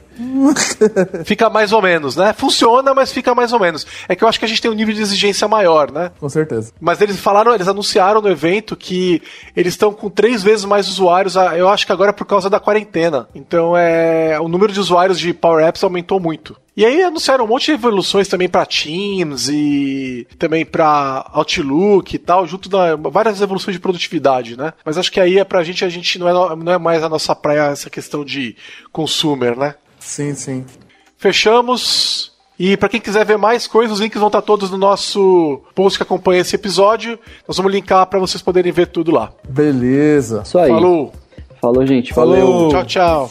S2: fica mais ou menos, né? Funciona, mas fica mais ou menos. É que eu acho que a gente tem um nível de exigência maior, né?
S3: Com certeza.
S2: Mas eles falaram, eles anunciaram no evento que eles estão com três vezes mais usuários, ah, eu acho que agora é por causa da quarentena. Então é. O número de usuários de Power Apps aumentou muito. E aí anunciaram um monte de evoluções também para Teams e também para Outlook e tal, junto da várias evoluções de produtividade, né? Mas acho que aí é pra gente, a gente não é, não é mais a nossa praia essa questão de consumer, né?
S3: Sim, sim.
S2: Fechamos. E para quem quiser ver mais coisas, os links vão estar todos no nosso post que acompanha esse episódio. Nós vamos linkar para vocês poderem ver tudo lá.
S3: Beleza.
S4: Isso aí.
S2: Falou.
S4: Falou, gente.
S3: Falou.
S4: Valeu.
S2: Tchau, tchau.